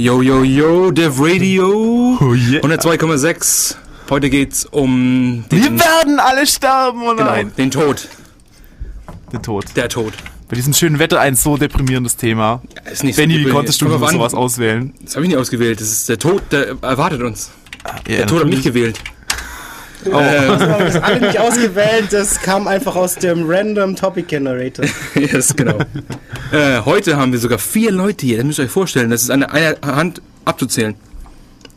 Yo, yo, yo, Dev Radio. Oh yeah. 102,6. Heute geht's um Wir den, werden alle sterben, oh genau, nein. den Tod. Den Tod. Der Tod. Bei diesem schönen Wetter ein so deprimierendes Thema. Ist nicht Benny, wie übel. konntest du nur sowas auswählen? Das habe ich nicht ausgewählt. Das ist der Tod, der erwartet uns. Ja, Der Tod hat mich gewählt. Wir haben das alle nicht ausgewählt, das kam einfach aus dem Random Topic Generator. yes, genau. äh, heute haben wir sogar vier Leute hier. Das müsst ihr euch vorstellen. Das ist an einer Hand abzuzählen.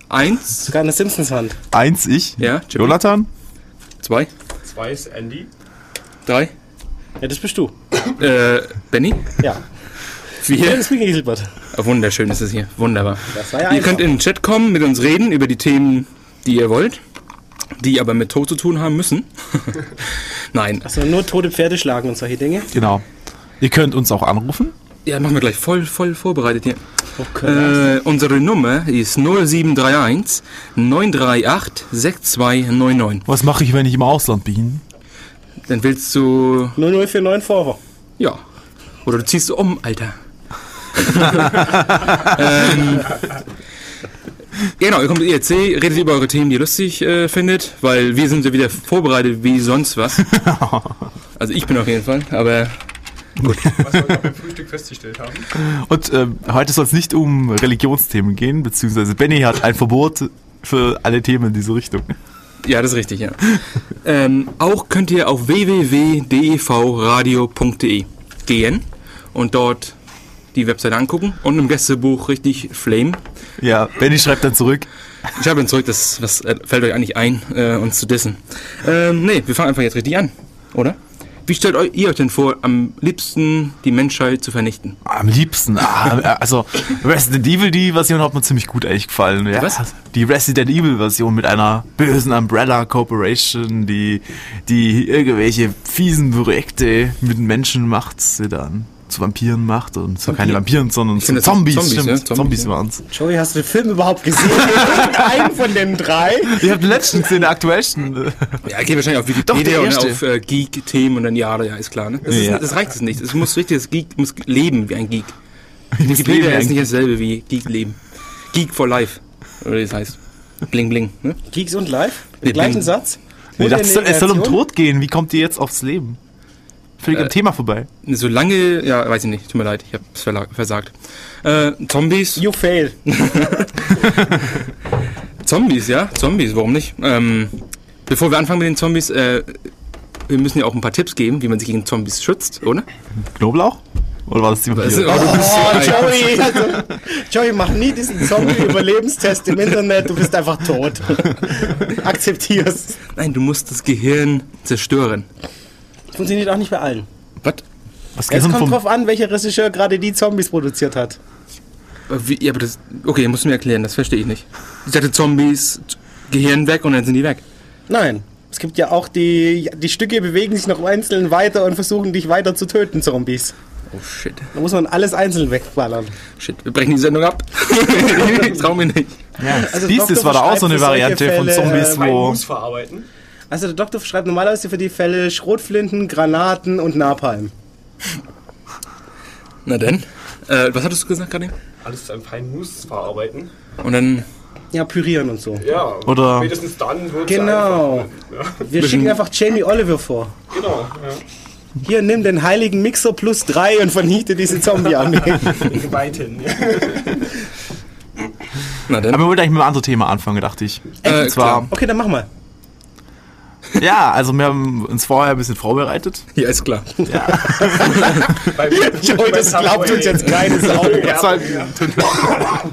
Eins, Sogar eine Simpsons-Hand. Eins, ich. Ja, Chippy. Jonathan. zwei, Zwei ist Andy. drei, Ja, das bist du. äh, Benny, Ja. Ja, vier. das bin Gilbert. Ah, wunderschön ist es hier. Wunderbar. Das war ja Ihr einfach. könnt in den Chat kommen, mit uns reden über die Themen, die ihr wollt, die aber mit Tod zu tun haben müssen. Nein. Also nur tote Pferde schlagen und solche Dinge. Genau. Ihr könnt uns auch anrufen. Ja, machen wir gleich voll, voll vorbereitet hier. Okay. Äh, unsere Nummer ist 0731 938 6299. Was mache ich, wenn ich im Ausland bin? Dann willst du. 0049 Vorher. Ja. Oder du ziehst um, Alter. ähm, genau, ihr kommt ERC, redet über eure Themen, die ihr lustig äh, findet, weil wir sind ja wieder vorbereitet wie sonst was. Also ich bin auf jeden Fall, aber Was wir beim Frühstück festgestellt haben. Und ähm, heute soll es nicht um Religionsthemen gehen, beziehungsweise Benny hat ein Verbot für alle Themen in diese Richtung. ja, das ist richtig, ja. ähm, auch könnt ihr auf www.devradio.de gehen und dort die Webseite angucken und im Gästebuch richtig Flame Ja, Benny schreibt dann zurück. Ich habe ihn zurück, das was äh, fällt euch eigentlich ein, äh, uns zu dissen. Ähm, nee, wir fangen einfach jetzt richtig an, oder? Wie stellt eu ihr euch denn vor, am liebsten die Menschheit zu vernichten? Am liebsten, ah, also Resident Evil, die Version hat mir ziemlich gut eigentlich gefallen. Ja, Was? Die Resident Evil Version mit einer bösen Umbrella Corporation, die, die irgendwelche fiesen Projekte mit Menschen macht, sie dann zu Vampiren macht und zwar keine Vampiren, sondern zu das Zombies. Zombies, stimmt, ja, Zombies, Zombies, ja. waren's. Joey, hast du den Film überhaupt gesehen? Einen von den drei? Ich habe den letzten gesehen, den aktuellsten. Ja, geht wahrscheinlich auf Doch, Wikipedia der und erste. auf äh, Geek-Themen und dann ja, ja, ist klar, ne? Das, ist, Ja. das reicht es nicht. Es muss richtig, das Geek muss leben wie ein Geek. Wikipedia ist nicht dasselbe wie Geek leben. Geek for life, oder wie das heißt. Bling bling, ne? Geeks und Live? Nee, Den gleichen bin- Satz? Ohne dachte, es soll, es soll um? Tod gehen. Wie kommt ihr jetzt aufs Leben? Völlig Äh, am Thema vorbei. Solange, ja, weiß ich nicht, tut mir leid, ich hab's versagt. Äh, Zombies, You fail. Zombies, ja, Zombies, warum nicht? Ähm, bevor wir anfangen mit den Zombies, äh, wir müssen ja auch ein paar Tipps geben, wie man sich gegen Zombies schützt, oder? Knoblauch? Oder war das die Das ist- oh, Oh, Joey, also, Joey, mach nie diesen Zombie-Überlebenstest im Internet, du bist einfach tot. Akzeptier's. Nein, du musst das Gehirn zerstören. Funktioniert auch nicht bei allen. Was? Was Es kommt vom, drauf an, welcher Regisseur gerade die Zombies produziert hat. Wie, ja, aber das. Okay, musst du mir erklären, das verstehe ich nicht. Ich dachte Zombies, Gehirn weg und dann sind die weg. Nein. Es gibt ja auch die, die Stücke bewegen sich noch einzeln weiter und versuchen dich weiter zu töten, Zombies. Oh shit. Da muss man alles einzeln wegballern. Shit, wir brechen die Sendung ab. ich trau mir nicht. Also Beast, das war da auch so eine Variante solche von Fälle, Zombies, äh, wo... verarbeiten. Also der Doktor schreibt normalerweise für die Fälle Schrotflinten, Granaten und Napalm. Na denn. Äh, was hattest du gesagt eben? Alles zu einem feinen Mus verarbeiten. Und dann. Ja, pürieren und so. Ja, Oder- spätestens dann wird Genau. Ja, Wir schicken einfach Jamie Oliver vor. genau. Ja. Hier, nimm den heiligen Mixer plus 3 und vernichte diese Zombie-Armee. Geweihten. Ja. Na denn. Aber wir wollten eigentlich mit einem anderen Thema anfangen, dachte ich. Äh, Und zwar, klar. Okay, dann mach mal. ja, also wir haben uns vorher ein bisschen vorbereitet. Ja, ist klar. Bei- Joey, das glaubt uns jetzt keine Sau. Ja, Zwei- ja.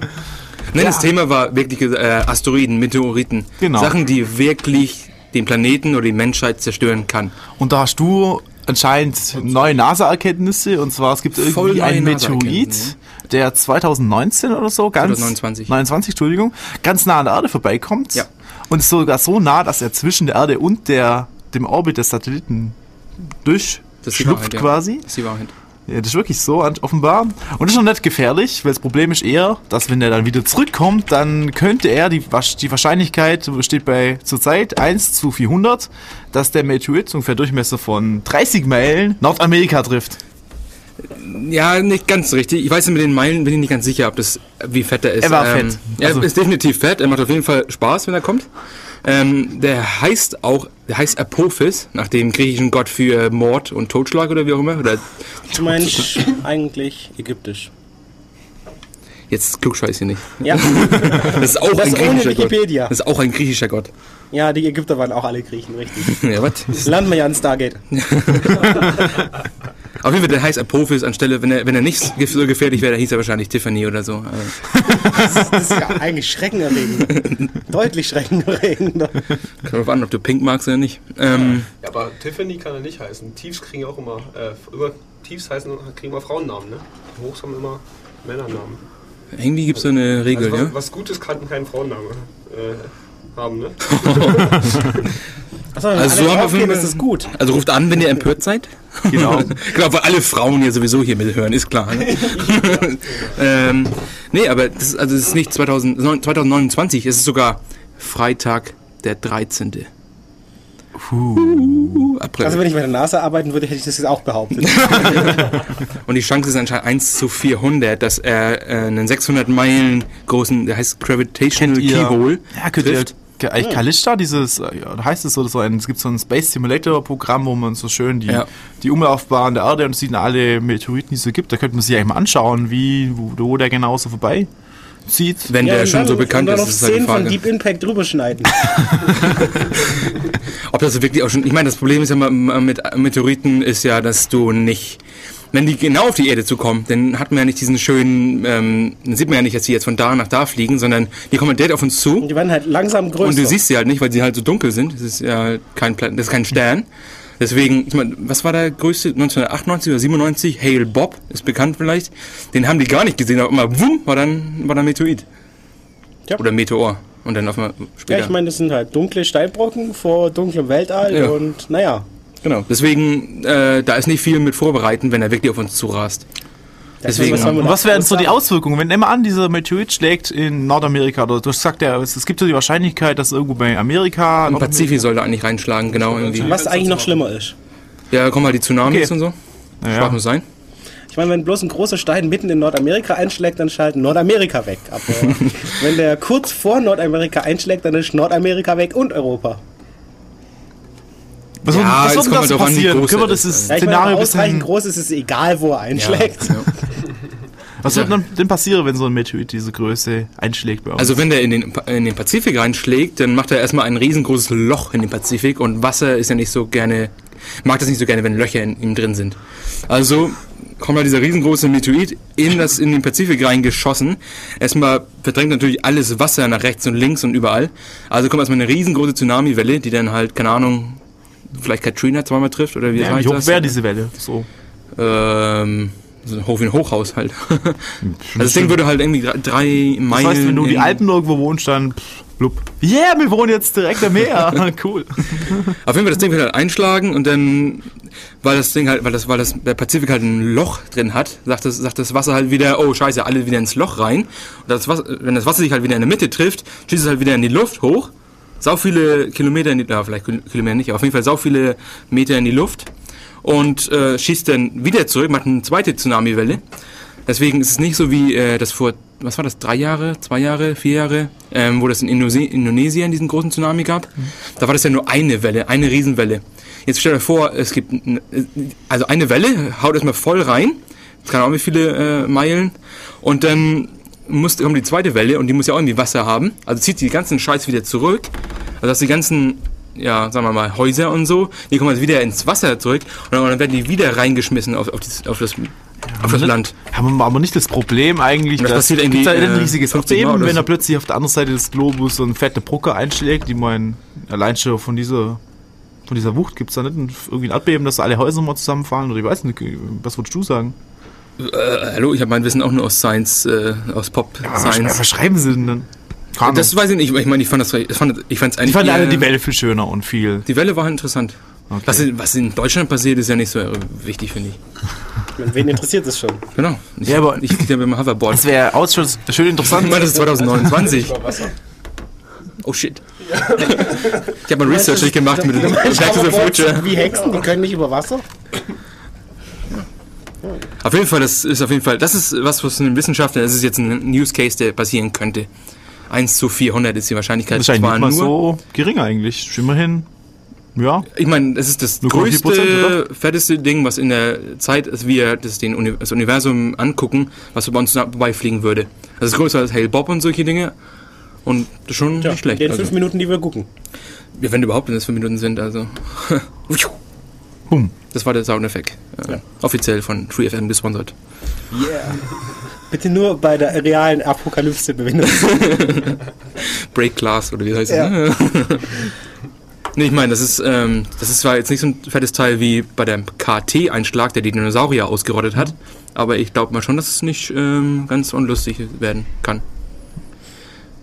Nein, das Thema war wirklich äh, Asteroiden, Meteoriten. Genau. Sachen, die wirklich den Planeten oder die Menschheit zerstören kann. Und da hast du anscheinend neue NASA-Erkenntnisse. Und zwar, es gibt irgendwie einen Meteorit, der 2019 oder so, ganz... 2029. 29, Entschuldigung. Ganz nah an der Erde vorbeikommt. Ja. Und ist sogar so nah, dass er zwischen der Erde und der, dem Orbit des Satelliten durchschlupft ja. quasi. Das ist die Wahrheit. Ja, das ist wirklich so, offenbar. Und das ist noch nicht gefährlich, weil das Problem ist eher, dass wenn er dann wieder zurückkommt, dann könnte er, die, die Wahrscheinlichkeit steht bei zurzeit 1 zu 400, dass der Meteorit ungefähr Durchmesser von 30 Meilen Nordamerika trifft. Ja, nicht ganz richtig. Ich weiß mit den Meilen bin ich nicht ganz sicher, ob das wie fett er ist. Er war ähm, fett. Er Also- ist definitiv fett. Er macht auf jeden Fall Spaß, wenn er kommt. Ähm, der heißt auch, der heißt Apophis, nach dem griechischen Gott für Mord und Totschlag oder wie auch immer. Oder Du meinst eigentlich ägyptisch. jetzt klugscheiß hier nicht. Ja, Das ist auch Das ein griechischer Gott. Wikipedia. Das ist auch ein griechischer Gott. ja, die Ägypter waren auch alle Griechen, richtig. Ja, was? Lernt man ja an Stargate. Auf jeden Fall, der heißt Apophis anstelle, wenn er, wenn er nicht so gefährlich wäre, dann hieß er wahrscheinlich Tiffany oder so. Also, Das ist ja eigentlich schreckenerregend. Deutlich schreckenerregender. kommt drauf an, ob du Pink magst oder nicht. Ähm, Ja, aber Tiffany kann er nicht heißen. Tiefs kriegen auch immer, äh, immer Tiefs heißen, kriegen immer Frauennamen, ne? Hochs haben immer Männernamen. irgendwie gibt es so eine Regel, Also was, ja? was Gutes kann kein Frauenname äh, haben, ne? Achso, Also alle so haben wir ist das gut. Also ruft an, wenn ihr empört seid. Genau. genau, weil alle Frauen ja sowieso hier mithören, ist klar. Ne? ähm, nee, aber das, ist- also es ist nicht 2000, neun- 2029, es ist sogar Freitag der 13. Uh, April. Also wenn ich bei der NASA arbeiten würde, hätte ich das jetzt auch behauptet. Und die Chance ist anscheinend 1 zu 400, dass er äh, einen 600 Meilen großen, der heißt Gravitational Keyhole, Ja, trifft. Eigentlich Kalista, dieses, äh, ja, heißt es so, so ein, es gibt so ein Space Simulator Programm, wo man so schön die, Ja. die Umlaufbahn der Erde und sieht alle Meteoriten, die es so gibt. Da könnte man sich eigentlich mal anschauen, wie, wo, wo der genau so vorbei zieht. Wenn der und schon so bekannt ist, ist halt die Szenen von Frage. Deep Impact drüber schneiden. Ob das wirklich auch schon. Ich meine, das Problem ist ja mit Meteoriten ist ja, dass du nicht. Wenn die genau auf die Erde zukommen, dann hat man ja nicht diesen schönen, ähm, dann sieht man ja nicht, dass die jetzt von da nach da fliegen, sondern die kommen direkt auf uns zu Und die werden halt langsam größer. und du siehst sie halt nicht, weil sie halt so dunkel sind. Das ist ja kein Plan das ist kein Stern. Deswegen, ich meine, was war der größte? 1998 oder 97? Hale Bob ist bekannt vielleicht. Den haben die gar nicht gesehen, aber immer wumm, war dann war dann Meteorit. Ja. Oder Meteor. Und dann auf einmal später. ja, ich meine, das sind halt dunkle Steinbrocken vor dunklem Weltall Ja. und naja. Genau. Deswegen, äh, da ist nicht viel mit vorbereiten, wenn er wirklich auf uns zurast. Deswegen- was was wären so die? Auswirkungen, wenn immer an dieser Meteorit schlägt in Nordamerika? Oder du sagst ja, es, gibt so die Wahrscheinlichkeit, dass irgendwo bei Amerika. Im Pazifik soll da eigentlich reinschlagen, genau irgendwie. Was eigentlich noch schlimmer ist. Ja, da kommen halt die Tsunamis Okay. und so. Ja, Schwach ja. muss sein. Ich meine, wenn bloß ein großer Stein mitten in Nordamerika einschlägt, dann schaltet Nordamerika weg. Aber wenn der kurz vor Nordamerika einschlägt, dann ist Nordamerika weg und Europa. Was, Ja, wird- was wird halt wie passieren? groß Können wir das ist. Ja, ich meine, Szenario er ausreichend bisschen. groß ist, ist es egal, wo er einschlägt. Ja. Was wird dann denn passieren, wenn so ein Meteorit diese Größe einschlägt bei uns? Also wenn der in den, in den Pazifik reinschlägt, dann macht er erstmal ein riesengroßes Loch in den Pazifik und Wasser ist ja nicht so gerne, mag das nicht so gerne, wenn Löcher in ihm drin sind. Also kommt halt dieser riesengroße Meteorit in, das, in den Pazifik reingeschossen. Erstmal verdrängt natürlich alles Wasser nach rechts und links und überall. Also kommt erstmal eine riesengroße Tsunami-Welle, die dann halt, keine Ahnung, vielleicht Katrina zweimal trifft oder wie ja, heißt wie hoch das? wäre diese Welle? So. Ähm, so ein wie ein Hochhaus halt. also das Ding würde halt irgendwie drei, drei Das Meilen. heißt, wenn du die in- Alpen irgendwo wohnst, dann blub. Yeah, wir wohnen jetzt direkt am Meer. cool. Auf jeden Fall das Ding wird halt einschlagen und dann, weil das Ding halt, weil das, weil das der Pazifik halt ein Loch drin hat, sagt das, sagt das Wasser halt wieder, oh scheiße, alle wieder ins Loch rein. Und das Wasser, wenn das Wasser sich halt wieder in der Mitte trifft, schießt es halt wieder in die Luft hoch. Sau viele Kilometer in die, ja, vielleicht Kil- Kilometer nicht, aber auf jeden Fall sau viele Meter in die Luft und äh, schießt dann wieder zurück, macht eine zweite Tsunami-Welle. Deswegen ist es nicht so wie äh, das vor, was war das, drei Jahre, zwei Jahre, vier Jahre, ähm, wo das in Indose Indonesien diesen großen Tsunami gab. Da war das ja nur eine Welle, eine Riesenwelle. Jetzt stell dir vor, es gibt, also eine Welle, haut erstmal voll rein, das kann auch wie viele äh, Meilen, und dann muss, kommt die zweite Welle und die muss ja auch irgendwie Wasser haben, also zieht die ganzen Scheiß wieder zurück, also dass die ganzen ja, sagen wir mal, Häuser und so, die kommen also wieder ins Wasser zurück und dann, werden die wieder reingeschmissen auf, auf, das, auf das, auf das Land. Haben wir aber nicht das Problem eigentlich, das dass passiert irgendwie, da ein riesiges 50 Mal Erdbeben, oder wenn so. da plötzlich auf der anderen Seite des Globus so ein fette Brucker einschlägt, die meinen, allein schon von dieser von dieser Wucht gibt es da nicht irgendwie ein Erdbeben, dass alle Häuser mal zusammenfallen oder ich weiß nicht, was würdest du sagen? Äh, hallo, ich habe mein Wissen auch nur aus Science, äh, aus Pop Was, Science. was schreiben sie denn dann? Das weiß ich nicht, ich meine, ich fand das, ich fand, ich fand's eigentlich. ich fand alle die Welle viel schöner und viel. Die Welle war halt interessant. Okay. Was, in, was in Deutschland passiert, ist ja nicht so wichtig, finde ich. Wen interessiert das schon? Genau. Ich, Ja, aber- ich ja mit dem Hoverboard. Das wäre schon schön interessant. Ich meine, das ist 2029. Über Wasser. Oh shit. Ich habe mal Research nicht gemacht mit dem Back to the Future. Wie Hexen, die können nicht über Wasser? Auf jeden Fall, das ist auf jeden Fall, das ist was, was ein Wissenschaftler, das ist jetzt ein News Case, der passieren könnte. 1 zu 400 ist die Wahrscheinlichkeit. Das ist eigentlich mal so gering eigentlich. Immerhin. Ja. Ich meine, das ist das 0,4%, größte, fetteste Ding, was in der Zeit, als wir das, den Uni das Universum angucken, was so bei uns vorbeifliegen würde. Das ist größer als Hale Bob und solche Dinge. Und das ist schon Ja, nicht schlecht. in den Also, fünf Minuten, die wir gucken. ja, wenn überhaupt, wenn es fünf Minuten sind, also. Boom. Das war der Soundeffekt. Äh, Ja. Offiziell von FreeFM gesponsert. Yeah. Bitte nur bei der realen Apokalypse benutzen. Break Glass oder wie heißt Ja. es? Ne? nee, ich meine, das ist, ähm, das ist zwar jetzt nicht so ein fettes Teil wie bei dem KT-Einschlag, der die Dinosaurier ausgerottet hat, aber ich glaube mal schon, dass es nicht ähm, ganz unlustig werden kann.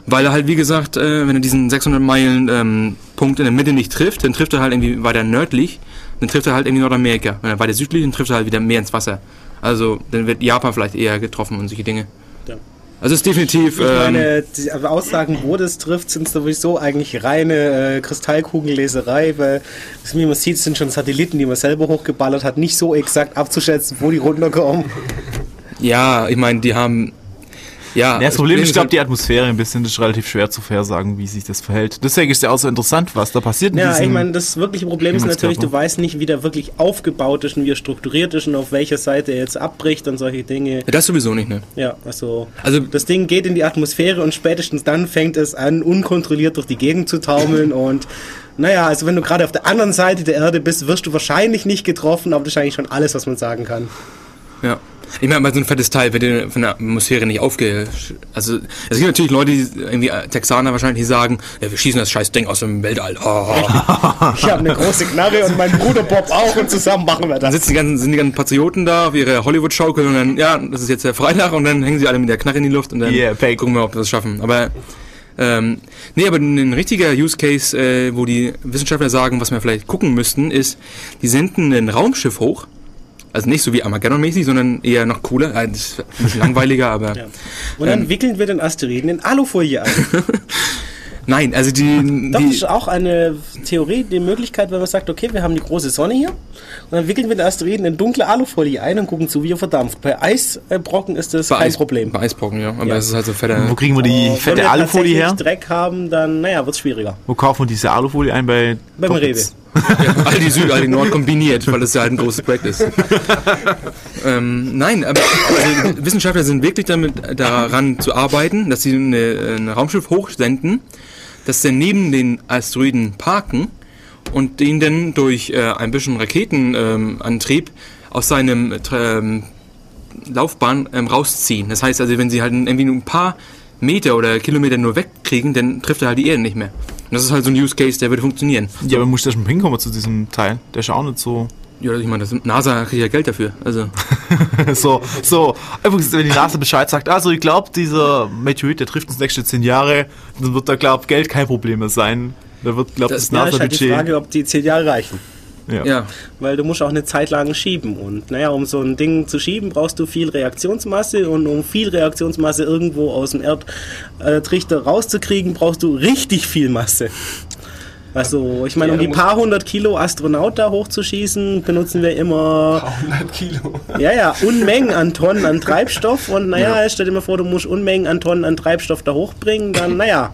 Weil er halt, wie gesagt, äh, wenn er diesen 600 Meilen ähm, Punkt in der Mitte nicht trifft, dann trifft er halt irgendwie weiter nördlich, dann trifft er halt irgendwie Nordamerika. Wenn er weiter südlich, dann trifft er halt wieder mehr ins Wasser. Also dann wird Japan vielleicht eher getroffen und solche Dinge. Ja. Also es ist definitiv... Ich ähm, meine, die Aussagen, wo das trifft, sind sowieso eigentlich reine äh, Kristallkugelleserei, weil, wie man sieht, sind schon Satelliten, die man selber hochgeballert hat, nicht so exakt abzuschätzen, wo die runterkommen. Ja, ich meine, die haben. Ja, Ja, das Problem ist, ich glaube, die Atmosphäre ein bisschen ist relativ schwer zu vorhersagen, wie sich das verhält. Deswegen ist ja auch so interessant, was da passiert in Ja, ich meine, das wirkliche Problem ist natürlich, du weißt nicht, wie der wirklich aufgebaut ist und wie er strukturiert ist und auf welcher Seite er jetzt abbricht und solche Dinge. Das sowieso nicht, ne? Ja, also, Also- das Ding geht in die Atmosphäre und spätestens dann fängt es an, unkontrolliert durch die Gegend zu taumeln und naja, also wenn du gerade auf der anderen Seite der Erde bist, wirst du wahrscheinlich nicht getroffen, aber das ist eigentlich schon alles, was man sagen kann. Ja. Ich meine, bei so ein fettes Teil wird von der Atmosphäre nicht aufge... Also, es gibt natürlich Leute, die irgendwie äh, Texaner wahrscheinlich, die sagen, ja, wir schießen das scheiß Ding aus dem Weltall. Oh. Ich habe eine große Knarre und mein Bruder Bob auch und zusammen machen wir Dann das. sitzen die ganzen, sind die ganzen Patrioten da auf ihre Hollywood-Schaukel und dann, ja, das ist jetzt der Freitag und dann hängen sie alle mit der Knarre in die Luft und dann Yeah, gucken wir, ob wir das schaffen. Aber, ähm, nee, aber ein richtiger Use Case, äh, wo die Wissenschaftler sagen, was wir vielleicht gucken müssten, ist, die senden ein Raumschiff hoch. Also nicht so wie Armageddon-mäßig, sondern eher noch cooler. Äh, das ist ein bisschen langweiliger, aber Ja. Und dann Ähm. wickeln wir den Asteroiden in Alufolie ein. nein, also die, Doch, das die ist auch eine Theorie, die Möglichkeit, wenn man sagt, okay, wir haben die große Sonne hier und dann wickeln wir den Asteroiden in dunkle Alufolie ein und gucken zu, wie er verdampft. Bei Eisbrocken ist das bei kein Eis- Problem. Bei Eisbrocken, ja. Aber Ja. es ist halt so fetter. Wo kriegen wir die Aber wenn fette wir Alufolie her? tatsächlich Dreck haben, dann, naja, wird's schwieriger. Wo kaufen wir diese Alufolie ein? Bei Beim Pockets? Ja, Aldi Süd, Aldi Nord kombiniert, weil das ja halt ein großes Projekt ist. ähm, nein, aber also, Wissenschaftler sind wirklich damit daran zu arbeiten, dass sie eine, ein Raumschiff hochsenden, das dann neben den Asteroiden parken und den dann durch äh, ein bisschen Raketenantrieb ähm, aus seinem ähm, Laufbahn ähm, rausziehen. Das heißt also, wenn sie halt irgendwie nur ein paar Meter oder Kilometer nur wegkriegen, dann trifft er halt die Erde nicht mehr. Und das ist halt so ein Use Case, der würde funktionieren. Ja, aber muss da schon hinkommen zu diesem Teil. Der ist ja auch nicht so. Ja, ich meine, das NASA kriegt ja Geld dafür. Also, so, so, einfach, wenn die NASA Bescheid sagt, also ich glaube, dieser Meteorit, der trifft uns nächste zehn Jahre, dann wird da, glaub Geld kein Problem mehr sein. Da wird, glaub Das- das, Ja, ist halt die NASA-Budget. Frage, ob die zehn Jahre reichen. Ja. ja. Weil du musst auch eine Zeit lang schieben. Und naja, um so ein Ding zu schieben, brauchst du viel Reaktionsmasse. Und um viel Reaktionsmasse irgendwo aus dem Erdtrichter rauszukriegen, brauchst du richtig viel Masse. Also, ich meine, um Ja, die paar hundert Kilo Astronaut da hochzuschießen, benutzen wir immer 100 Kilo. Ja, ja, Unmengen an Tonnen an Treibstoff und naja, stell dir mal vor, du musst Unmengen an Tonnen an Treibstoff da hochbringen, dann naja.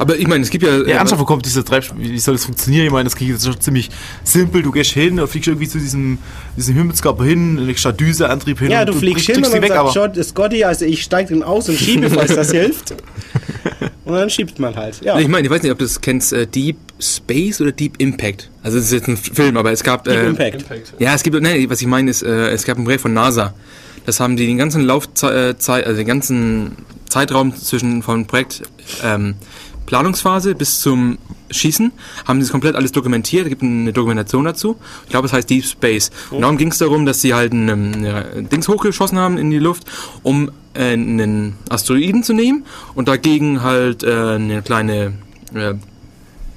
Aber ich meine, es gibt ja. Ja, äh, ernsthaft, wo kommt dieser Treibstoff? Wie soll das funktionieren? Ich meine, das klingt jetzt schon ziemlich simpel. Du gehst hin, fliegst irgendwie zu diesem, diesem Himmelskörper hin, legst da Düseantrieb hin. Ja, und du fliegst hin und dann weg, sagt John, Scotty, also ich steig den aus und schiebe, falls das hilft. Und dann schiebt man halt, ja. ich meine, ich weiß nicht, ob du das kennst, äh, Deep Space oder Deep Impact. Also es ist jetzt ein Film, aber es gab. Deep äh, Impact. Impact. Ja, es gibt, nein, was ich meine ist, äh, es gab ein Projekt von NASA. Das haben die den ganzen Laufzeit, also den ganzen Zeitraum zwischen vom Projekt ähm, Planungsphase bis zum Schießen, haben sie das komplett alles dokumentiert. Es gibt eine Dokumentation dazu. Ich glaube, es heißt Deep Space. Und darum ging es darum, dass sie halt ein, eine Dings hochgeschossen haben in die Luft, um äh, einen Asteroiden zu nehmen und dagegen halt äh, eine kleine äh,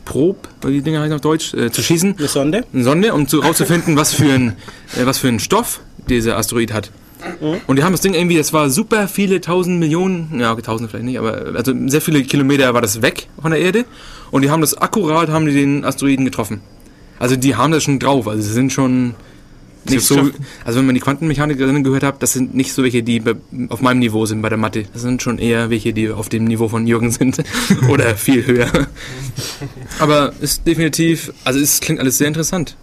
Probe, wie die Dinger heißen auf Deutsch, äh, zu schießen Eine Sonde. eine Sonde, um zu, rauszufinden, was für ein, äh, was für ein Stoff dieser Asteroid hat. Und die haben das Ding irgendwie, das war super viele tausend Millionen, ja, tausend vielleicht nicht, aber also sehr viele Kilometer war das weg von der Erde. Und die haben das akkurat, haben die den Asteroiden getroffen. Also die haben das schon drauf, also sie sind schon nicht so, also wenn man die Quantenmechanik drin gehört hat, das sind nicht so welche, die auf meinem Niveau sind bei der Mathe. Das sind schon eher welche, die auf dem Niveau von Jürgen sind oder viel höher. Aber ist definitiv, also es klingt alles sehr interessant.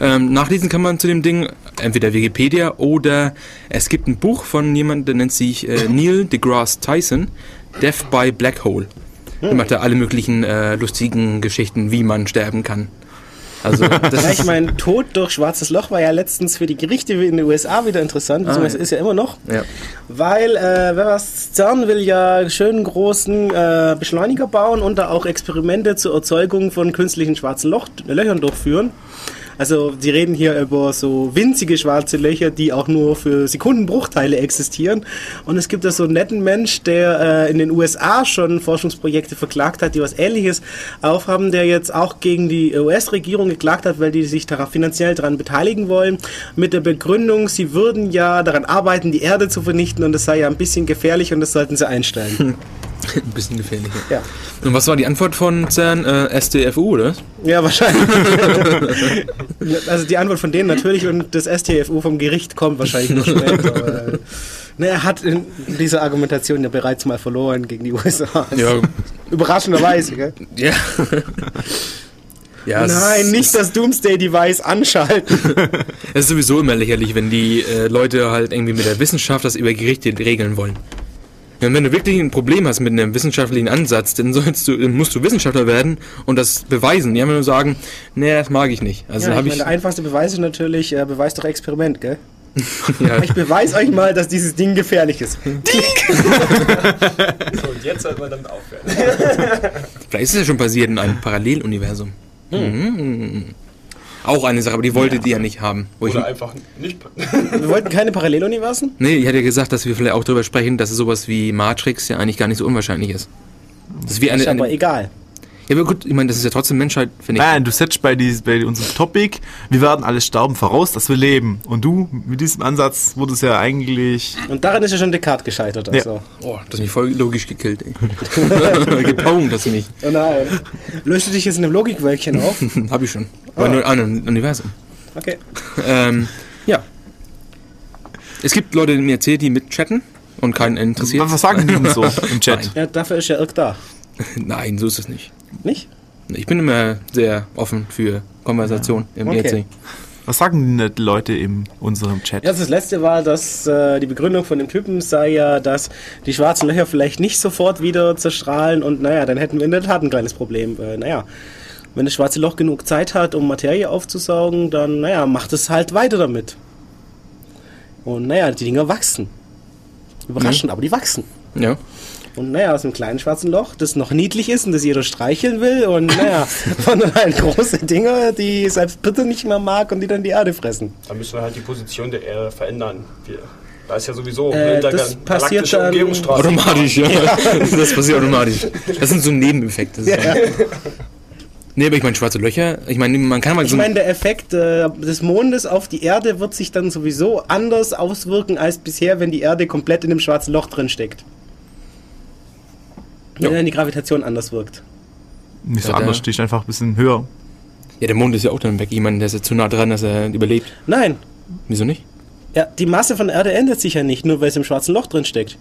Ähm, nachlesen kann man zu dem Ding entweder Wikipedia oder es gibt ein Buch von jemandem, der nennt sich äh, Neil deGrasse Tyson, Death by Black Hole. Der macht da alle möglichen äh, lustigen Geschichten, wie man sterben kann. Also das Ja, ich meine, Tod durch schwarzes Loch war ja letztens für die Gerichte in den USA wieder interessant, beziehungsweise ja. ist ja immer noch. ja. Weil, äh, wer was CERN will ja schönen großen äh, Beschleuniger bauen und da auch Experimente zur Erzeugung von künstlichen schwarzen Loch Löchern durchführen. Also, die reden hier über so winzige schwarze Löcher, die auch nur für Sekundenbruchteile existieren. Und es gibt da so einen netten Mensch, der äh, in den USA schon Forschungsprojekte verklagt hat, die was Ähnliches aufhaben, der jetzt auch gegen die US-Regierung geklagt hat, weil die sich daran finanziell daran beteiligen wollen, mit der Begründung, sie würden ja daran arbeiten, die Erde zu vernichten und das sei ja ein bisschen gefährlich und das sollten sie einstellen. ein bisschen gefährlicher. ja. Und was war die Antwort von CERN? Äh, STFU, oder? ja, wahrscheinlich. also die Antwort von denen natürlich und das STFU vom Gericht kommt wahrscheinlich noch später. aber, äh, ne, er hat in dieser Argumentation ja bereits mal verloren gegen die USA. Ja. Überraschenderweise, gell? Ja. ja Nein, nicht das Doomsday-Device anschalten. Es ist sowieso immer lächerlich, wenn die äh, Leute halt irgendwie mit der Wissenschaft das über Gerichte regeln wollen. Und wenn du wirklich ein Problem hast mit einem wissenschaftlichen Ansatz, dann sollst du, dann musst du Wissenschaftler werden und das beweisen. Die haben nur sagen, nee, das mag ich nicht. Also Ja, ich habe meine, ich, der einfachste Beweis ist natürlich, äh, Beweis doch Experiment, gell? ja, Ich beweise euch mal, dass dieses Ding gefährlich ist. So, und jetzt sollte man damit aufhören. vielleicht ist es ja schon passiert in einem Paralleluniversum. Mhm. Auch eine Sache, aber die wollte die ja nicht haben. Wo ich, Oder einfach nicht. Wir wollten keine Paralleluniversen? nee, ich hatte ja gesagt, dass wir vielleicht auch darüber sprechen, dass sowas wie Matrix ja eigentlich gar nicht so unwahrscheinlich ist. Das ist wie eine, Ist aber eine egal. Ja, aber gut, ich meine, das ist ja trotzdem Menschheit, finde ich. Nein, du setzt bei, dies, bei unserem Topic, wir werden alle sterben, voraus, dass wir leben. Und du, mit diesem Ansatz, wurde es ja eigentlich. Und daran ist ja schon Descartes gescheitert. Also. Oh, das hat mich voll logisch gekillt, ey. Gepunkt, das mich. Oh nein. Löst du dich jetzt in einem Logikwölkchen auf? Hab ich schon. Aber nur an einem Universum. Okay. Ähm, ja. Es gibt Leute, die mir erzählen, die mitchatten und keinen interessiert. Was, was sagen die denn so im Chat? Nein. Ja, dafür ist ja Irk da. Nein, so ist es nicht. Nicht? Ich bin immer sehr offen für Konversation im E Okay. ERC. Was sagen denn die Leute in unserem Chat? Ja, das letzte war, dass äh, die Begründung von dem Typen sei ja, dass die schwarzen Löcher vielleicht nicht sofort wieder zerstrahlen und naja, dann hätten wir in der Tat ein kleines Problem. Äh, naja, wenn das schwarze Loch genug Zeit hat, um Materie aufzusaugen, dann naja, macht es halt weiter damit. Und naja, die Dinger wachsen. Überraschend, aber die wachsen. Ja. Und naja, aus einem kleinen schwarzen Loch, das noch niedlich ist und das jeder streicheln will. Und naja, von halt große Dinger, die selbst Bitte nicht mehr mag und die dann die Erde fressen. Da müssen wir halt die Position der Erde verändern. Wir, da ist ja sowieso Äh, das passiert dann. Automatisch, ja. Das passiert automatisch. Das sind so Nebeneffekte. Ja. Nee, aber ich meine, schwarze Löcher, ich meine, man kann mal Ich so. meine, der Effekt äh, des Mondes auf die Erde wird sich dann sowieso anders auswirken als bisher, wenn die Erde komplett in dem schwarzen Loch drin steckt. Wenn Ja. dann die Gravitation anders wirkt. Nicht so Ja, anders, ich einfach ein bisschen höher. ja, der Mond ist ja auch dann weg. Meine, der ist ja zu nah dran, dass er überlebt. Nein, Wieso nicht? ja, die Masse von der Erde ändert sich ja nicht, nur weil es im schwarzen Loch drin steckt.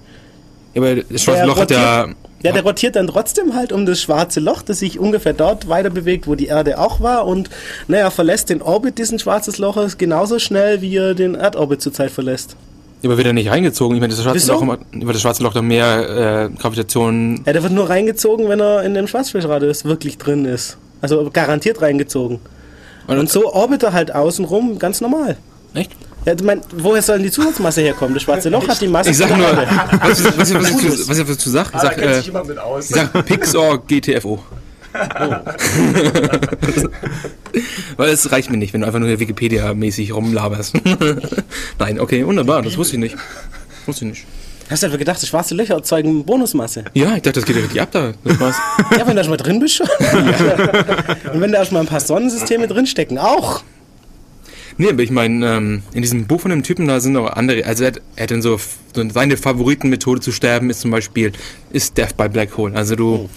Ja, aber das schwarze Der Loch hat ja. rotiert- Ja, der rotiert dann trotzdem halt um das schwarze Loch, das sich ungefähr dort weiter bewegt, wo die Erde auch war und naja, verlässt den Orbit dieses schwarzes Loches genauso schnell, wie er den Erdorbit zurzeit verlässt. Aber wird er nicht reingezogen? Ich meine, das schwarze Wieso? Loch, hat- weil das schwarze Loch dann mehr äh, Gravitation. Ja, der wird nur reingezogen, wenn er in dem Schwarzflächenradius wirklich drin ist. Also garantiert reingezogen. Und so orbit er halt außenrum ganz normal. Echt? Ja, ich mein, woher soll denn die Zusatzmasse herkommen? Das schwarze Loch hat die Masse Ich sag nur, der Erde. was, was, was, was, ich, was ich dazu sag, ich sag, äh, ich sag Pixar GTFO. Weil es reicht mir nicht, wenn du einfach nur hier Wikipedia-mäßig rumlaberst. Nein, okay, wunderbar, das wusste ich nicht. Wusste ich nicht. Hast du einfach gedacht, das schwarze Löcher erzeugen Bonusmasse? Ja, ich dachte, das geht ja richtig ab da. Das war's. Ja, wenn du erstmal drin bist schon. Und wenn da erstmal ein paar Sonnensysteme drinstecken, auch. Nee, aber ich meine, ähm, in diesem Buch von dem Typen, da sind noch andere, also er hat, er hat dann so, so seine Favoritenmethode zu sterben ist zum Beispiel, ist Death by Black Hole. Also du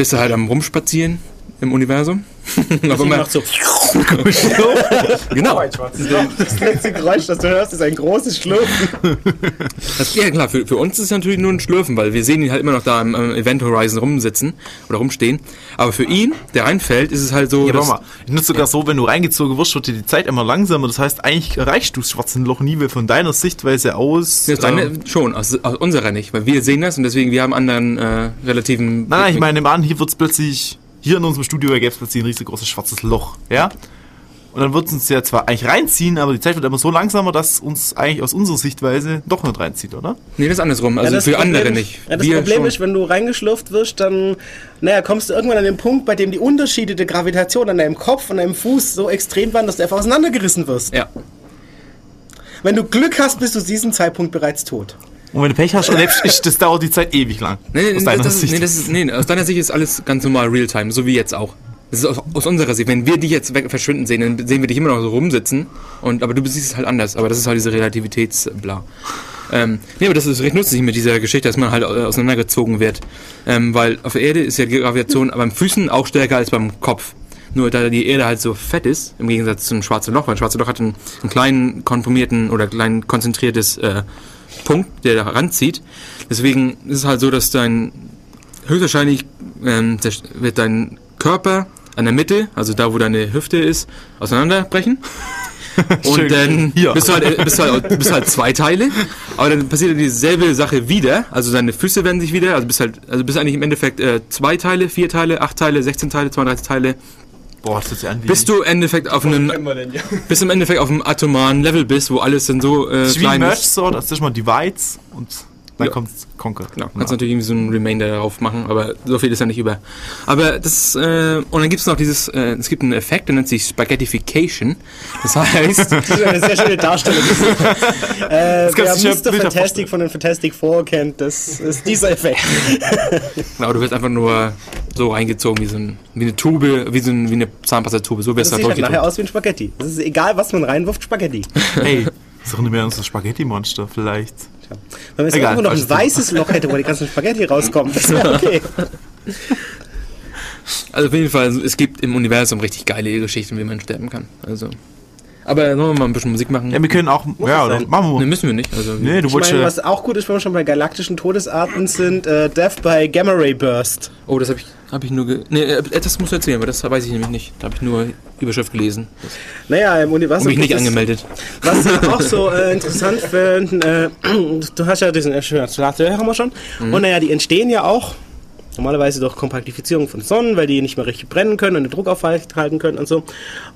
bist da halt am Rumspazieren, im Universum. Das Aber man, macht so. genau. ein schwarzes Loch. Das letzte Geräusch, das du hörst, ist ein großes Schlürfen. Das, ja klar, für, für uns ist es natürlich nur ein Schlürfen, weil wir sehen ihn halt immer noch da im, im Event Horizon rumsitzen oder rumstehen. Aber für ihn, der reinfällt, ist es halt so, Ja, dass, warte mal. Ich nutze sogar so, wenn du reingezogen wirst, wird dir die Zeit immer langsamer. Das heißt, eigentlich erreichst du das schwarze Loch nie, weil von deiner Sichtweise aus. das deine, ähm, schon, aus, aus unserer nicht, weil wir sehen das und deswegen, wir haben anderen äh, relativen... Nein, nein, ich meine, an, hier wird's plötzlich, hier in unserem Studio gäbe es plötzlich ein riesengroßes schwarzes Loch, ja? Und dann wird es uns ja zwar eigentlich reinziehen, aber die Zeit wird immer so langsamer, dass uns eigentlich aus unserer Sichtweise doch nicht reinzieht, oder? Nee, das ist andersrum, also das für Problem andere nicht. Ja, das wir Problem schon. ist, wenn du reingeschlürft wirst, dann naja, kommst du irgendwann an den Punkt, bei dem die Unterschiede der Gravitation an deinem Kopf und deinem Fuß so extrem waren, dass du einfach auseinandergerissen wirst. Ja, Wenn du Glück hast, bist du zu diesem Zeitpunkt bereits tot. Und wenn du Pech hast, erlebst ich, das dauert die Zeit ewig lang. Nee, nee, aus deiner das Sicht. nee, das ist, nee, aus deiner Sicht ist alles ganz normal Realtime, so wie jetzt auch. Das ist aus, aus unserer Sicht. Wenn wir dich jetzt weg verschwinden sehen, dann sehen wir dich immer noch so rumsitzen. Und, aber du siehst es halt anders. Aber das ist halt diese Relativitätsbla. Ähm, nee, aber das ist recht nützlich mit dieser Geschichte, dass man halt auseinandergezogen wird. Ähm, weil auf der Erde ist ja die Gravitation beim Füßen auch stärker als beim Kopf. Nur da die Erde halt so fett ist, im Gegensatz zum schwarzen Loch, weil ein schwarzes Loch hat einen, einen kleinen konformierten oder kleinen konzentriertes äh, Punkt, der da ranzieht. Deswegen ist es halt so, dass dein höchstwahrscheinlich ähm, wird dein Körper an der Mitte, also da, wo deine Hüfte ist, auseinanderbrechen. Schön. Und dann Hier. bist du, halt, äh, bist, du halt, bist du halt zwei Teile, aber dann passiert dieselbe Sache wieder, also deine Füße werden sich wieder, also bist halt, also bist eigentlich im Endeffekt äh, zwei Teile, vier Teile, acht Teile, 16 Teile, 32 Teile, Boah, das an wie... bis du im Endeffekt auf einem, denn ja? bis du im Endeffekt auf einem atomaren Level bist, wo alles dann so äh, Das ist wie ein klein Merch ist. Sword, das ist mal Divides und dann Ja. kommt Conquer. Genau, kannst natürlich irgendwie so einen Remainder darauf machen, aber so viel ist ja nicht über. Aber das, äh, und dann gibt es noch dieses, äh, es gibt einen Effekt, der nennt sich Spaghettification. Das heißt, Das ist eine sehr schöne Darstellung. äh, wer Mr. Fantastic von den Fantastic Four kennt, das ist dieser Effekt. genau, du wirst einfach nur so reingezogen wie so ein, wie eine Tube, wie so ein, wie eine Zahnpastatube, so wirst Das du sieht halt halt nachher aus wie ein Spaghetti. Das ist egal, was man reinwirft, Spaghetti. Hey, das erinnert mich an unser Spaghetti-Monster vielleicht. Wenn man jetzt irgendwo noch ein weißes Loch hätte, wo die ganzen Spaghetti rauskommen, das wäre okay. Also auf jeden Fall, es gibt im Universum richtig geile Geschichten, wie man sterben kann. Also. Aber sollen wir mal ein bisschen Musik machen? Ja, wir können auch... ja, es oder, machen Ne, wir. müssen wir nicht. Also, Nee, du Ich wolltest meine, ja... was auch gut ist, wenn wir schon bei galaktischen Todesarten sind, äh, Death by Gamma Ray Burst. Oh, das habe ich, hab ich nur. Ge nee, äh, das musst du erzählen, weil das weiß ich nämlich nicht. Da habe ich nur Überschrift gelesen. Das, Naja, im und Universum. mich nicht gibt es- angemeldet. Was ich auch so äh, interessant finde, äh, du hast ja diesen äh, haben wir schon. Und naja, die entstehen ja auch normalerweise durch Kompaktifizierung von Sonnen, weil die nicht mehr richtig brennen können und den Druck aufhalten können und so.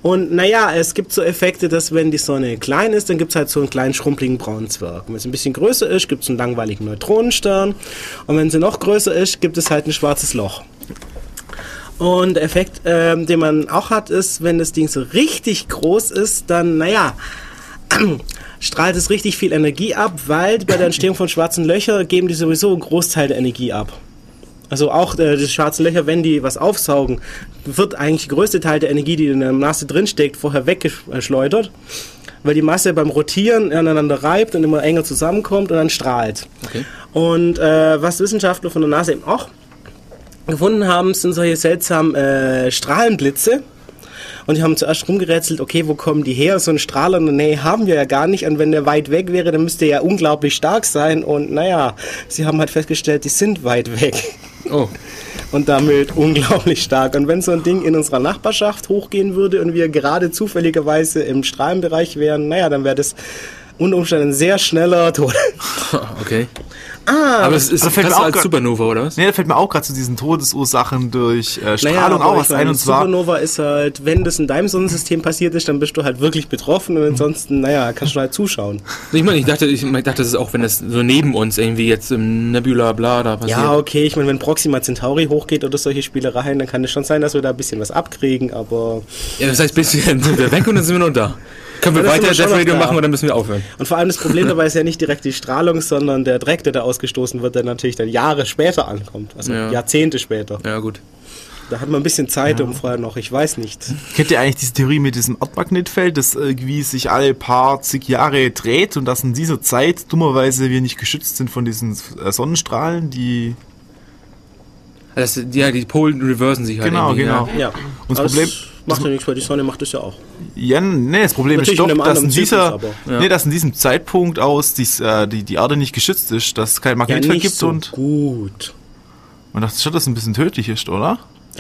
Und naja, es gibt so Effekte, dass wenn die Sonne klein ist, dann gibt es halt so einen kleinen schrumpeligen braunen Zwerg. Wenn es ein bisschen größer ist, gibt es einen langweiligen Neutronenstern. Und wenn sie noch größer ist, gibt es halt ein schwarzes Loch. Und der Effekt, ähm, den man auch hat, ist, wenn das Ding so richtig groß ist, dann, naja, strahlt es richtig viel Energie ab, weil bei der Entstehung von schwarzen Löchern geben die sowieso einen Großteil der Energie ab. Also auch äh, die schwarzen Löcher, wenn die was aufsaugen, wird eigentlich der größte Teil der Energie, die in der Masse drinsteckt, vorher weggeschleudert, weil die Masse beim Rotieren aneinander reibt und immer enger zusammenkommt und dann strahlt. Okay. Und äh, was Wissenschaftler von der NASA eben auch gefunden haben, sind solche seltsamen äh, Strahlenblitze. Und die haben zuerst rumgerätselt, okay, wo kommen die her? So einen Strahler in der Nähe haben wir ja gar nicht. Und wenn der weit weg wäre, dann müsste er ja unglaublich stark sein. Und naja, sie haben halt festgestellt, die sind weit weg. Oh, Und damit unglaublich stark. Und wenn so ein Ding in unserer Nachbarschaft hochgehen würde und wir gerade zufälligerweise im Strahlenbereich wären, naja, dann wäre das unter Umständen ein sehr schneller Tod. okay. Ah, Aber es ist Also fällt mir auch als Supernova, oder was? Nee, da fällt mir auch gerade zu diesen Todesursachen durch äh, Naja, Strahlung aber auch was ein. Und zwar, Supernova ist halt, wenn das in deinem Sonnensystem passiert ist, dann bist du halt wirklich betroffen und ansonsten, naja, kannst du halt zuschauen. Ich meine, ich dachte, ich dachte, das ist auch, wenn das so neben uns irgendwie jetzt im Nebula bla da passiert. Ja, okay, ich meine, wenn Proxima Centauri hochgeht oder solche Spielereien, dann kann es schon sein, dass wir da ein bisschen was abkriegen, aber. Ja, das heißt, bisschen sind wir weg und dann sind wir noch da. Können wir Ja, weiter Death Radio machen oder müssen wir aufhören? Und vor allem das Problem dabei ist ja nicht direkt die Strahlung, sondern der Dreck, der da ausgestoßen wird, der natürlich dann Jahre später ankommt. Also Ja. Jahrzehnte später. Ja, gut. Da hat man ein bisschen Zeit, um vorher noch, ich weiß nicht. kennt ihr eigentlich diese Theorie mit diesem Erdmagnetfeld, das irgendwie sich alle paar zig Jahre dreht und dass in dieser Zeit dummerweise wir nicht geschützt sind von diesen äh, Sonnenstrahlen, die Das, ja, die Polen reversen sich halt. Genau, genau. Ja. Ja. Und das Problem- macht ja nichts, weil die Sonne macht das ja auch. Ja, nee, das Problem Natürlich ist doch, dass in, dieser, Zyklus, aber- nee, dass in diesem Zeitpunkt aus dies, äh, die, die Erde nicht geschützt ist, dass es kein Ja, Magnetfeld nicht gibt so und gut. man dachte schon, dass es ein bisschen tödlich ist, oder?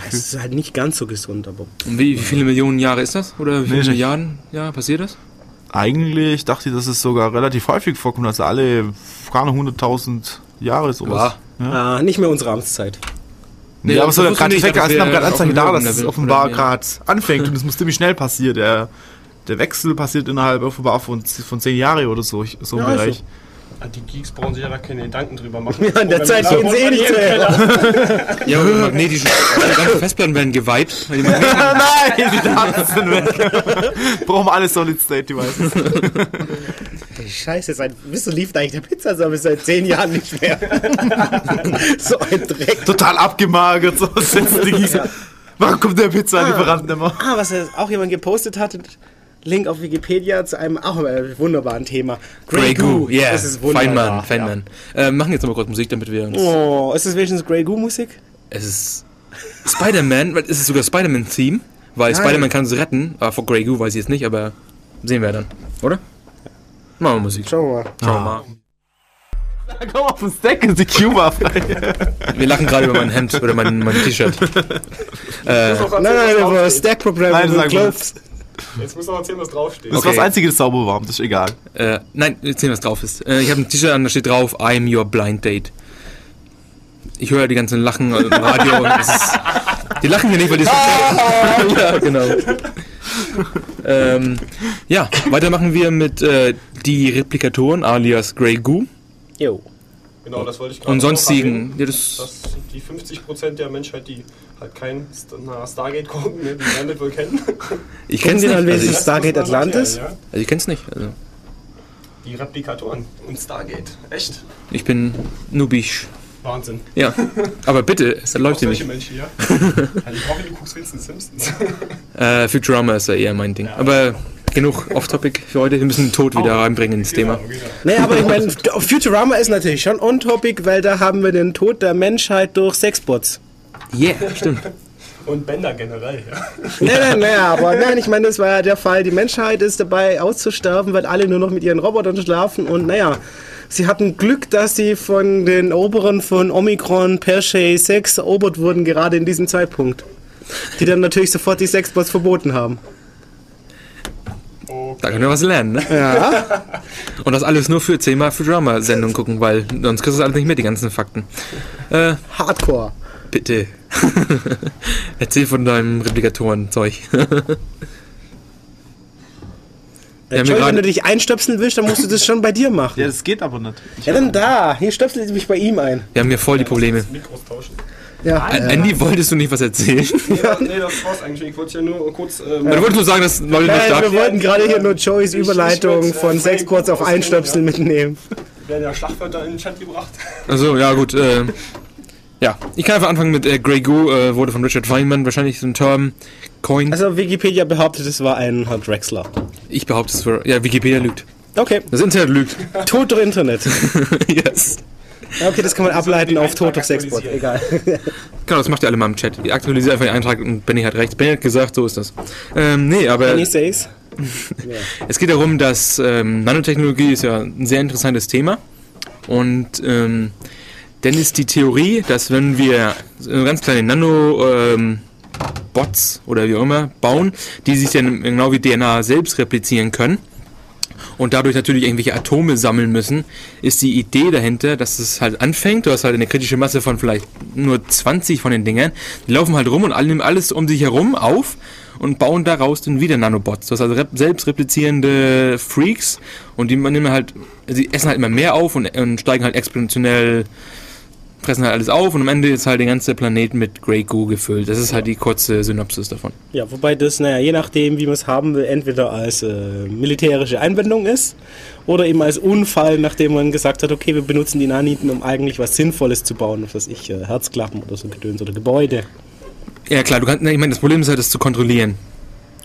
Es ist halt nicht ganz so gesund, aber Und wie, wie viele Millionen Jahre ist das? Oder wie viele Nee, Milliarden Jahre passiert das? Eigentlich dachte ich, dass es sogar relativ häufig vorkommt, also alle keine 100.000 Jahre sowas. Ja. ah, nicht mehr unsere Amtszeit. Nee, Nee, aber so gerade also es wir gerade dem da, dass es offenbar gerade anfängt und es muss ziemlich schnell passieren. Der, der Wechsel passiert innerhalb offenbar von, von zehn Jahren oder so, so im Ja, Bereich. Ah, Die Geeks brauchen sich ja da keine Gedanken drüber machen. Ja, in der Zeit gehen sie eh nicht. Keller- Ja, aber magnetischen. Die ganzen Festplatten werden geweiht. Weil die Magneten, Nein, die Daten sind weg. Brauchen wir alle Solid State Devices. Scheiße, seit, wieso lief eigentlich der Pizzaservice seit zehn Jahren nicht mehr? so ein Dreck. Total abgemagert, so sitzen die Gießer. Warum kommt der Pizzalieferant nicht mehr? Ah, was er- auch jemand gepostet hat, Link auf Wikipedia zu einem auch wunderbaren Thema. Grey Goo, yeah. Das ist wunderbar. Feynman, Feynman. Äh, machen jetzt nochmal kurz Musik, damit wir uns. Oh, ist das wenigstens Grey Goo Musik? Es ist Spider-Man, weil es ist sogar Spider-Man-Theme, weil. Spider-Man kann sie retten. Aber vor Grey Goo weiß ich jetzt nicht, aber sehen wir dann. Oder? Machen wir Musik. Schauen wir mal. Schauen wir mal. Komm auf den Stack, ist die Cuba frei. Wir lachen gerade über mein Hemd oder mein, mein T-Shirt. äh, Nein, nein, aber Stack Program Nein, Jetzt muss noch erzählen, was draufsteht. Das Okay. war das Einzige, das sauber war, das ist egal. äh, nein, erzähl, was drauf ist. Äh, ich habe ein T-Shirt an, da steht drauf, I'm your blind date. Ich höre die ganzen Lachen im Radio und es ist, Die lachen hier nicht, weil die so Ja, genau. ähm, ja, weiter machen wir mit äh, die Replikatoren alias Grey Goo Jo. Genau, das wollte ich gerade und sonstigen. Ja, das, Dass die 50% der Menschheit, die halt kein Stargate gucken, ne, die werden das wohl kennen. ich kenn's Sie dann Also wenigstens ich, Stargate Das Atlantis? ja? also ich kenn's nicht. Also Die Replikatoren und Stargate. Echt? ich bin nubisch. Wahnsinn. Ja, aber bitte, es läuft hier solche nicht. Menschen hier. also ich hoffe, du guckst wenigstens Simpsons. Äh, Futurama ist ja eher mein Ding. Aber genug Off-Topic für heute. Wir müssen den Tod wieder reinbringen ins Thema. Naja, aber ich meine, Futurama ist natürlich schon on-topic, weil da haben wir den Tod der Menschheit durch Sexbots. Yeah, stimmt. Und Bänder generell, ja. Nein, nein, nein, aber nein, ich meine, das war ja der Fall. Die Menschheit ist dabei auszusterben, weil alle nur noch mit ihren Robotern schlafen und naja, sie hatten Glück, dass sie von den Oberen von Omikron per se 6 erobert wurden, gerade in diesem Zeitpunkt. Die dann natürlich sofort die Sexbots verboten haben. Da können wir was lernen, ne? Ja. Und das alles nur für 10 Mal Futurama-Sendung gucken, weil sonst kriegst du alles nicht mit, die ganzen Fakten. Äh, Hardcore. bitte. Erzähl von deinem Replikatoren-Zeug. Mir Joey, wenn du dich einstöpseln willst, dann musst du das schon bei dir machen. Ja, das geht aber nicht. Ja, dann da. Hier stöpsel ich mich bei ihm ein. Wir haben hier voll die Probleme. Mikros tauschen. Ja. Ä- Andy, wolltest du nicht was erzählen? Nee, nee, das war's eigentlich. Ich wollte ja nur kurz. Ähm, Du wolltest nur sagen, dass Leute nicht Nein, wir wollten gerade hier nur Joeys Überleitung will's, äh, von Sexbots Goo auf Einstöpseln ja. mitnehmen. werden ja Schlagwörter in den Chat gebracht. Also ja gut. Äh, ja, ich kann einfach anfangen mit äh, Grey Goo, äh, wurde von Richard Feynman wahrscheinlich so ein Term coin. Also Wikipedia behauptet, es war ein Herr Drexler. ich behaupte es für. Ja, Wikipedia lügt. Okay, Das Internet lügt. Tod durch Internet. yes. Ja, Okay, das kann man ableiten auf durch Sexbot. Egal. Genau, das macht ihr alle mal im Chat. Ich aktualisiere einfach den Eintrag und Benny hat recht. Benny hat gesagt, so ist das. Ähm, nee, aber Any says? es geht darum, dass ähm, Nanotechnologie ist ja ein sehr interessantes Thema. Und ähm, dann ist die Theorie, dass wenn wir ganz kleine Nano ähm, oder wie auch immer bauen, die sich dann genau wie DNA selbst replizieren können und dadurch natürlich irgendwelche Atome sammeln müssen, ist die Idee dahinter, dass es halt anfängt, du hast halt eine kritische Masse von vielleicht nur 20 von den Dingern, die laufen halt rum und nehmen alles um sich herum auf und bauen daraus dann wieder Nanobots. Das also selbst replizierende Freaks und die nehmen halt, sie essen halt immer mehr auf und, und steigen halt exponentiell fressen halt alles auf und am Ende ist halt der ganze Planet mit Grey Goo gefüllt. Das ist halt die kurze Synopsis davon. Ja, wobei das, naja, je nachdem, wie man es haben will, entweder als äh, militärische Einwendung ist oder eben als Unfall, nachdem man gesagt hat, okay, wir benutzen die Naniten, um eigentlich was Sinnvolles zu bauen, was weiß ich, äh, Herzklappen oder so Gedöns oder Gebäude. Ja klar, du kannst, ich meine, das Problem ist halt, das zu kontrollieren.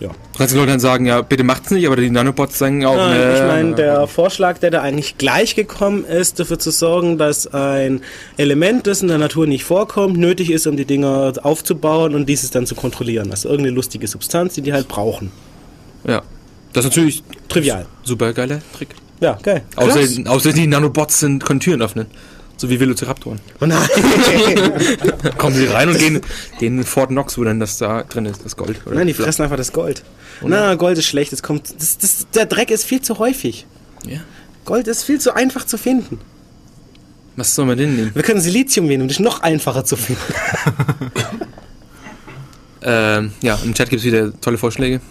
Ja. Du kannst Leuten dann sagen, ja, bitte macht's nicht, aber die Nanobots sagen auch, Nein, ne, ich meine, ne, der Vorschlag, der da eigentlich gleich gekommen ist, dafür zu sorgen, dass ein Element, das in der Natur nicht vorkommt, nötig ist, um die Dinger aufzubauen und dieses dann zu kontrollieren. Also irgendeine lustige Substanz, die die halt brauchen. Ja. Das ist natürlich Trivial. super geiler Trick. Ja, geil. Außer, außer die Nanobots sind, können Türen öffnen. So wie Velociraptoren. Oh nein. Kommen sie rein und gehen, in Fort Knox, wo dann das da drin ist, das Gold. Oder Nein, die fressen einfach das Gold. Na, Gold ist schlecht. Es kommt, das, das, der Dreck ist viel zu häufig. Ja. Gold ist viel zu einfach zu finden. Was soll man denn nehmen? Wir können Silizium nehmen, um das noch einfacher zu finden. Ähm, ja, im Chat gibt es wieder tolle Vorschläge.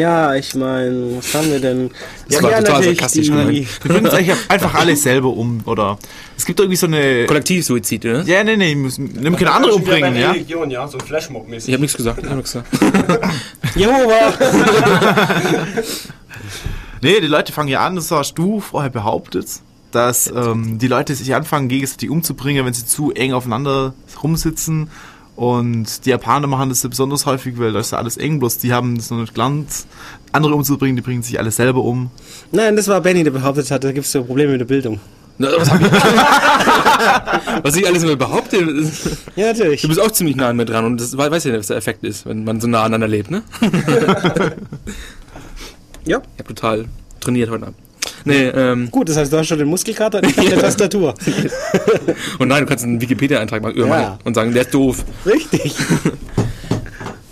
Ja, ich meine, was haben wir denn? Das war total sarkastisch gemeint. Wir uns eigentlich einfach alles selber um, oder? Es gibt irgendwie so eine. Kollektivsuizid, oder? Ja, nee, nee, müssen, nimm keine andere umbringen, ja? Religion, ja, so Flashmob-mäßig. Ich habe nichts gesagt. Ich hab nichts gesagt. Jehova! Nee, die Leute fangen ja an, das hast du vorher behauptet, dass ähm, die Leute sich anfangen, gegenseitig umzubringen, wenn sie zu eng aufeinander rumsitzen. Und die Japaner machen das ja besonders häufig, weil da ist ja alles eng, bloß die haben das noch nicht gelernt, andere umzubringen, die bringen sich alle selber um. Nein, das war Benny, der behauptet hat, da gibt es so Probleme mit der Bildung. Na, was, hab ich, was ich alles immer behaupte, ist- Ja, natürlich. du bist auch ziemlich nah an mir dran und das weiß ja, was der Effekt ist, wenn man so nah aneinander lebt, ne? Ja, Ich habe total trainiert heute Abend. Nee, ähm, gut, das heißt, du hast schon den Muskelkater und ich hab eine Tastatur. und nein, du kannst einen Wikipedia-Eintrag machen, irgendwann Ja. und sagen, der ist doof. Richtig.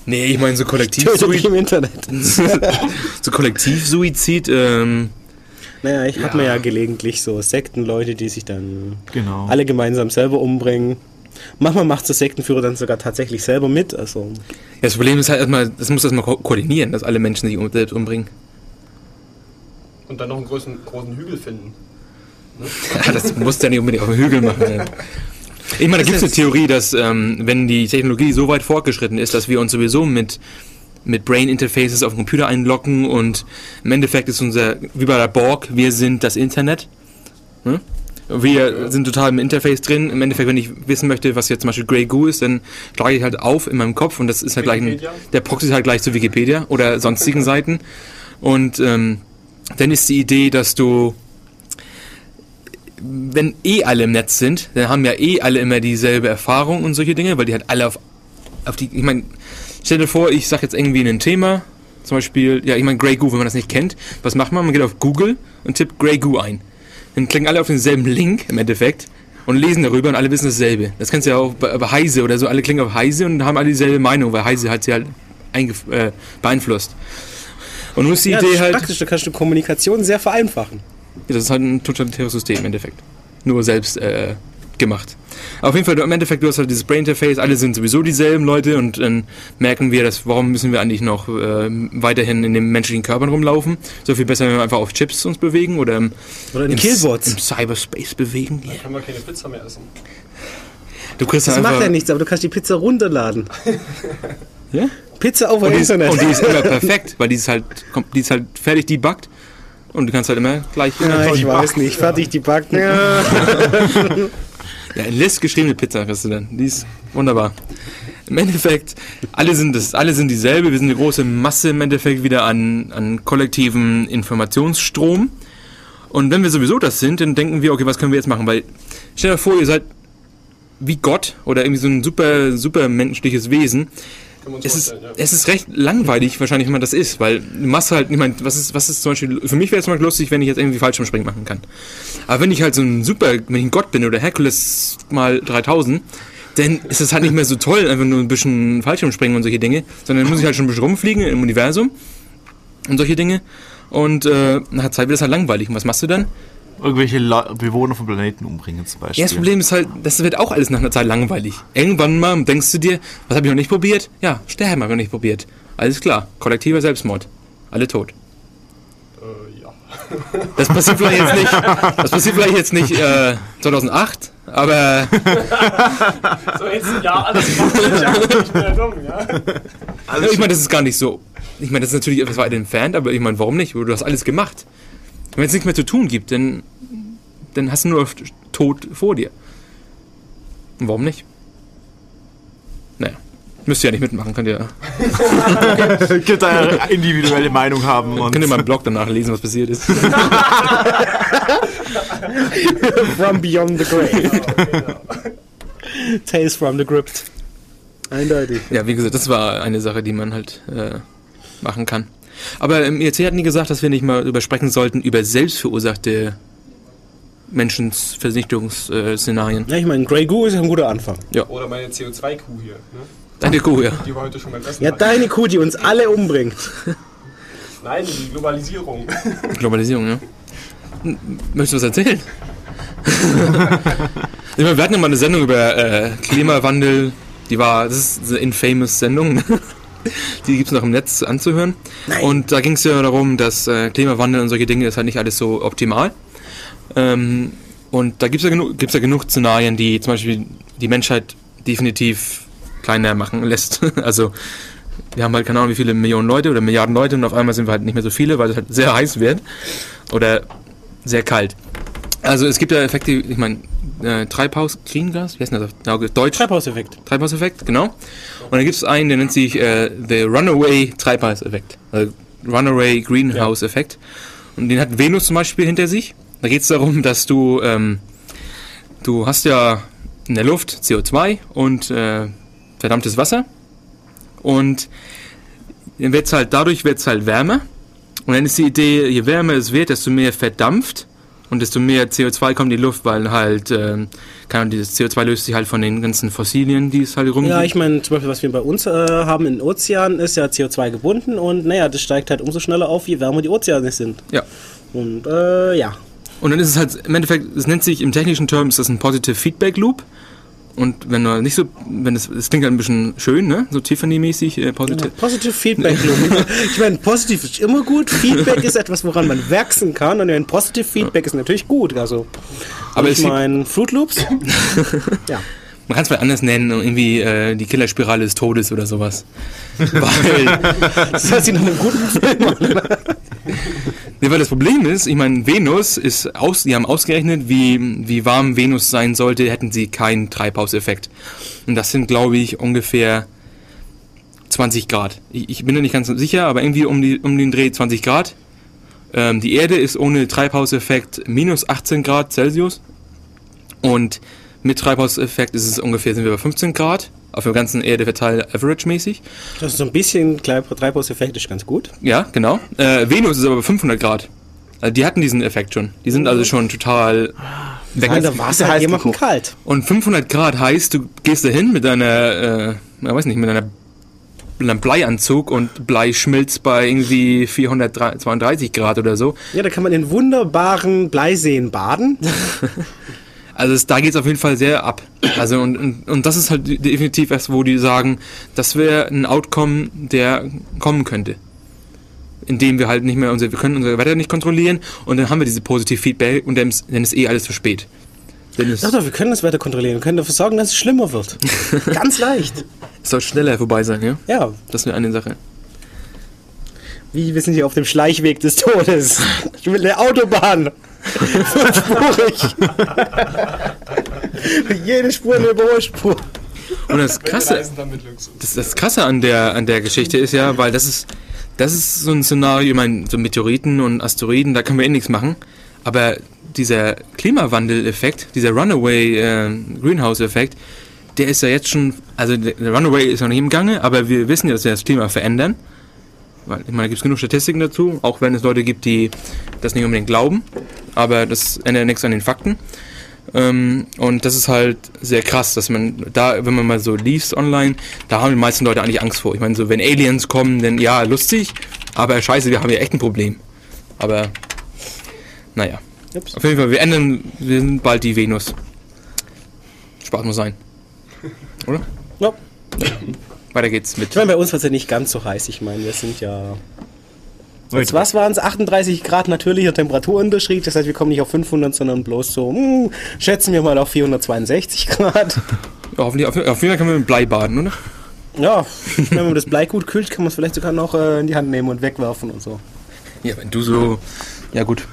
Nee, ich meine so Kollektivsuizid, im Internet. so Kollektivsuizid, ähm, Naja, ich hab Ja. mir ja gelegentlich so Sektenleute, die sich dann Genau. alle gemeinsam selber umbringen. Manchmal macht der Sektenführer dann sogar tatsächlich selber mit. Also, ja, das Problem ist halt erstmal, das muss erstmal ko koordinieren, dass alle Menschen sich selbst umbringen. Und dann noch einen großen, großen Hügel finden. Ja, das musst du ja nicht unbedingt auf dem Hügel machen. Ja. Ich meine, da gibt es eine Theorie, dass ähm, wenn die Technologie so weit fortgeschritten ist, dass wir uns sowieso mit, mit Brain Interfaces auf dem Computer einloggen und im Endeffekt ist unser, wie bei der Borg, wir sind das Internet. Hm? Wir sind total im Interface drin. Im Endeffekt, wenn ich wissen möchte, was jetzt zum Beispiel Grey Goo ist, dann schlage ich halt auf in meinem Kopf und das ist halt gleich ein, Wikipedia? der Proxy ist halt gleich zu Wikipedia oder sonstigen Seiten. Und ähm, dann ist die Idee, dass du wenn eh alle im Netz sind, dann haben ja eh alle immer dieselbe Erfahrung und solche Dinge, weil die halt alle auf, auf die, ich meine, stell dir vor, ich sag jetzt irgendwie ein Thema, zum Beispiel, ja, ich meine Grey Goo, wenn man das nicht kennt, was macht man? Man geht auf Google und tippt Grey Goo ein. Dann klicken alle auf denselben Link im Endeffekt und lesen darüber und alle wissen dasselbe. Das kennst du ja auch bei, bei Heise oder so, alle klicken auf Heise und haben alle dieselbe Meinung, weil Heise hat sie halt äh, beeinflusst. Und nun ist die ja, das Idee ist halt, praktisch, da kannst du Kommunikation sehr vereinfachen. ja, das ist halt ein totalitäres System im Endeffekt. Nur selbst äh, gemacht. Auf jeden Fall, du, im Endeffekt, du hast halt dieses Brain Interface, alle sind sowieso dieselben Leute und dann merken wir, dass, warum müssen wir eigentlich noch äh, weiterhin in den menschlichen Körpern rumlaufen? So viel besser, wenn wir einfach auf Chips uns bewegen oder im, Oder in im, Killbots. im Cyberspace bewegen. Dann können wir keine Pizza mehr essen. Du kriegst Das macht ja nichts, aber du kannst die Pizza runterladen. Ja? Pizza over Und die, ist, Internet. und die ist immer perfekt, weil die ist halt, die ist halt fertig debuggt und du kannst halt immer gleich ja, ich debuggen. weiß nicht, fertig die Backen. Ja. Ja, in List geschriebene Pizza kriegst du dann. Die ist wunderbar. Im Endeffekt, alle sind das, alle sind dieselbe. Wir sind eine große Masse im Endeffekt wieder an, an kollektiven Informationsstrom. Und wenn wir sowieso das sind, dann denken wir, okay, was können wir jetzt machen? Weil, stell dir vor, ihr seid wie Gott oder irgendwie so ein super, super menschliches Wesen. Es ist, ja. es ist recht langweilig wahrscheinlich, wenn man das ist, weil du machst halt, ich meine, was ist, was ist zum Beispiel, für mich wäre es mal lustig, wenn ich jetzt irgendwie Fallschirmspringen machen kann. Aber wenn ich halt so ein super, wenn ich ein Gott bin oder Herkules mal 3000, dann ist es halt nicht mehr so toll, einfach nur ein bisschen Fallschirmspringen und solche Dinge, sondern dann muss ich halt schon ein bisschen rumfliegen im Universum und solche Dinge. Und äh, nach Zeit wird es halt langweilig. Und was machst du dann? Irgendwelche Le Bewohner von Planeten umbringen zum Beispiel. Ja, das Problem ist halt, das wird auch alles nach einer Zeit langweilig. Irgendwann mal denkst du dir, was habe ich noch nicht probiert? Ja, sterben habe ich noch nicht probiert. Alles klar, kollektiver Selbstmord. Alle tot. Äh, ja. Das passiert vielleicht jetzt nicht, das passiert vielleicht jetzt nicht äh, 2008, aber So, jetzt ein Jahr alles machen, ja, ich bin ja dumm, ja. ja, ich meine, das ist gar nicht so. Ich meine, das ist natürlich etwas weit entfernt, aber ich meine, warum nicht? Du hast alles gemacht. Wenn es nichts mehr zu tun gibt, dann, dann hast du nur Tod vor dir. Und warum nicht? Naja. Müsst ihr ja nicht mitmachen, könnt ihr, Könnt ihr eine individuelle Meinung haben. Und könnt ihr meinen Blog danach lesen, was passiert ist. From Beyond the Grave. Tales from the Crypt. Eindeutig. Ja, wie gesagt, das war eine Sache, die man halt äh, machen kann. Aber ähm, IRC hat nie gesagt, dass wir nicht mal darüber sprechen sollten, über selbstverursachte Menschenvernichtungsszenarien. Ja, ich meine, Grey Goo ist ja ein guter Anfang. Oder meine CO2-Kuh hier, ne? Deine Kuh, ja. die wir heute schon beim Essen Ja, hatten. deine Kuh, die uns alle umbringt. Nein, die Globalisierung. Globalisierung, ja. Möchtest du was erzählen? ich meine, wir hatten ja mal eine Sendung über äh, Klimawandel. Die war, das ist eine infamous Sendung. Die gibt es noch im Netz anzuhören. Und da ging es ja darum, dass äh, Klimawandel und solche Dinge ist halt nicht alles so optimal. Ähm, und da gibt es ja, gibt's ja genug Szenarien, die zum Beispiel die Menschheit definitiv kleiner machen lässt. also wir haben halt keine Ahnung, wie viele Millionen Leute oder Milliarden Leute und auf einmal sind wir halt nicht mehr so viele, weil es halt sehr heiß wird oder sehr kalt. Also es gibt ja Effekte, ich meine, äh, Treibhaus, Greengas, wie heißt denn das auf Deutsch? Treibhauseffekt. Treibhauseffekt, genau. Und dann gibt es einen, der nennt sich äh, The Runaway Treibhauseffekt. Also Runaway Greenhouse Effekt. Und den hat Venus zum Beispiel hinter sich. Da geht es darum, dass du, ähm, du hast ja in der Luft CO2 und äh, verdammtes Wasser. Und dann wird's halt, dadurch wird es halt wärmer. Und dann ist die Idee, je wärmer es wird, desto mehr verdampft und desto mehr CO2 kommt in die Luft, weil halt, keine Ahnung, dieses CO2 löst sich halt von den ganzen Fossilien, die es halt rumgibt. Ja, ich meine, zum Beispiel, was wir bei uns äh, haben in den Ozeanen, ist ja CO2 gebunden und naja, das steigt halt umso schneller auf, je wärmer die Ozeane sind. ja. Und äh, ja. Und dann ist es halt, im Endeffekt, es nennt sich im technischen Term, ist das ein Positive Feedback Loop. Und wenn du nicht so, wenn es, es klingt halt ein bisschen schön, ne? So Tiffany-mäßig, äh, positive. Positive Feedback ich meine, positiv ist immer gut. Feedback ist etwas, woran man wachsen kann. Und ein Positive Feedback ist natürlich gut. Also, Aber ich meine, Fruit Loops. ja. Man kann es mal anders nennen, irgendwie äh, die Killerspirale des Todes oder sowas. weil, Das hört sich nach einem guten Film nee, weil das Problem ist, ich meine, Venus ist aus, die haben ausgerechnet, wie, wie warm Venus sein sollte, hätten sie keinen Treibhauseffekt. Und das sind, glaube ich, ungefähr 20 Grad. Ich, ich bin da nicht ganz sicher, aber irgendwie um, die, um den Dreh 20 Grad. Ähm, die Erde ist ohne Treibhauseffekt minus 18 Grad Celsius. Und mit Treibhauseffekt ist es ungefähr, sind wir bei 15 Grad. Auf der ganzen Erde verteilt average-mäßig. Das ist so ein bisschen Treibhauseffekt ist ganz gut. Ja, genau. Äh, Venus ist aber bei 500 Grad. Also die hatten diesen Effekt schon. Die sind also schon total weg. Nein, da war es halt heiß jemandem kalt. Und 500 Grad heißt, du gehst da hin mit deiner, äh, ja, weiß nicht, mit deiner mit einem Bleianzug und Blei schmilzt bei irgendwie 432 Grad oder so. Ja, da kann man in wunderbaren Bleiseen baden. Also es, da geht es auf jeden Fall sehr ab. Also und, und, und das ist halt definitiv was, wo die sagen, das wäre ein Outcome, der kommen könnte. Indem wir halt nicht mehr unser, wir können unser Wetter nicht kontrollieren und dann haben wir diese positive Feedback und dann ist, dann ist eh alles zu spät. Dann ist, Sag doch, wir können das Wetter kontrollieren. Wir können dafür sorgen, dass es schlimmer wird. Ganz leicht. es soll schneller vorbei sein, ja? Ja, Das wäre eine Sache. wie wir sind hier auf dem Schleichweg des Todes. Ich will eine Autobahn. Fünfspurig. Jede Spur eine Überholspur. Und das Krasse, das, das Krasse an der, an der Geschichte ist ja, weil das ist, das ist so ein Szenario, ich meine, so Meteoriten und Asteroiden, da können wir eh nichts machen. Aber dieser Klimawandel-Effekt, dieser Runaway äh, Greenhouse-Effekt, der ist ja jetzt schon, also der der Runaway ist noch nicht im Gange, aber wir wissen ja, dass wir das Klima verändern. Weil, ich meine, da gibt es genug Statistiken dazu, auch wenn es Leute gibt, die das nicht unbedingt glauben. Aber das ändert nichts an den Fakten. Ähm, und das ist halt sehr krass, dass man da, wenn man mal so liest online, da haben die meisten Leute eigentlich Angst vor. Ich meine, so wenn Aliens kommen, dann ja, lustig, aber scheiße, wir haben ja echt ein Problem. Aber naja. Ups. Auf jeden Fall, wir ändern, wir sind bald die Venus. Spaß muss sein. Oder? Ja. Weiter geht's mit. Ich meine, bei uns wird es ja nicht ganz so heiß. Ich meine, wir sind ja. Jetzt, was waren es? 38 Grad natürlicher Temperaturunterschied. Das heißt, wir kommen nicht auf 500, sondern bloß so, hm, schätzen wir mal auf 462 Grad. Ja, hoffentlich, auf, auf jeden Fall können wir mit Blei baden, oder? Ja, wenn man das Blei gut kühlt, kann man es vielleicht sogar noch äh, in die Hand nehmen und wegwerfen und so. Ja, wenn du so. Ja, gut.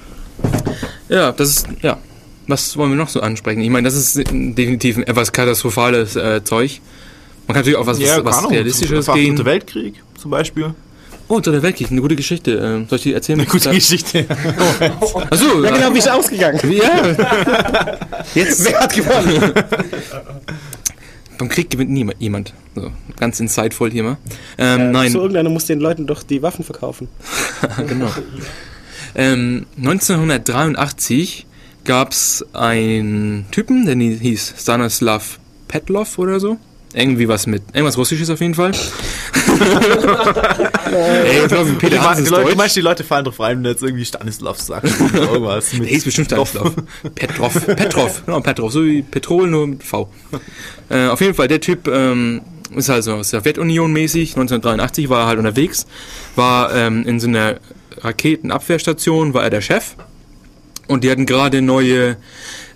Ja, das ist. Ja. Was wollen wir noch so ansprechen? Ich meine, das ist definitiv ein etwas katastrophales äh, Zeug. Man kann natürlich auch was, Ja, was, was Realistisches gehen. Dritter Weltkrieg zum Beispiel. Oh, Dritter Weltkrieg, eine gute Geschichte. Ähm, soll ich die erzählen? Eine Gute Geschichte. Achso, Ja, genau, wie ist ausgegangen? Ja. Jetzt Wer hat gewonnen? beim Krieg gewinnt niemand. jemand. So, ganz insightful hier mal. Ähm, nein, So, irgendeiner muss den Leuten doch die Waffen verkaufen. genau. Ähm, 1983 gab es einen Typen, der hieß Stanislav Petlov oder so. Irgendwie was mit, irgendwas Russisches auf jeden Fall. Ey, ich glaube, Peter Die, Hans ist Leute, du Deutsch. meinst, die Leute fallen drauf rein, wenn du jetzt irgendwie Stanislav sagst. Irgendwas mit Der hieß bestimmt Stanislav. Petrov. Petrov. Genau, Petrov. So wie Petrol, nur mit V. Äh, auf jeden Fall, der Typ ähm, ist halt so aus der Sowjetunion mäßig. 1983 war er halt unterwegs. War ähm, in so einer Raketenabwehrstation, war er der Chef. Und die hatten gerade neue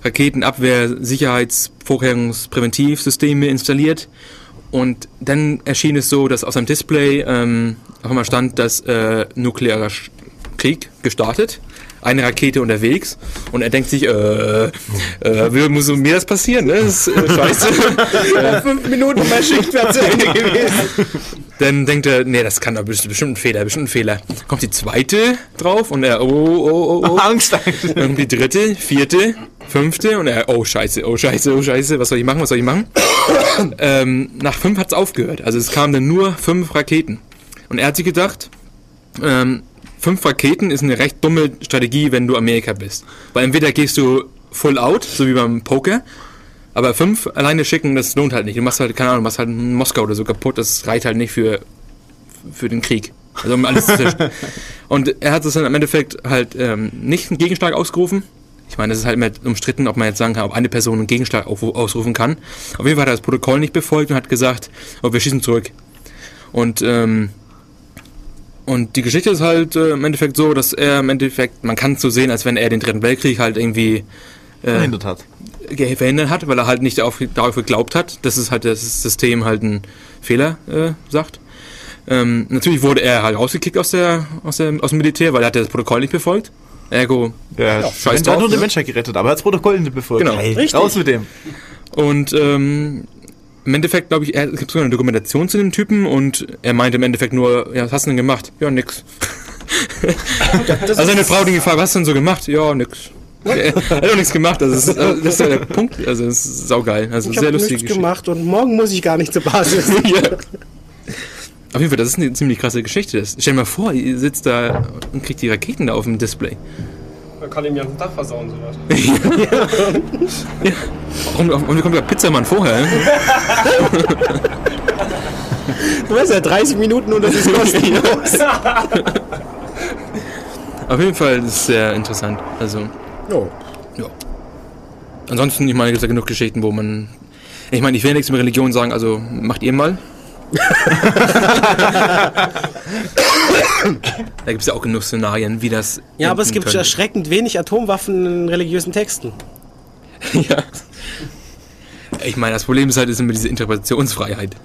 Raketenabwehr-Sicherheitsvorkehrungspräventivsysteme installiert. Und dann erschien es so, dass auf seinem Display ähm, auf einmal stand, dass äh, nuklearer Krieg gestartet, eine Rakete unterwegs und er denkt sich, äh, äh, wie muss mir das passieren, ne? Das ist äh, scheiße. Fünf Minuten mein Schicht wäre zu Ende gewesen. Dann denkt er, nee, das kann doch bestimmt bestimmt ein Fehler, bestimmt ein Fehler. Kommt die zweite drauf und er, oh, oh, oh, oh. Angst. Dann kommt die dritte, vierte, fünfte und er, oh scheiße, oh scheiße, oh scheiße, was soll ich machen, was soll ich machen? ähm, nach fünf hat's aufgehört. Also es kamen dann nur fünf Raketen. Und er hat sich gedacht, ähm, fünf Raketen ist eine recht dumme Strategie, wenn du Amerika bist. Weil entweder gehst du full out, so wie beim Poker, aber fünf alleine schicken, das lohnt halt nicht. Du machst halt, keine Ahnung, machst halt Moskau oder so kaputt, das reicht halt nicht für, für den Krieg. Also um alles zu. Und er hat es dann im Endeffekt halt ähm, nicht einen Gegenschlag ausgerufen. Ich meine, es ist halt immer umstritten, ob man jetzt sagen kann, ob eine Person einen Gegenschlag auf, ausrufen kann. Auf jeden Fall hat er das Protokoll nicht befolgt und hat gesagt, oh, wir schießen zurück. Und ähm, und die Geschichte ist halt äh, im Endeffekt so, dass er im Endeffekt, man kann es so sehen, als wenn er den Dritten Weltkrieg halt irgendwie äh, Verhindert hat. verhindert hat, weil er halt nicht darauf, darauf geglaubt hat, dass es halt das System halt einen Fehler äh, sagt. Ähm, natürlich wurde er halt rausgekickt aus, der, aus, der, aus dem Militär, weil er hat das Protokoll nicht befolgt. Ergo, Ja, scheiß scheiß drauf, hat nur ne? die Menschheit gerettet, aber er hat das Protokoll nicht befolgt. Genau. Hey, Richtig. raus mit dem. Und ähm, im Endeffekt, glaube ich, es gibt sogar eine Dokumentation zu dem Typen und er meinte im Endeffekt nur, ja, was hast du denn gemacht? Ja, nix. also seine Frau hat ihn gefragt, was hast du denn so gemacht? Ja, nix. Er hat auch nichts gemacht, also das ist, also das ist ja der Punkt, also das ist saugeil, also Ich sehr habe lustige nichts Geschichte. gemacht und morgen muss ich gar nicht zur Basis. ja. Auf jeden Fall, das ist eine ziemlich krasse Geschichte. Das, stell dir mal vor, ihr sitzt da und kriegt die Raketen da auf dem Display. Man kann ihm ja den Dach versauen, sowas. Warum, warum kommt der Pizzamann vorher? Du weißt ja, 30 Minuten und das ist kostenlos. Auf jeden Fall ist es sehr interessant. Also, Oh. ja. Ansonsten, ich meine, gibt es ja genug Geschichten, wo man. Ich meine, ich will nichts mit Religion sagen, also macht ihr mal. da gibt es ja auch genug Szenarien, wie das. Ja, aber es gibt könnte. erschreckend wenig Atomwaffen in religiösen Texten. ja. Ich meine, das Problem ist halt ist immer diese Interpretationsfreiheit.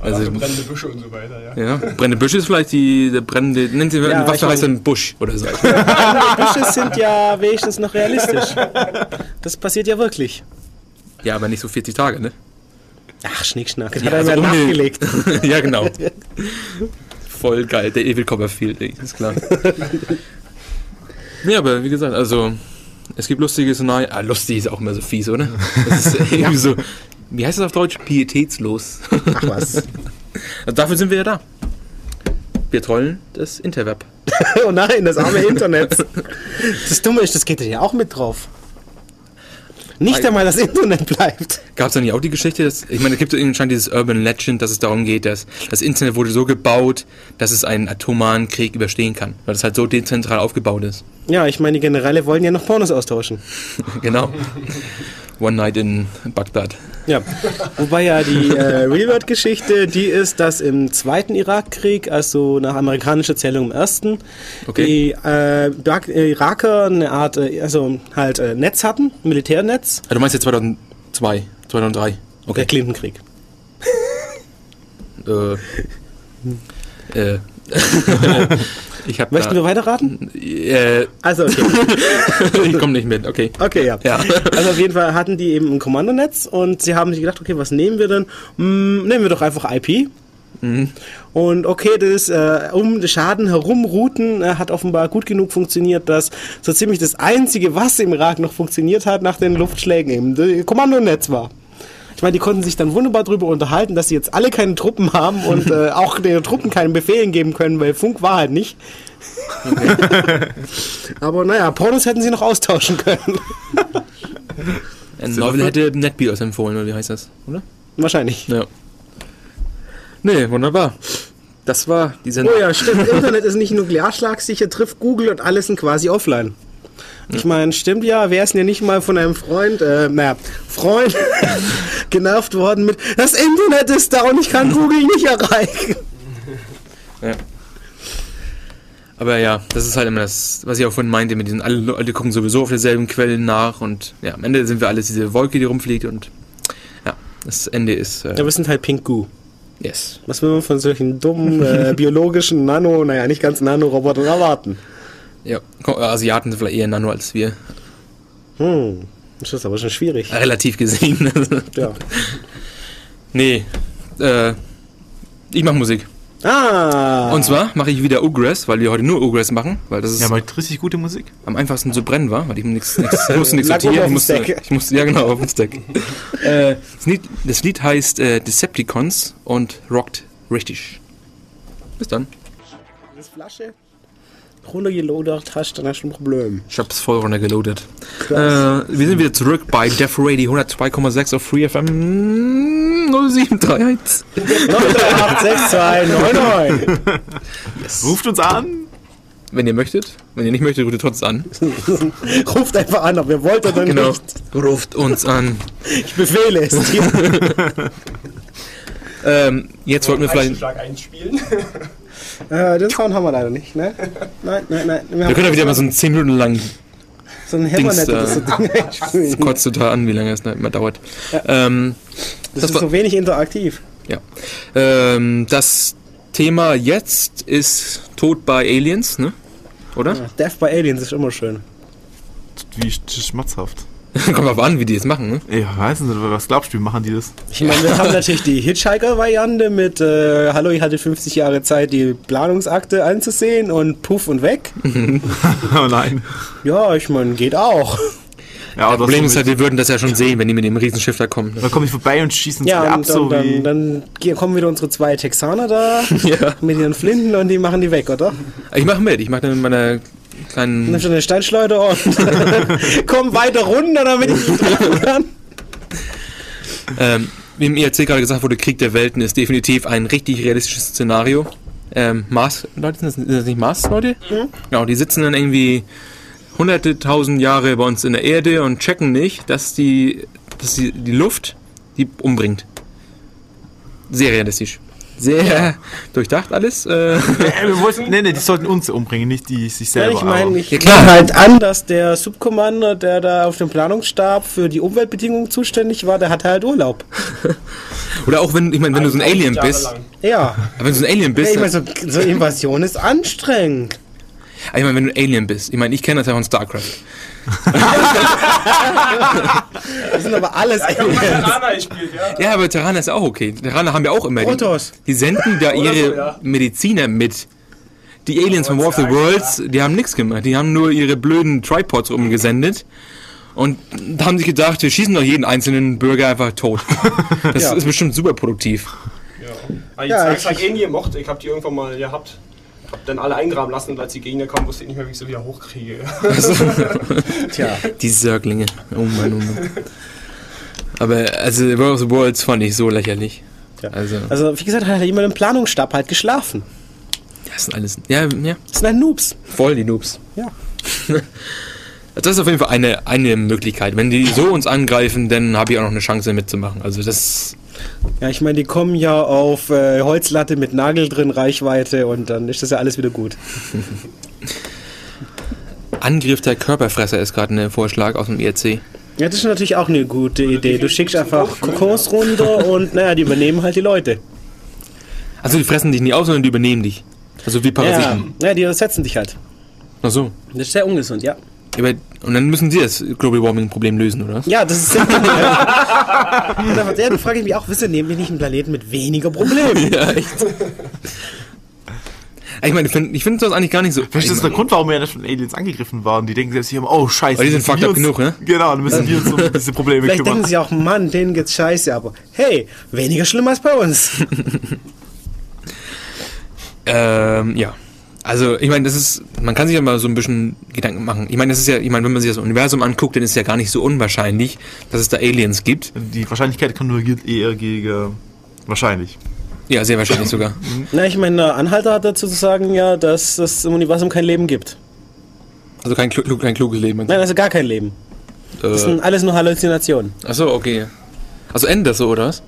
Also, brennende Büsche und so weiter, ja. ja, brennende Büsche ist vielleicht die der brennende, nennt sie Ja, eine Waffe heißt dann Busch oder so. Büsche sind ja wenigstens noch realistisch. Das passiert ja wirklich. ja, aber nicht so 40 Tage, ne? Ach, Schnickschnack. Das Ja, hat er also nachgelegt. ja, genau. Voll geil, der Evil Copperfield, ey, ist klar. nee, aber wie gesagt, also es gibt lustige Szenarien. Ah, lustig ist auch immer so fies, oder? Das ist irgendwie so. Wie heißt das auf Deutsch? Pietätslos. Ach was. Also dafür sind wir ja da. Wir trollen das Interweb. Oh nein, das arme Internet. Das Dumme ist, das geht ja auch mit drauf. Nicht einmal das Internet bleibt. Gab es da nicht auch die Geschichte, dass, ich meine, es gibt anscheinend dieses Urban Legend, dass es darum geht, dass das Internet wurde so gebaut, dass es einen atomaren Krieg überstehen kann, weil es halt so dezentral aufgebaut ist. Ja, ich meine, die Generäle wollen ja noch Pornos austauschen. genau. One Night in Bagdad. Ja. Wobei ja die äh, Real-World-Geschichte, die ist, dass im zweiten Irakkrieg, also nach amerikanischer Zählung im ersten, Okay. die äh, äh, Iraker eine Art, äh, also halt äh, Netz hatten, Militärnetz, Ah, du meinst jetzt 2002, 2003? der Okay. Clinton-Krieg. Äh, äh, Ich hab Möchten wir weiterraten? Äh, Also, okay. ich komme nicht mit, okay. Okay, ja. Ja. Also auf jeden Fall hatten die eben ein Kommandonetz und sie haben sich gedacht, okay, was nehmen wir denn? Hm, nehmen wir doch einfach IP. Und okay, das äh, um den Schaden herum routen äh, hat offenbar gut genug funktioniert, dass so ziemlich das einzige, was im Irak noch funktioniert hat nach den Luftschlägen eben das Kommandonetz war. Ich meine, die konnten sich dann wunderbar darüber unterhalten, dass sie jetzt alle keine Truppen haben und äh, auch den Truppen keinen Befehlen geben können, weil Funk war halt nicht. Aber naja, Pornos hätten sie noch austauschen können. Ein Novel hätte NetBeaters empfohlen, oder wie heißt das, oder? Wahrscheinlich. Ja. Nee, wunderbar. Das war die Sendung. Oh ja, stimmt. Internet ist nicht nuklearschlagsicher, trifft Google und alle sind quasi offline. Ich meine, stimmt ja, wer ist denn ja nicht mal von einem Freund, äh, naja, Freund genervt worden mit, das Internet ist da und ich kann Google nicht erreichen. Ja. Aber ja, das ist halt immer das, was ich auch vorhin meinte, mit diesen, alle, alle gucken sowieso auf derselben Quellen nach und ja, am Ende sind wir alles diese Wolke, die rumfliegt und ja, das Ende ist, äh, Ja, wir sind halt Pink Goo. yes. Was will man von solchen dummen, äh, biologischen Nano, naja, nicht ganz Nanorobotern erwarten? Ja, Ko- Asiaten sind vielleicht eher Nano als wir, Hm, das ist aber schon schwierig. relativ gesehen. Ja. nee, äh, ich mache Musik. Ah! Und zwar mache ich wieder Ugress, weil wir heute nur Ugress machen, weil das ist Ja, aber richtig gute Musik. am einfachsten zu brennen war, weil ich nichts, nichts, ich musste nichts sortieren. auf Ich musste, Stack. ich musste, ja genau, auf dem Stack. äh, das, Lied, das Lied heißt äh, Decepticons und rockt richtig. Bis dann. Das Flasche runtergelodert hast, dann hast du ein Problem. Ich hab's voll runtergeloadet. Äh, wir sind wieder zurück bei Def Radio 102,6 auf Free FM 0731. 9862299. Ruft uns an. Wenn ihr möchtet. Wenn ihr nicht möchtet, ruft ihr trotzdem an. Ruft einfach an, ob ihr wollt oder Genau. nicht. Ruft uns an. Ich befehle es dir. Ähm, jetzt wollten wir vielleicht. Einspielen. Äh, den Sound haben wir leider nicht, ne? Nein, nein, nein. Wir, Wir können ja wieder mal so ein 10 Minuten lang so ein da- oder so Ding einspielen. kotzt total an, wie lange es immer dauert. Ähm, Das, das ist war- so wenig interaktiv. ja. Ähm, das Thema jetzt ist Tod bei Aliens, ne? Oder? Death by Aliens ist immer schön. Wie sch- schmerzhaft. Kommt auf an, wie die das machen, ne? Ich weiß nicht, was glaubst du, wie machen die das? Ich meine, wir haben natürlich die Hitchhiker-Variante mit äh, Hallo, ich hatte 50 Jahre Zeit, die Planungsakte anzusehen und puff und weg. oh nein. Ja, ich meine, geht auch. Ja, aber Problem das ist halt, wir würden das ja schon sehen, wenn die mit dem Riesenschiff da kommen. Dann komme ich vorbei und schießen uns Ja, alle ab, und so dann, wie. dann, dann kommen wieder unsere zwei Texaner da Ja. mit ihren Flinten und die machen die weg, oder? Ich mache mit, ich mache dann mit meiner kleinen. Nimmst du eine Steinschleuder und komm weiter runter, damit ich nicht treffen kann. Ähm, wie im IRC gerade gesagt wurde, Krieg der Welten ist definitiv ein richtig realistisches Szenario. Ähm, Mars, Leute, sind das, sind das nicht Mars-Leute? Genau, die sitzen dann irgendwie hunderte tausend Jahre bei uns in der Erde und checken nicht, dass die, dass die, die Luft die umbringt. Sehr realistisch. Sehr durchdacht alles. Äh, wir wollten, nee, nee, die sollten uns umbringen, nicht die sich Ja, selber. ich meine, ich Ja, klar. halt an, dass der Subkommander, der da auf dem Planungsstab für die Umweltbedingungen zuständig war, der hatte halt Urlaub. oder auch wenn, ich meine, wenn du so ein Alien Jahre bist, lang. Ja. aber wenn du so ein Alien ja bist, ich meine, so, so Invasion ist anstrengend. ich meine, wenn du ein Alien bist, ich meine, ich kenne das ja von StarCraft. Das sind aber alles Ich mal Aliens. Terraner gespielt, ja. Ja, aber Terraner ist auch okay. Terraner haben ja auch immer. Protoss. Die, die senden da ihre so, ja. Mediziner mit. Die Aliens von War of the Worlds, die haben nichts gemacht. Die haben nur ihre blöden Tripods umgesendet. Und da haben sich gedacht, wir schießen doch jeden einzelnen Bürger einfach tot. Das Ja. ist bestimmt super produktiv. ja. Die Ja, Zergs ich- hat eh nie gemocht. Ich hab die irgendwann mal gehabt. Hab dann alle eingraben lassen und als die Gegner kamen, wusste ich nicht mehr, wie ich sie wieder hochkriege. Tja. Die Sörglinge. Oh Mann, oh Mann. Aber also War of the Worlds fand ich so lächerlich. Ja. Also, Also, wie gesagt, hat jemand im Planungsstab halt geschlafen. das sind alles. Ja, ja, Das sind halt Noobs. voll die Noobs. Ja. Das ist auf jeden Fall eine, eine Möglichkeit. Wenn die so uns angreifen, dann habe ich auch noch eine Chance mitzumachen. Also das. Ja, ich meine, die kommen ja auf äh, Holzlatte mit Nagel drin, Reichweite und dann ist das ja alles wieder gut. Angriff der Körperfresser ist gerade ein Vorschlag aus dem IRC. Ja, das ist natürlich auch eine gute Idee. Du schickst einfach Kokos runter und naja, die übernehmen halt die Leute. Also die fressen dich nicht aus, sondern die übernehmen dich. Also wie Ja, Parasiten. ja, die ersetzen dich halt. Ach so. Das ist sehr ungesund, ja. Aber, und dann müssen sie das Global Warming Problem lösen, oder? Ja, das ist sehr ja. Und dann, frage ich mich auch, wisst ihr, nehmen wir nicht einen Planeten mit weniger Problemen? Ja, echt. Ich meine, ich finde ich find das eigentlich gar nicht so. Vielleicht ist das der Grund, warum wir ja nicht von Aliens angegriffen waren. Die denken sich immer, oh scheiße. Weil die sind fucked up genug, ne? Genau, dann müssen wir uns um diese Probleme Vielleicht kümmern. denken sie auch, Mann, denen geht's scheiße, aber hey, weniger schlimm als bei uns. Ähm, ja. Also, ich meine, das ist, man kann sich ja mal so ein bisschen Gedanken machen. Ich meine, das ist ja, ich meine, wenn man sich das Universum anguckt, dann ist es ja gar nicht so unwahrscheinlich, dass es da Aliens gibt. Die Wahrscheinlichkeit konvergiert eher gegen wahrscheinlich. Ja, sehr wahrscheinlich sogar. Na, ich meine, der Anhalter hat dazu zu sagen, ja, dass es im Universum kein Leben gibt. Also kein, klu kein kluges Leben. Nein, also gar kein Leben. Das Äh, sind alles nur Halluzinationen. achso, okay. Also endet das so, oder was?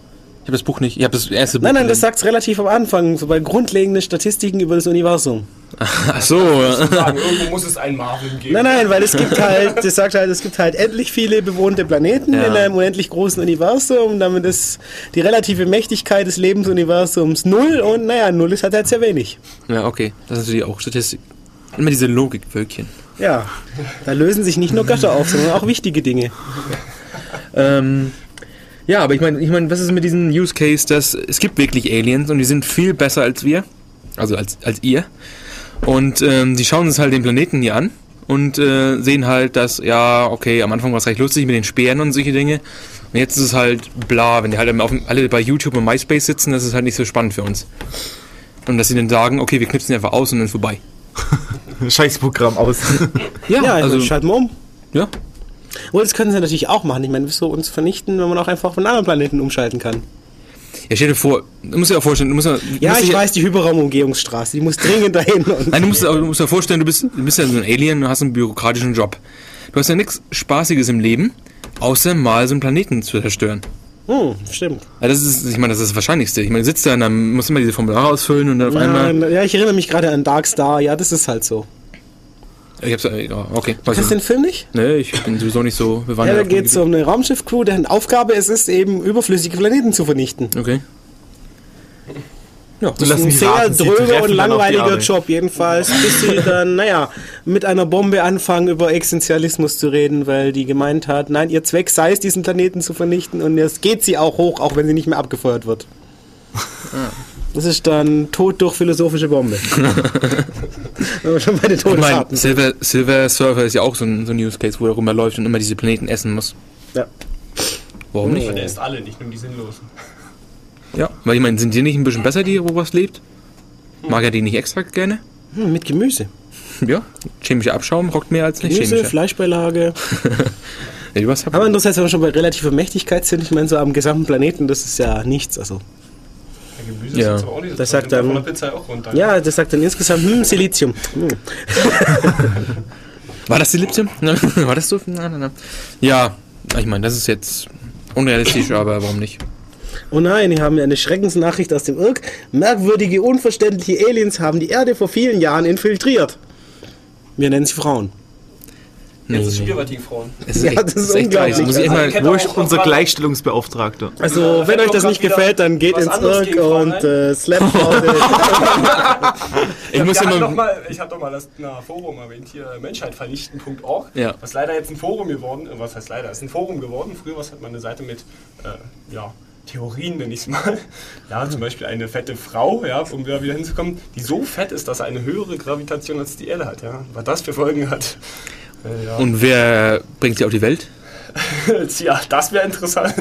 Ich habe das Buch nicht, ich habe das erste Buch Nein, nein, das gelesen. sagt's relativ am Anfang, so bei grundlegenden Statistiken über das Universum. Ach so. Sagen, irgendwo muss es einen Marvin geben. Nein, nein, weil es gibt halt, das sagt halt, es gibt halt endlich viele bewohnte Planeten Ja. in einem unendlich großen Universum. Damit ist die relative Mächtigkeit des Lebensuniversums null und naja, null ist halt, halt sehr wenig. Ja, okay. Das ist natürlich auch Statistik. Immer diese Logikwölkchen. Ja, da lösen sich nicht nur Götter auf, sondern auch wichtige Dinge. Ähm, ja, aber ich meine, ich mein, was ist mit diesem Use Case, dass es gibt wirklich Aliens und die sind viel besser als wir, also als, als ihr. Und ähm, die schauen uns halt den Planeten hier an und äh, sehen halt, dass, ja, okay, am Anfang war es recht lustig mit den Speeren und solche Dinge. Und jetzt ist es halt bla, wenn die halt auf, alle bei YouTube und MySpace sitzen, das ist halt nicht so spannend für uns. Und dass sie dann sagen, okay, wir knipsen einfach aus und dann vorbei. Scheißprogramm aus. Ja, Ja, also also, schalten wir um. ja. Oder das können sie natürlich auch machen. Ich meine, wieso uns vernichten, wenn man auch einfach von anderen Planeten umschalten kann? Ja, stell dir vor, du musst dir auch vorstellen, du musst ja, du Ja, musst ich weiß, die Hyperraumumgehungsstraße, die muss dringend dahin. Nein, du musst, du musst dir vorstellen, du bist, du bist ja so ein Alien und hast einen bürokratischen Job. Du hast ja nichts Spaßiges im Leben, außer mal so einen Planeten zu zerstören. hm, stimmt. Ja, das ist, ich meine, das ist das Wahrscheinlichste. Ich meine, du sitzt da und dann musst du immer diese Formulare ausfüllen und dann auf einmal. Ja, ja, ich erinnere mich gerade an Dark Star. Ja, das ist halt so. Ich hab's, ja, okay. Weiß Kennst du den. Film nicht? Nee, ich bin sowieso nicht so Ja, bewandert. da auf dem geht es um eine Raumschiff-Crew, deren Aufgabe es ist, eben überflüssige Planeten zu vernichten. Okay. Ja, Das ist ein sehr raten, dröger und langweiliger. Job jedenfalls, bis sie dann, naja, mit einer Bombe anfangen, über Existenzialismus zu reden, weil die gemeint hat, nein, ihr Zweck sei es, diesen Planeten zu vernichten und jetzt geht sie auch hoch, auch wenn sie nicht mehr abgefeuert wird. Das ist dann Tod durch philosophische Bombe. Wenn wir schon bei den ich meine, Todesarten sind. Silver, Silver Surfer ist ja auch so ein, so ein Use Case, wo er rumläuft und immer diese Planeten essen muss. Ja. Warum nicht? Der ist alle, nicht nur die sinnlosen. Ja, weil ich meine, sind die nicht ein bisschen besser, die, wo was lebt? Mag er die nicht extra gerne? Hm, mit Gemüse. Ja, chemischer Abschaum rockt mehr als nicht Gemüse, chemischer. Fleischbeilage. Ja, Aber andererseits, wenn wir schon bei relativer Mächtigkeit sind, ich meine, so am gesamten Planeten, das ist ja nichts. Also, Gemüse Ja. ist aber auch nicht so Das sagt dann- von der Pizza auch runter. ja, das sagt dann insgesamt, hm, Silizium. Hm. War das die Lipse? War das so? Nein, nein, nein. Ja, ich meine, das ist jetzt unrealistisch, aber warum nicht? Oh nein, hier haben wir eine Schreckensnachricht aus dem Irk. Merkwürdige, unverständliche Aliens haben die Erde vor vielen Jahren infiltriert. Wir nennen sie Frauen. Jetzt ist schon wieder bei die Frauen. Es ist Ja, das ist es echt unglaublich. Muss ich auch ist noch unser Gleichstellungsbeauftragter? Also, Ja, wenn euch das nicht gefällt, dann geht was ins Irk gegen und äh, slappt Frauen. ich muss ja, ja doch mal, ich habe doch mal das na, Forum erwähnt, hier menschheitvernichten.org. Ja. Was leider jetzt ein Forum geworden ist. Was heißt leider? Es ist ein Forum geworden. Früher war es halt mal eine Seite mit äh, ja, Theorien, nenne ich es mal. Ja, zum Beispiel eine fette Frau, ja, um da wieder hinzukommen, die so fett ist, dass er eine höhere Gravitation als die Erde hat. Ja. Was das für Folgen hat. Ja. und wer bringt sie auf die Welt? ja, das wäre interessant.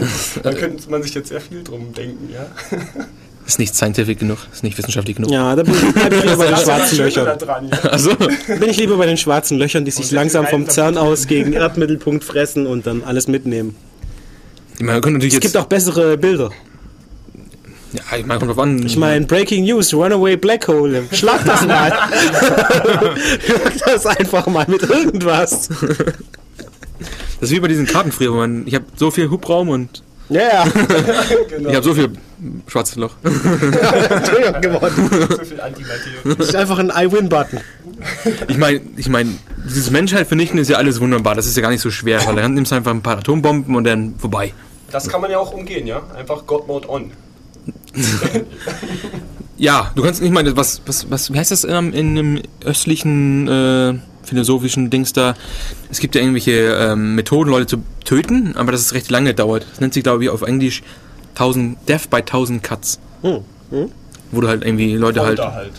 Da könnte man sich jetzt sehr viel drum denken, ja. Ist nicht scientific genug, ist nicht wissenschaftlich genug. Ja, da bin ich, bleib ich lieber bei den schwarzen Löchern. da dran, ja. Also, Bin ich lieber bei den schwarzen Löchern, die sich langsam vom CERN aus gegen Erdmittelpunkt fressen und dann alles mitnehmen. man könnte natürlich Es jetzt. gibt auch bessere Bilder. Ja, ich meine, kommt drauf an. Ich meine, Breaking News, Runaway Black Hole. Schlag das mal. Schlag das einfach mal mit irgendwas. das ist wie bei diesen Karten früher, wo man. Ich habe so viel Hubraum und Ja, ja. Genau. ich habe so viel schwarzes Loch. Entschuldigung geworden. so viel Antimaterie. Das ist einfach ein I-Win-Button. Ich meine, ich meine, dieses Menschheit vernichten ist ja alles wunderbar. Das ist ja gar nicht so schwer, weil dann nimmst du einfach ein paar Atombomben und dann vorbei. Das kann man ja auch umgehen, ja? Einfach God Mode on. Ja, du kannst, ich meine, was, was, was, wie heißt das in einem östlichen äh, philosophischen Dings da? Es gibt ja irgendwelche ähm, Methoden, Leute zu töten, aber das ist recht lange dauert. Das nennt sich, glaube ich, auf Englisch 1000, Death by 1000 Cuts. Hm. Wo du halt irgendwie Leute halt. Folter halt.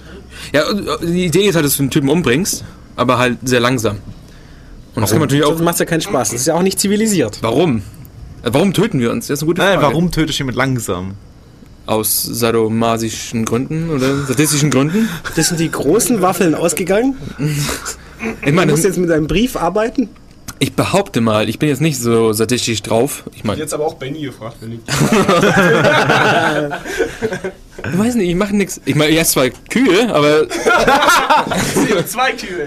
Ja, äh, die Idee ist halt, dass du einen Typen umbringst, aber halt sehr langsam. Und das kann man natürlich Das auch. macht ja keinen Spaß. Das ist ja auch nicht zivilisiert. Warum? Äh, Warum töten wir uns? Das ist eine gute Frage. Nein, warum tötest du jemand langsam? Aus sadomasischen Gründen oder sadistischen Gründen? Das sind die großen Waffeln ausgegangen. Ich Du meine, musst jetzt mit einem Brief arbeiten. ich behaupte mal, ich bin jetzt nicht so sadistisch drauf. Ich meine, Jetzt aber auch Benny gefragt, wenn ich. ich weiß nicht, ich mache nichts. Ich meine, erst zwei Kühe, aber CO2 Kühe.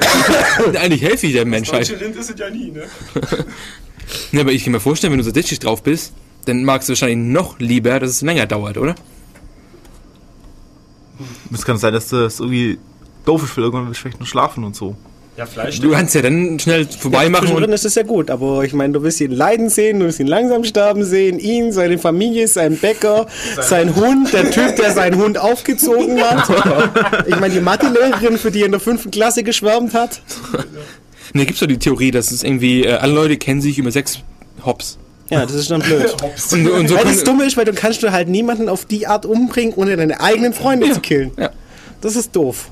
eigentlich helfe ich der Menschheit. Deutsche Rind ist es ja nie, ne? Ja, aber ich kann mir vorstellen, wenn du sadistisch drauf bist, dann magst du wahrscheinlich noch lieber, dass es länger dauert, oder? Es kann sein, dass das irgendwie doof ist, weil irgendwann willst du vielleicht nur schlafen und so. Ja, Fleisch. Du kannst ja dann schnell vorbei machen und ist das ja gut, aber ich meine, du willst ihn leiden sehen, du willst ihn langsam sterben sehen, ihn, seine Familie, seinen Bäcker, sein Hund, der Typ, der seinen Hund aufgezogen hat. Ich meine, die Mathelehrerin, für die er in der fünften Klasse geschwärmt hat. Ne, gibt's doch die Theorie, dass es irgendwie, äh, alle Leute kennen sich über sechs Hops. Ja, das ist dann blöd. Und, und so Weil das Dumme ist, weil du kannst du halt niemanden auf die Art umbringen, ohne deine eigenen Freunde zu killen. ja. Das ist doof.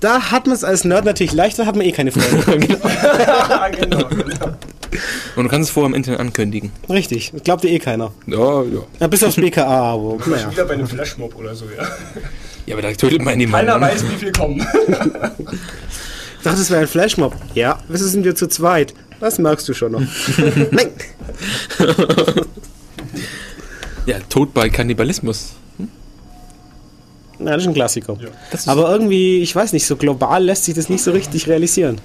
Da hat man es als Nerd natürlich leichter, hat man eh keine Freunde. Ah, genau, genau. und du kannst es vorher im Internet ankündigen. Richtig, das glaubt dir eh keiner. Ja, ja. Ja, bis aufs BKA, aber naja. Wieder bei einem Flashmob oder so, ja. Ja, aber da tötet man niemanden. Keiner weiß, wie viel kommen. Ich dachte, es wäre ein Flashmob. Ja, wieso sind wir zu zweit? Das merkst du schon noch. Nein! Ja, Tod bei Kannibalismus. Na, das ist ein Klassiker. Ja. Ist- Aber irgendwie, ich weiß nicht, so global lässt sich das nicht so richtig realisieren.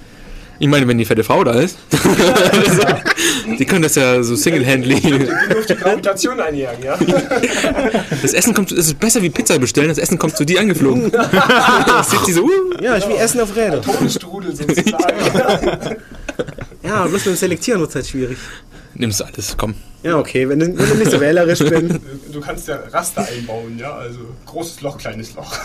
Ich meine, wenn die fette Frau da ist, die können das ja so single-handly. Die auf die Gravitation einjagen, ja. Das Essen kommt, es ist besser wie Pizza bestellen, das Essen kommt zu dir angeflogen. Das sieht sie so, uh, Ja, ist wie Essen auf Rädern. Todesstrudel sozusagen. Ja, bloß beim Selektieren wird es halt schwierig. nimmst alles, komm. Ja, okay, wenn, du- wenn du nicht so wählerisch bin. Du kannst ja Raster einbauen, ja. Also großes Loch, kleines Loch.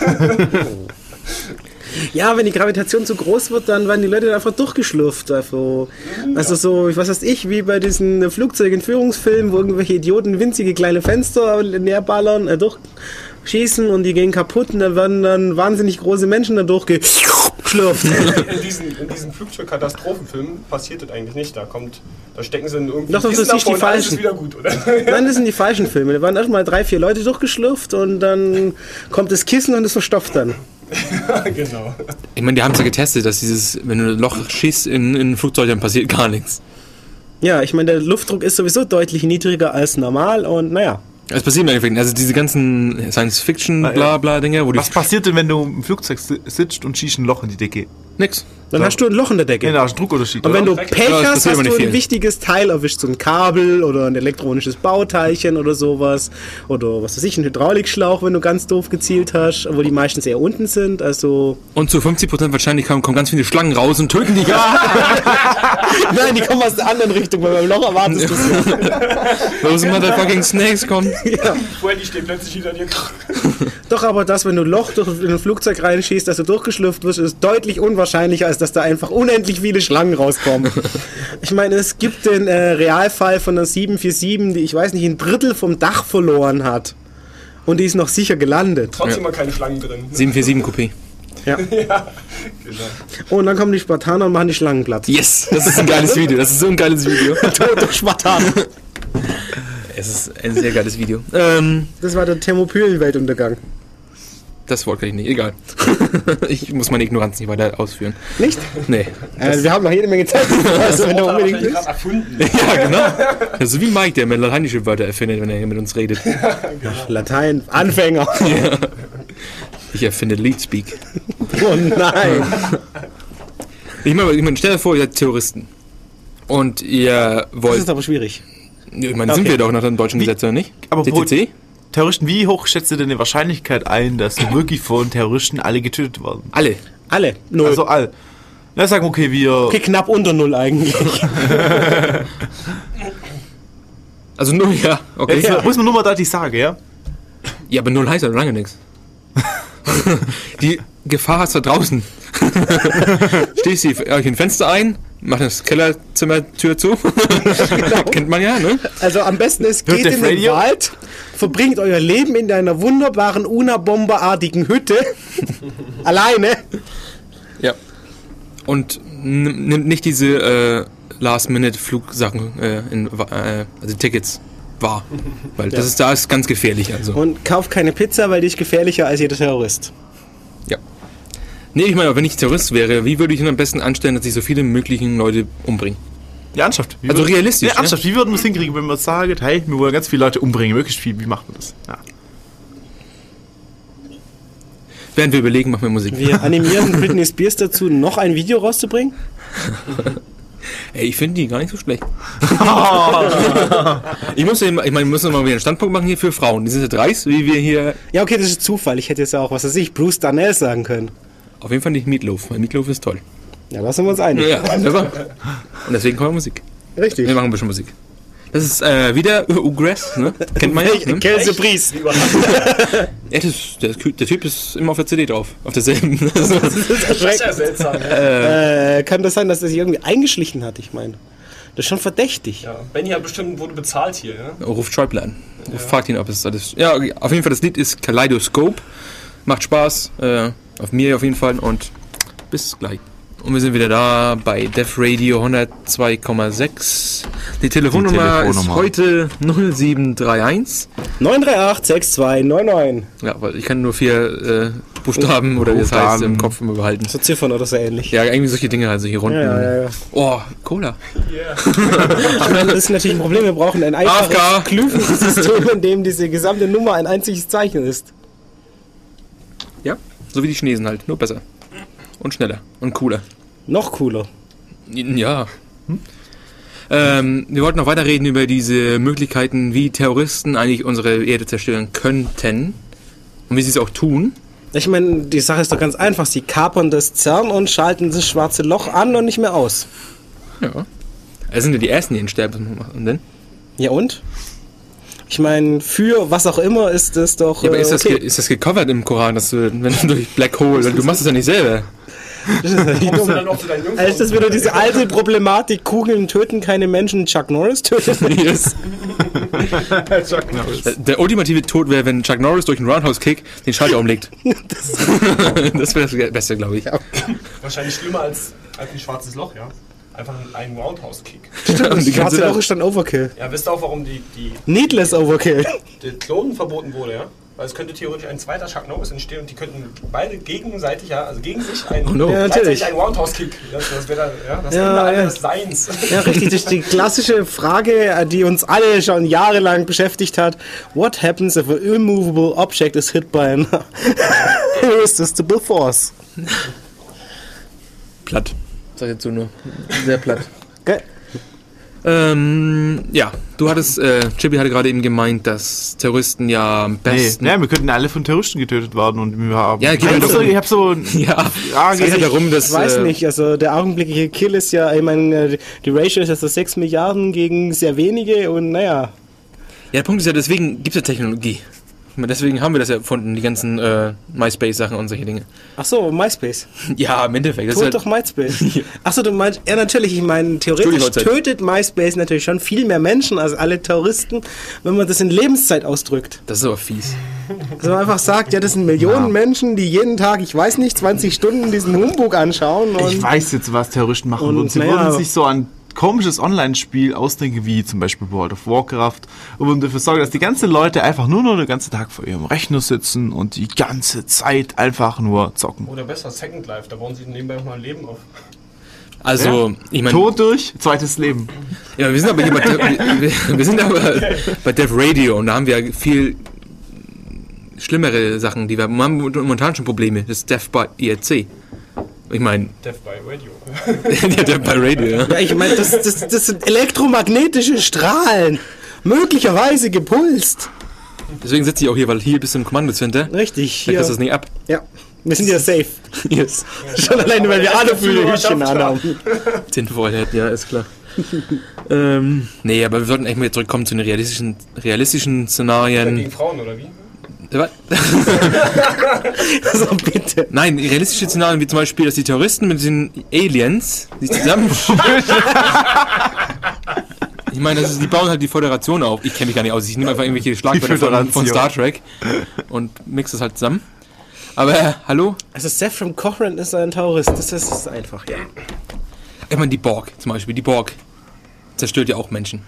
Ja, wenn die Gravitation zu groß wird, dann werden die Leute einfach durchgeschlürft. Also, also so, was weiß ich, wie bei diesen Flugzeugentführungsfilmen, wo irgendwelche Idioten winzige kleine Fenster näherballern, äh, durchschießen und die gehen kaputt und dann werden dann wahnsinnig große Menschen da durchgeschlürft. In diesen, in diesen Flugzeugkatastrophenfilmen passiert das eigentlich nicht. Da kommt, da stecken sie in irgendwie Doch, doch, das Kissen ist die falschen. ist wieder gut, oder? Nein, das sind die falschen Filme. Da waren erstmal drei, vier Leute durchgeschlürft und dann kommt das Kissen und es verstopft dann. genau. Ich meine, die haben es ja getestet, dass dieses, wenn du ein Loch schießt in, in ein Flugzeug, dann passiert gar nichts. Ja, ich meine, der Luftdruck ist sowieso deutlich niedriger als normal und naja. Es passiert im Endeffekt, also diese ganzen Science-Fiction-Bla-Bla-Dinge, wo die... Was passiert denn, wenn du im Flugzeug si- sitzt und schießt ein Loch in die Decke? Nix. Dann hast du ein Loch in der Decke. Genau, ist ein Druckunterschied. Und wenn du? Pech hast, hast du nicht ein viel. wichtiges Teil erwischt, so ein Kabel oder ein elektronisches Bauteilchen oder sowas. Oder was weiß ich, ein Hydraulikschlauch, wenn du ganz doof gezielt hast, wo die meistens eher unten sind. Also. Und zu 50% Wahrscheinlichkeit kommen ganz viele Schlangen raus und töten dich. Nein, die kommen aus der anderen Richtung, weil beim Loch erwartest du es. Those motherfucking snakes kommen. ja. Vorher die steht plötzlich hinter dir. Doch, aber das, wenn du ein Loch durch in ein Flugzeug reinschießt, dass du durchgeschlüpft wirst, ist deutlich unwahrscheinlicher, als dass da einfach unendlich viele Schlangen rauskommen. ich meine, es gibt den äh, Realfall von einer 747, die, ich weiß nicht, ein Drittel vom Dach verloren hat. Und die ist noch sicher gelandet. Trotzdem mal keine Schlangen drin. 747 Coupé. Ja. Genau. Und dann kommen die Spartaner und machen die Schlangen platt. Yes, das ist ein geiles Video. Das ist so ein geiles Video. Tote Spartaner. Es ist ein sehr geiles Video. Ähm, Das war der Thermopylen-Weltuntergang. Das Wort kann ich nicht. Egal. ich muss meine Ignoranz nicht weiter ausführen. Nicht? Nee. Äh, wir haben noch jede Menge Zeit. Also, wenn du unbedingt willst. erfunden. Ja, genau. Das ist wie Mike, der mit lateinische Wörter erfindet, wenn er mit uns redet. Latein, Anfänger. Ich erfinde Leadspeak. Oh nein. Ich meine, ich meine, stell dir vor, ihr seid Terroristen. Und ihr Das wollt. ist aber schwierig. Ich meine, sind Okay. wir doch nach dem deutschen Gesetz, oder nicht? aber CCC? Terroristen, wie hoch schätzt ihr denn die Wahrscheinlichkeit ein, dass wirklich von Terroristen alle getötet werden? Alle. Alle. Null. Also all. Na, sagen wir, okay, wir. okay, knapp unter Null eigentlich. Also null, ja. Okay. Jetzt Ja, muss man nur mal da die Sage, ja? aber null heißt ja noch lange nichts. Die Gefahr hast du da draußen. Stehst du euch ein Fenster ein, mach das Kellerzimmertür zu. Kennt man ja, ne? Also am besten ist, geht in den Radio? Wald, verbringt euer Leben in einer wunderbaren Unabomberartigen Hütte. Alleine. Ja. Und nimm- nimmt nicht diese äh, Last-Minute-Flugsachen, äh, äh, also Tickets wahr. Weil das ist da ist ganz gefährlich. Also. Und kauft keine Pizza, weil die ist gefährlicher als jeder Terrorist. Ja. Nee, ich meine, wenn ich Terrorist wäre, wie würde ich denn am besten anstellen, dass ich so viele möglichen Leute umbringe? Ja, ernsthaft. Wie Also würd- realistisch, Ja, ne? ernsthaft. Wie würden wir es hinkriegen, wenn wir sagen, hey, wir wollen ganz viele Leute umbringen, möglichst viel. Wie macht man das? Ja. Während wir überlegen, machen wir Musik. Wir animieren Britney Spears dazu, noch ein Video rauszubringen. Ey, ich finde die gar nicht so schlecht. ich muss ja, immer- ich meine, wir müssen mal wieder einen Standpunkt machen hier für Frauen. Die sind ja dreist, wie wir hier. Ja, okay, das ist Zufall. Ich hätte jetzt ja auch, was weiß ich, Bruce Darnell sagen können. Auf jeden Fall nicht Meatloaf, weil Meatloaf ist toll. Ja, da sind wir uns einig. Ja, wunderbar. Und deswegen kommen wir Musik. Richtig. Wir machen ein bisschen Musik. Das ist äh, wieder Ugress, ne? Kennt man ja. Ne? Kelsey Priest. Ja, das, der, der Typ ist immer auf der CD drauf. Auf derselben. Das ist ja seltsam. Ja. Äh, kann das sein, dass er sich irgendwie eingeschlichen hat? Ich meine, das ist schon verdächtig. Ja, Benny hat bestimmt wurde bezahlt hier, ja? Ruft Schäuble an. Fragt ihn, ob es alles. Ja, auf jeden Fall, das Lied ist Kaleidoscope. Macht Spaß. Äh, auf mir auf jeden Fall. Und bis gleich. Und wir sind wieder da bei Def Radio 102,6. Die Telefonnummer, Die ist Telefonnummer. heute 0731. 938 6299. Ja, weil ich kann nur vier äh, Buchstaben oder wie das heißt im Kopf immer behalten. So Ziffern oder so ähnlich. Ja, irgendwie solche Dinge, also hier unten. Ja, ja, ja. Oh, Cola. Meine, das ist natürlich ein Problem. Wir brauchen ein einfaches. Glyphensystem, in dem diese gesamte Nummer ein einziges Zeichen ist. Ja, so wie die Chinesen halt, nur besser. Und schneller und cooler. Noch cooler. Ja. Ähm, wir wollten noch weiterreden über diese Möglichkeiten, wie Terroristen eigentlich unsere Erde zerstören könnten. Und wie sie es auch tun. Ich meine, die Sache ist doch ganz einfach. Sie kapern das CERN und schalten das schwarze Loch an und nicht mehr aus. Ja. Es sind ja die Ersten, die ihn sterben machen. Denn? Ja und? Ich meine, für was auch immer ist das doch. Ja, aber äh, ist das, okay. ist das gecovert im Koran, dass du, wenn du durch Black Hole, du machst es ja nicht selber. Das ist Jungs? Also ist das wieder diese alte Problematik, Kugeln töten keine Menschen, Chuck Norris tötet. Yes. Der ultimative Tod wäre, wenn Chuck Norris durch einen Roundhouse-Kick den Schalter umlegt. das wäre das Beste, glaube ich. Wahrscheinlich schlimmer als, als ein schwarzes Loch, ja? Einfach ein, ein Roundhouse-Kick. Die ganze ist dann Overkill. Ja, wisst ihr auch, warum die, die, Needless Overkill. die Klonen verboten wurde, ja? Weil es könnte theoretisch ein zweiter Chuck Norris entstehen und die könnten beide gegenseitig, ja, also gegen sich einen, Oh no. Ja, natürlich. einen Roundhouse-Kick. Das, das wäre dann, ja, das Ja, Ende ja. eines Seins. Ja, richtig. Das ist die klassische Frage, die uns alle schon jahrelang beschäftigt hat. What happens if an immovable object is hit by an irresistible force? Platt. Sag jetzt so nur. Sehr platt. Gell? Ähm, ja, du hattest, äh, Chippy hatte gerade eben gemeint, dass Terroristen ja am Nee, besten. ja, wir könnten alle von Terroristen getötet werden und wir haben. Ja, geht ich, ja hab so, darum. ich hab so. Ja, Ja, es geht ja darum, dass. Ich weiß äh, nicht, also der augenblickliche Kill ist ja, ich meine, äh, die Ratio ist ja so 6 Milliarden gegen sehr wenige und naja. Ja, der Punkt ist ja, deswegen gibt es ja Technologie. Deswegen haben wir das ja erfunden, die ganzen äh, MySpace-Sachen und solche Dinge. Ach so, MySpace. Ja, im Endeffekt. Das Tut ist doch halt, MySpace. Ach so, du meinst, ja natürlich, ich meine, theoretisch tötet MySpace natürlich schon viel mehr Menschen als alle Terroristen, wenn man das in Lebenszeit ausdrückt. das ist aber fies. Also man einfach sagt, ja, das sind Millionen Ja. Menschen, die jeden Tag, ich weiß nicht, 20 Stunden diesen Humbug anschauen und Ich weiß jetzt, was Terroristen machen Und, würden. Sie naja. würden sich so ein komisches Online-Spiel ausdenken, wie zum Beispiel World of Warcraft, und dafür sorgen, dass die ganzen Leute einfach nur noch den ganzen Tag vor ihrem Rechner sitzen und die ganze Zeit einfach nur zocken. Oder besser, Second Life, da bauen sie nebenbei auch mal ein Leben auf. Also, ich meine. Tod durch, zweites Leben. Ja, wir sind aber hier bei, Dev- wir, wir sind aber bei Dev Radio und da haben wir viel schlimmere Sachen, die wir wir haben momentan schon Probleme. Das ist Dev by IRC. Ich meine, Death by Radio. der Dev by Radio, ja. ja, ich meine, das, das, das sind elektromagnetische Strahlen, möglicherweise gepulst. Deswegen sitze ich auch hier, weil hier bist du im Kommandocenter. Richtig, Da hier. kriegst du das nicht ab. Ja, wir sind ja safe. Yes. Schon alleine, weil wir alle viele Hütchen Zuhörerschaft, anhaben. Sinnvoll hätten, ja, ist klar. ähm, nee, aber wir sollten echt mal zurückkommen zu den realistischen, realistischen Szenarien. gegen Frauen, oder wie? Was? Also bitte. Nein, realistische Szenarien wie zum Beispiel, dass die Terroristen mit den Aliens sich zusammen. ich meine, das ist, die bauen halt die Föderation auf. Ich kenne mich gar nicht aus. Ich nehme einfach irgendwelche Schlagwörter von, von. Star Trek und mix das halt zusammen. Aber äh, hallo? Also Seth from Cochran ist ein Terrorist. Das ist, das ist einfach, ja. Ich meine, die Borg zum Beispiel. Die Borg zerstört ja auch Menschen.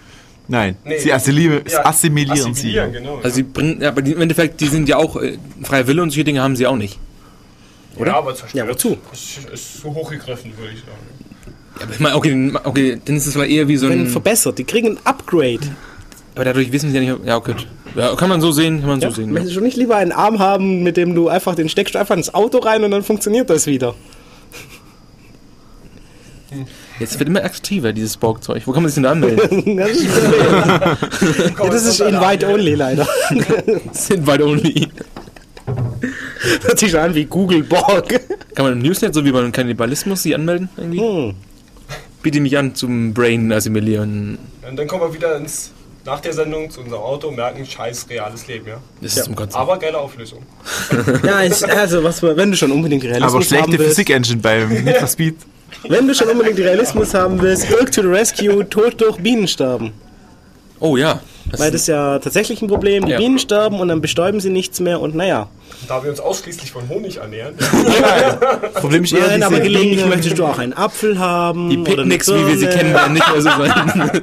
Nein, Nee. sie assimilieren, Ja, assimilieren, sie. genau. Also sie bringen, aber die, im Endeffekt, die sind ja auch äh, freie Wille und solche Dinge haben sie auch nicht. oder? Ja, aber zerstört. Ja, wozu? Ist, ist so hochgegriffen, würde ich sagen. Ja, aber ich meine, okay, dann- okay, dann ist es vielleicht eher wie so Wenn ein. verbessert, die kriegen ein Upgrade. Aber dadurch wissen sie ja nicht. Ja, okay. Ja, kann man so sehen, kann man Ja? so sehen. Möchtest du nicht lieber einen Arm haben, mit dem du einfach, den steckst du einfach ins Auto rein und dann funktioniert das wieder? Jetzt wird immer aktiver, dieses Borg-Zeug. Wo kann man sich denn da anmelden? das ist, ja, das ist Invite Only leider. Invite only. Hört sich schon an wie Google Borg. Kann man im Newsnet, so wie beim Kannibalismus, sich anmelden? Irgendwie? Hm. Biete mich an zum Brain assimilieren. Und dann kommen wir wieder ins, nach der Sendung zu unserem Auto, merken, scheiß reales Leben, ja. Das ist zum Kotzen. Aber geile Auflösung. Ja, ich, also was, wir- wenn du schon unbedingt Realismus Aber schlechte haben willst, Physik-Engine beim Need Speed. wenn du schon unbedingt Realismus haben willst, Irk to the Rescue, Tod durch Bienensterben. Oh ja. Das Weil das ist ja tatsächlich ein Problem, die Ja. Bienen sterben und dann bestäuben sie nichts mehr und naja. Und da wir uns ausschließlich von Honig ernähren, Problem ist eher Nein, aber gelegentlich möchtest du auch einen Apfel haben. die Picknicks, wie wir sie kennen, werden nicht mehr so sein.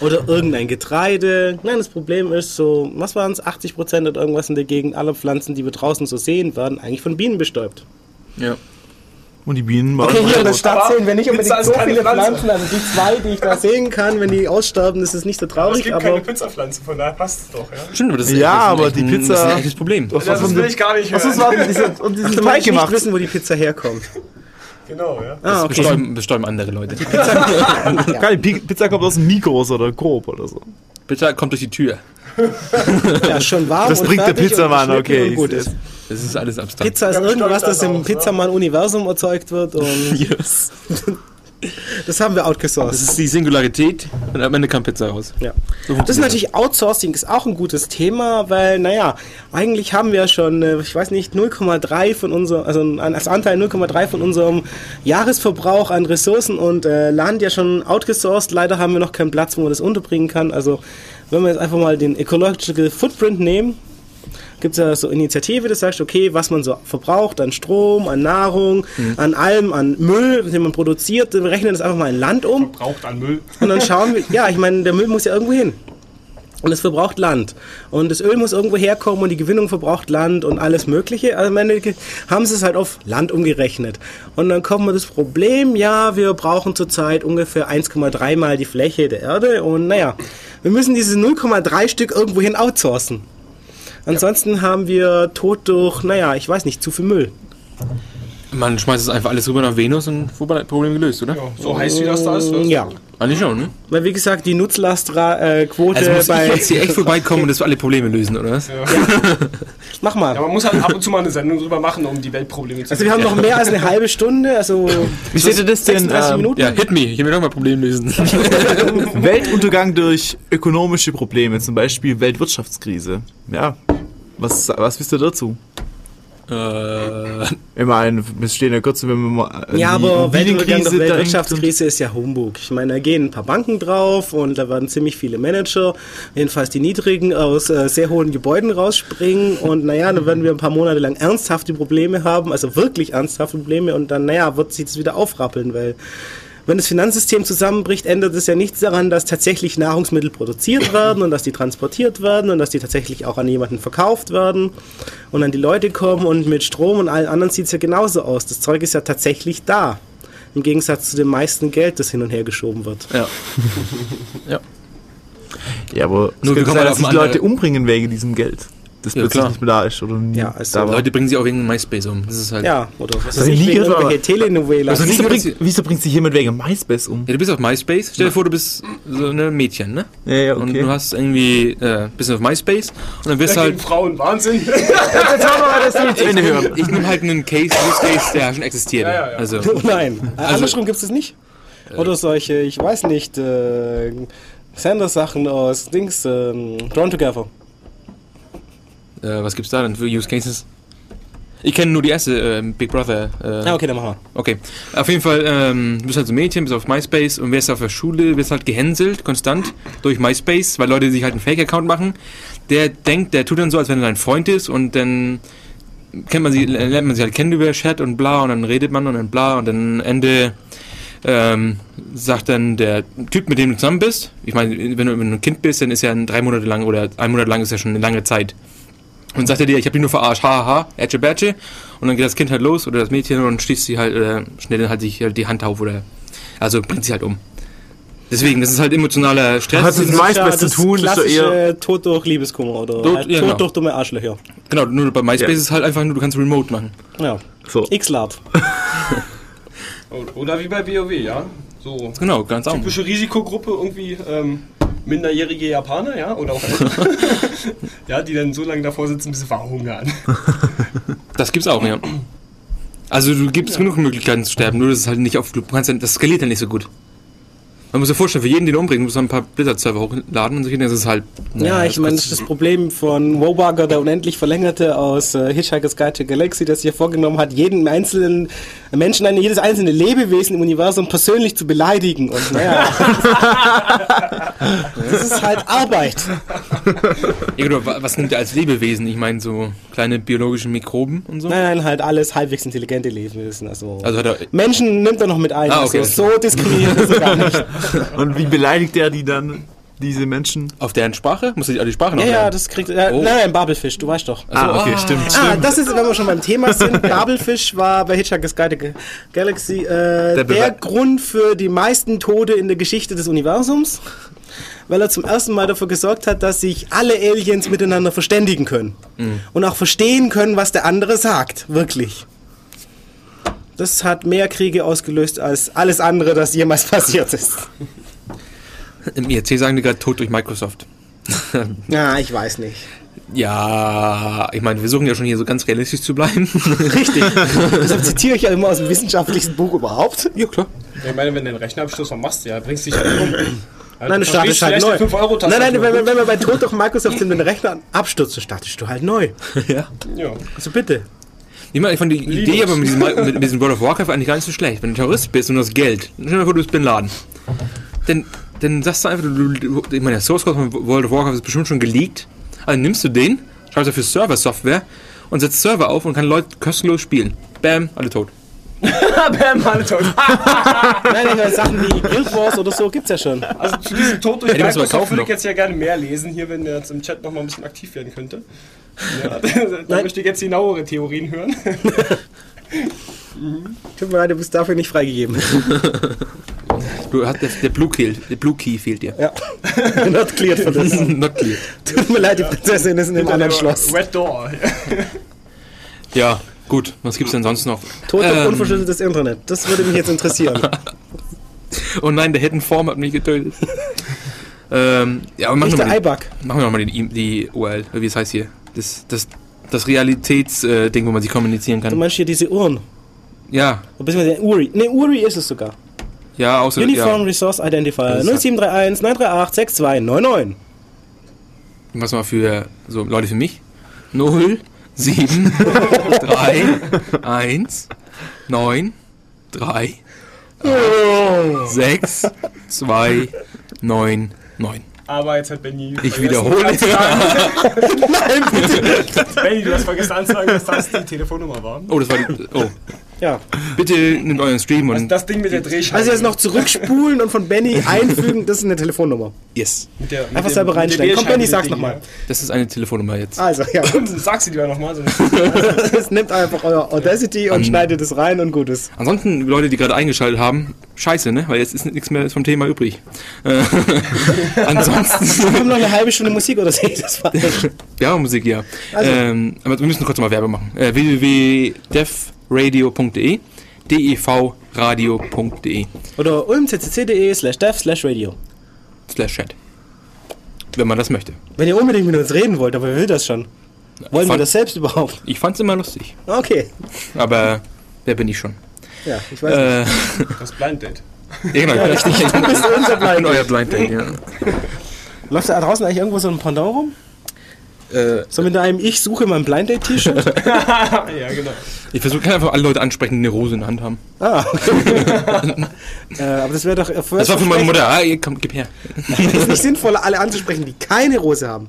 Oder irgendein Getreide. Nein, das Problem ist so, was waren es, 80% oder irgendwas in der Gegend aller Pflanzen, die wir draußen so sehen, werden eigentlich von Bienen bestäubt. ja. Und die Bienen machen Okay, hier in der Aber Stadt sehen wir nicht unbedingt so viele Pflanze. Pflanzen, also die zwei, die ich da sehen kann, wenn die aussterben, ist es nicht so aber es traurig, gibt aber keine Pizzapflanze, von daher passt es doch, ja. Stimmt, aber das ist, Ja, das ist aber echt die Pizza- Das ist ein echtes Problem. Was Das haben will ich gar nicht Was hören. ist was? Diese, und meinst nicht gemacht. wissen, wo die Pizza herkommt. Genau, ja. Ah, Das okay. bestäuben, bestäuben andere Leute. Keine Pi- Pizza kommt aus dem Mikros oder Coop oder so. Pizza kommt durch die Tür. Ja, schon warm Das und bringt der Pizzamann, okay. Gut ist. Das ist alles abstrakt. Pizza ist irgendwas, das im ja. Pizzamann-Universum erzeugt wird und Yes. Das haben wir Das outgesourced. ist die Singularität und am Ende kam Pizza raus. Ja. So Das ist natürlich Outsourcing ist auch ein gutes Thema, weil naja, eigentlich haben wir ja schon, äh, ich weiß nicht, 0,3 von unserem, also als Anteil 0,3 von unserem Jahresverbrauch an Ressourcen und äh, Land ja schon outgesourced. Leider haben wir noch keinen Platz, wo man das unterbringen kann. Also wenn wir jetzt einfach mal den Ecological Footprint nehmen, gibt es ja so Initiative, das sagt, okay, was man so verbraucht an Strom, an Nahrung, an allem, an Müll, den man produziert, wir rechnen das einfach mal in Land um. Braucht an Müll. Und dann schauen wir, ja, ich meine, der Müll muss ja irgendwo hin. Und es verbraucht Land. Und das Öl muss irgendwo herkommen und die Gewinnung verbraucht Land und alles Mögliche. Also am Ende haben sie es halt auf Land umgerechnet. Und dann kommt man das Problem, ja, wir brauchen zurzeit ungefähr 1,3 mal die Fläche der Erde. Und naja, wir müssen diese 0,3 Stück irgendwohin outsourcen. Ansonsten haben wir tot durch, naja, ich weiß nicht, zu viel Müll. Man schmeißt es einfach alles rüber nach Venus und vorbei, Problem gelöst, oder? Ja, so heiß wie das da ist. Ja. Eigentlich schon, ne? Weil wie gesagt, die Nutzlastquote Also muss bei... ich jetzt hier echt vorbeikommen und das alle Probleme lösen, oder was? Mach mal. Ja, man muss halt ab und zu mal eine Sendung drüber machen, um die Weltprobleme zu Also wir haben noch mehr als eine halbe Stunde, also Wie seht ihr das denn? 36 Ähm, Minuten. Ja, hit me. Ich will doch mal Problem lösen. Weltuntergang durch ökonomische Probleme, zum Beispiel Weltwirtschaftskrise. Ja. Was, was wisst ihr dazu? Äh, wir stehen ja kurz, wenn wir mal. an Ja, die aber Weltuntergang durch Weltwirtschaftskrise ist ja Humbug. Ich meine, da gehen ein paar Banken drauf und da werden ziemlich viele Manager, jedenfalls die Niedrigen, aus äh, sehr hohen Gebäuden rausspringen und naja, dann werden wir ein paar Monate lang ernsthafte Probleme haben, also wirklich ernsthafte Probleme und dann, naja, wird sich das wieder aufrappeln, weil wenn das Finanzsystem zusammenbricht, ändert es ja nichts daran, dass tatsächlich Nahrungsmittel produziert werden und dass die transportiert werden und dass die tatsächlich auch an jemanden verkauft werden und an die Leute kommen und mit Strom und allen anderen sieht es ja genauso aus. Das Zeug ist ja tatsächlich da. Im Gegensatz zu dem meisten Geld, das hin und her geschoben wird. ja. ja. Ja, aber es Nur wir könnte kommen sein, dass sich Leute umbringen wegen diesem Geld. Das Ja, plötzlich klar. nicht mehr da ist oder nie Ja, also da war. Leute bringen sich auch wegen MySpace um. Das ist halt. Ja, oder was Das ich ich, nie wegen irgendwelche Telenovelas. Also Wieso nicht, bringt, wieso bringt sich jemand wegen MySpace um? Ja, du bist auf MySpace. Stell dir vor, du bist so eine Mädchen, ne? Ja, ja, Und okay. du hast irgendwie, äh, bist auf MySpace und dann wirst Da du halt. Frauen Wahnsinn. zu Ende hören. Ich nehme halt einen Case, Use Case, der schon existiert. Ja, ja, ja. Also, Nein, andersrum gibt es nicht. Oder solche, ich weiß nicht, äh, Sanders-Sachen aus Dings, ähm, Drawn Together. Äh, was gibt's da denn für Use Cases? Ich kenne nur die erste äh, Big Brother. Äh, Ja, okay, dann machen wir. Okay. Auf jeden Fall, ähm, du bist halt so ein Mädchen, bist auf MySpace und wirst auf der Schule, wirst halt gehänselt, konstant, durch MySpace, weil Leute sich halt einen Fake-Account machen. Der denkt, der tut dann so, als wenn er dein Freund ist und dann kennt man sie, lernt man sie halt kennen über Chat und bla und dann redet man und dann bla und dann Ende ähm, sagt dann der Typ, mit dem du zusammen bist, ich meine, wenn du, wenn du ein Kind bist, dann ist ja ein drei Monate lang oder ein Monat lang ist ja schon eine lange Zeit. Und sagt er dir, ich habe dich nur verarscht, haha, ätsche bätsche. Und dann geht das Kind halt los oder das Mädchen und schließt sie halt, oder schnell halt sich halt die Hand auf oder, also bringt sie halt um. Deswegen, das ist halt emotionaler Stress. Hat es mit MySpace zu das tun, ist so eher. Tod durch Liebeskummer oder Tod- halt ja, Tod genau. durch dumme Arschlöcher. Genau, nur bei MySpace Ja. ist es halt einfach nur, du kannst Remote machen. Ja. So. X-Lart. Oder wie bei WoW, ja? So Genau, ganz auch. typische Risikogruppe, irgendwie ähm, minderjährige Japaner, ja? Oder auch Eltern. ja, die dann so lange davor sitzen, bis sie verhungern. Das gibt's auch, ja. Also du gibst genug Möglichkeiten zu sterben, nur das ist halt nicht auf, du kannst ja, das skaliert ja nicht so gut. Man muss sich vorstellen, für jeden, den du umbringst, muss man ein paar Blizzard-Server hochladen und so, das ist halt... Ja, naja, ich meine, das ist das Problem von Wobugger, der unendlich Verlängerte aus äh, Hitchhiker's Guide to Galaxy, das sich ja vorgenommen hat, jeden einzelnen Menschen, ein, jedes einzelne Lebewesen im Universum persönlich zu beleidigen. Und naja, das ist halt Arbeit. Ja, wa- was nimmt er als Lebewesen? Ich meine, so kleine biologische Mikroben und so. Nein, nein, halt alles halbwegs intelligente Lebewesen. Also, Also hat er... Menschen nimmt er noch mit ein. Ah, okay. Also so diskriminiert ist er gar nicht. Und wie beleidigt er die dann, diese Menschen? Auf deren Sprache? Muss ich die Sprache noch Ja, ja, lernen? das kriegt. Äh, Oh. Nein, nein, Babelfisch, du weißt doch. Ah, okay, stimmt, Ah, das ist, wenn wir schon beim Thema sind. Babelfisch war bei Hitchhiker's Guide to Galaxy äh, Der der, Grund für die meisten Tode in der Geschichte des Universums, weil er zum ersten Mal dafür gesorgt hat, dass sich alle Aliens miteinander verständigen können und auch verstehen können, was der andere sagt, wirklich. Das hat mehr Kriege ausgelöst als alles andere, das jemals passiert ist. Im IRC sagen die gerade tot durch Microsoft. Ja, ich weiß nicht. Ja, ich meine, wir versuchen ja schon hier so ganz realistisch zu bleiben. Richtig. Deshalb zitiere ich ja immer aus dem wissenschaftlichsten Buch überhaupt. ja, klar. Ich meine, wenn du einen Rechenabschluss noch machst, ja, bringst dich halt um. Nein, du startest halt neu. 5 Euro Nein, nein, wenn, wir- wenn wir bei Tod durch Microsoft sind, wenn der Rechner abstürzt, dann startest du halt neu. Ja. Ja. Also bitte. Ich meine, ich fand die Linux. Idee aber mit diesem, mit, diesem World of Warcraft eigentlich gar nicht so schlecht. Wenn du Terrorist bist und du hast Geld, stell dir vor, du bist Bin Laden. Dann, dann sagst du einfach, du, du, ich meine, der Source Code von World of Warcraft ist bestimmt schon geleakt. Also nimmst du den, schreibst dafür Server-Software und setzt Server auf und kann Leute kostenlos spielen. Bam, alle tot. Bam, alle tot. Nein, ich meine, Sachen wie Guild Wars oder so gibt's ja schon. Also zu diesem Tod durch Ja, Microsoft würde ich jetzt ja gerne mehr lesen, hier, wenn der jetzt im Chat noch mal ein bisschen aktiv werden könnte. Ja, da möchte ich jetzt genauere Theorien hören. Tut mir leid, du bist dafür nicht freigegeben. Du hast der, der Blue Key, der Blue Key fehlt dir. Ja. Not cleared für das. Not clear. Tut mir leid, die Prinzessin ist in einem anderen Schloss. Red Door. Ja, gut. Was gibt's denn sonst noch? Tod durch Ähm, unverschlüsseltes Internet. Das würde mich jetzt interessieren. Oh nein, der Hidden Form hat mich getötet. ähm, ja, aber machen wir mal die, machen wir noch mal die, die URL, wie es heißt hier. Das, das, das Realitätsding, äh, wo man sich kommunizieren Du kann. meinst hier diese Uhren. Ja, Beziehungsweise Uri. Ne, Uri ist es sogar. ja, außer Uniform ja, Resource Identifier Das ist- 0731 938 6299. was mal für so Leute für mich. 0, 7, 3, 1, 9, 3, 6, 2, 9, 9. Aber jetzt hat Benny. Ich wiederhole. Nein, bitte. Benny, du hast vergessen anzusagen, dass das die Telefonnummer war. Oh, das war die. Oh. Ja. Bitte nehmt euren Stream und. Das Ding mit der Drehscheibe. Also jetzt noch zurückspulen und von Benny einfügen, das ist eine Telefonnummer. Yes. Mit der, mit Einfach dem- selber mit der reinstellen. Komm, Benny, sag's nochmal. Das ist eine Telefonnummer jetzt. Also, ja. ja. Sag sie lieber nochmal. sonst- Es nimmt einfach euer Audacity und An- schneidet es rein und gut ist. Ansonsten, Leute, die gerade eingeschaltet haben, scheiße, ne? Weil jetzt ist nichts mehr vom Thema übrig. Äh, ansonsten, Wir haben noch eine halbe Stunde Musik oder sehe ich das falsch? ja, Musik, ja. Also. Ähm, aber wir müssen kurz mal Werbung machen. Äh, www.devradio.de devradio.de Oder ulmccc.de slash dev slash radio. slash chat. Wenn man das möchte. Wenn ihr unbedingt mit uns reden wollt, aber wer will das schon? Wollen wir Fand- das selbst überhaupt? Ich fand's immer lustig. Okay. Aber wer bin ich schon? Ja, ich weiß nicht. Äh, Das Blind Date. ja, genau, ich bin Du bist unser Blind. euer Blind Date, ja. Läuft da draußen eigentlich irgendwo so ein Pendant rum? Äh, So mit einem Ich suche mein Blind Date T-Shirt. ja, genau. ich versuche einfach alle Leute ansprechen, die eine Rose in der Hand haben. ah, okay. äh, aber das wäre doch Das war für meine Mutter. Ah, komm, gib her. Das ist nicht sinnvoller, alle anzusprechen, die keine Rose haben.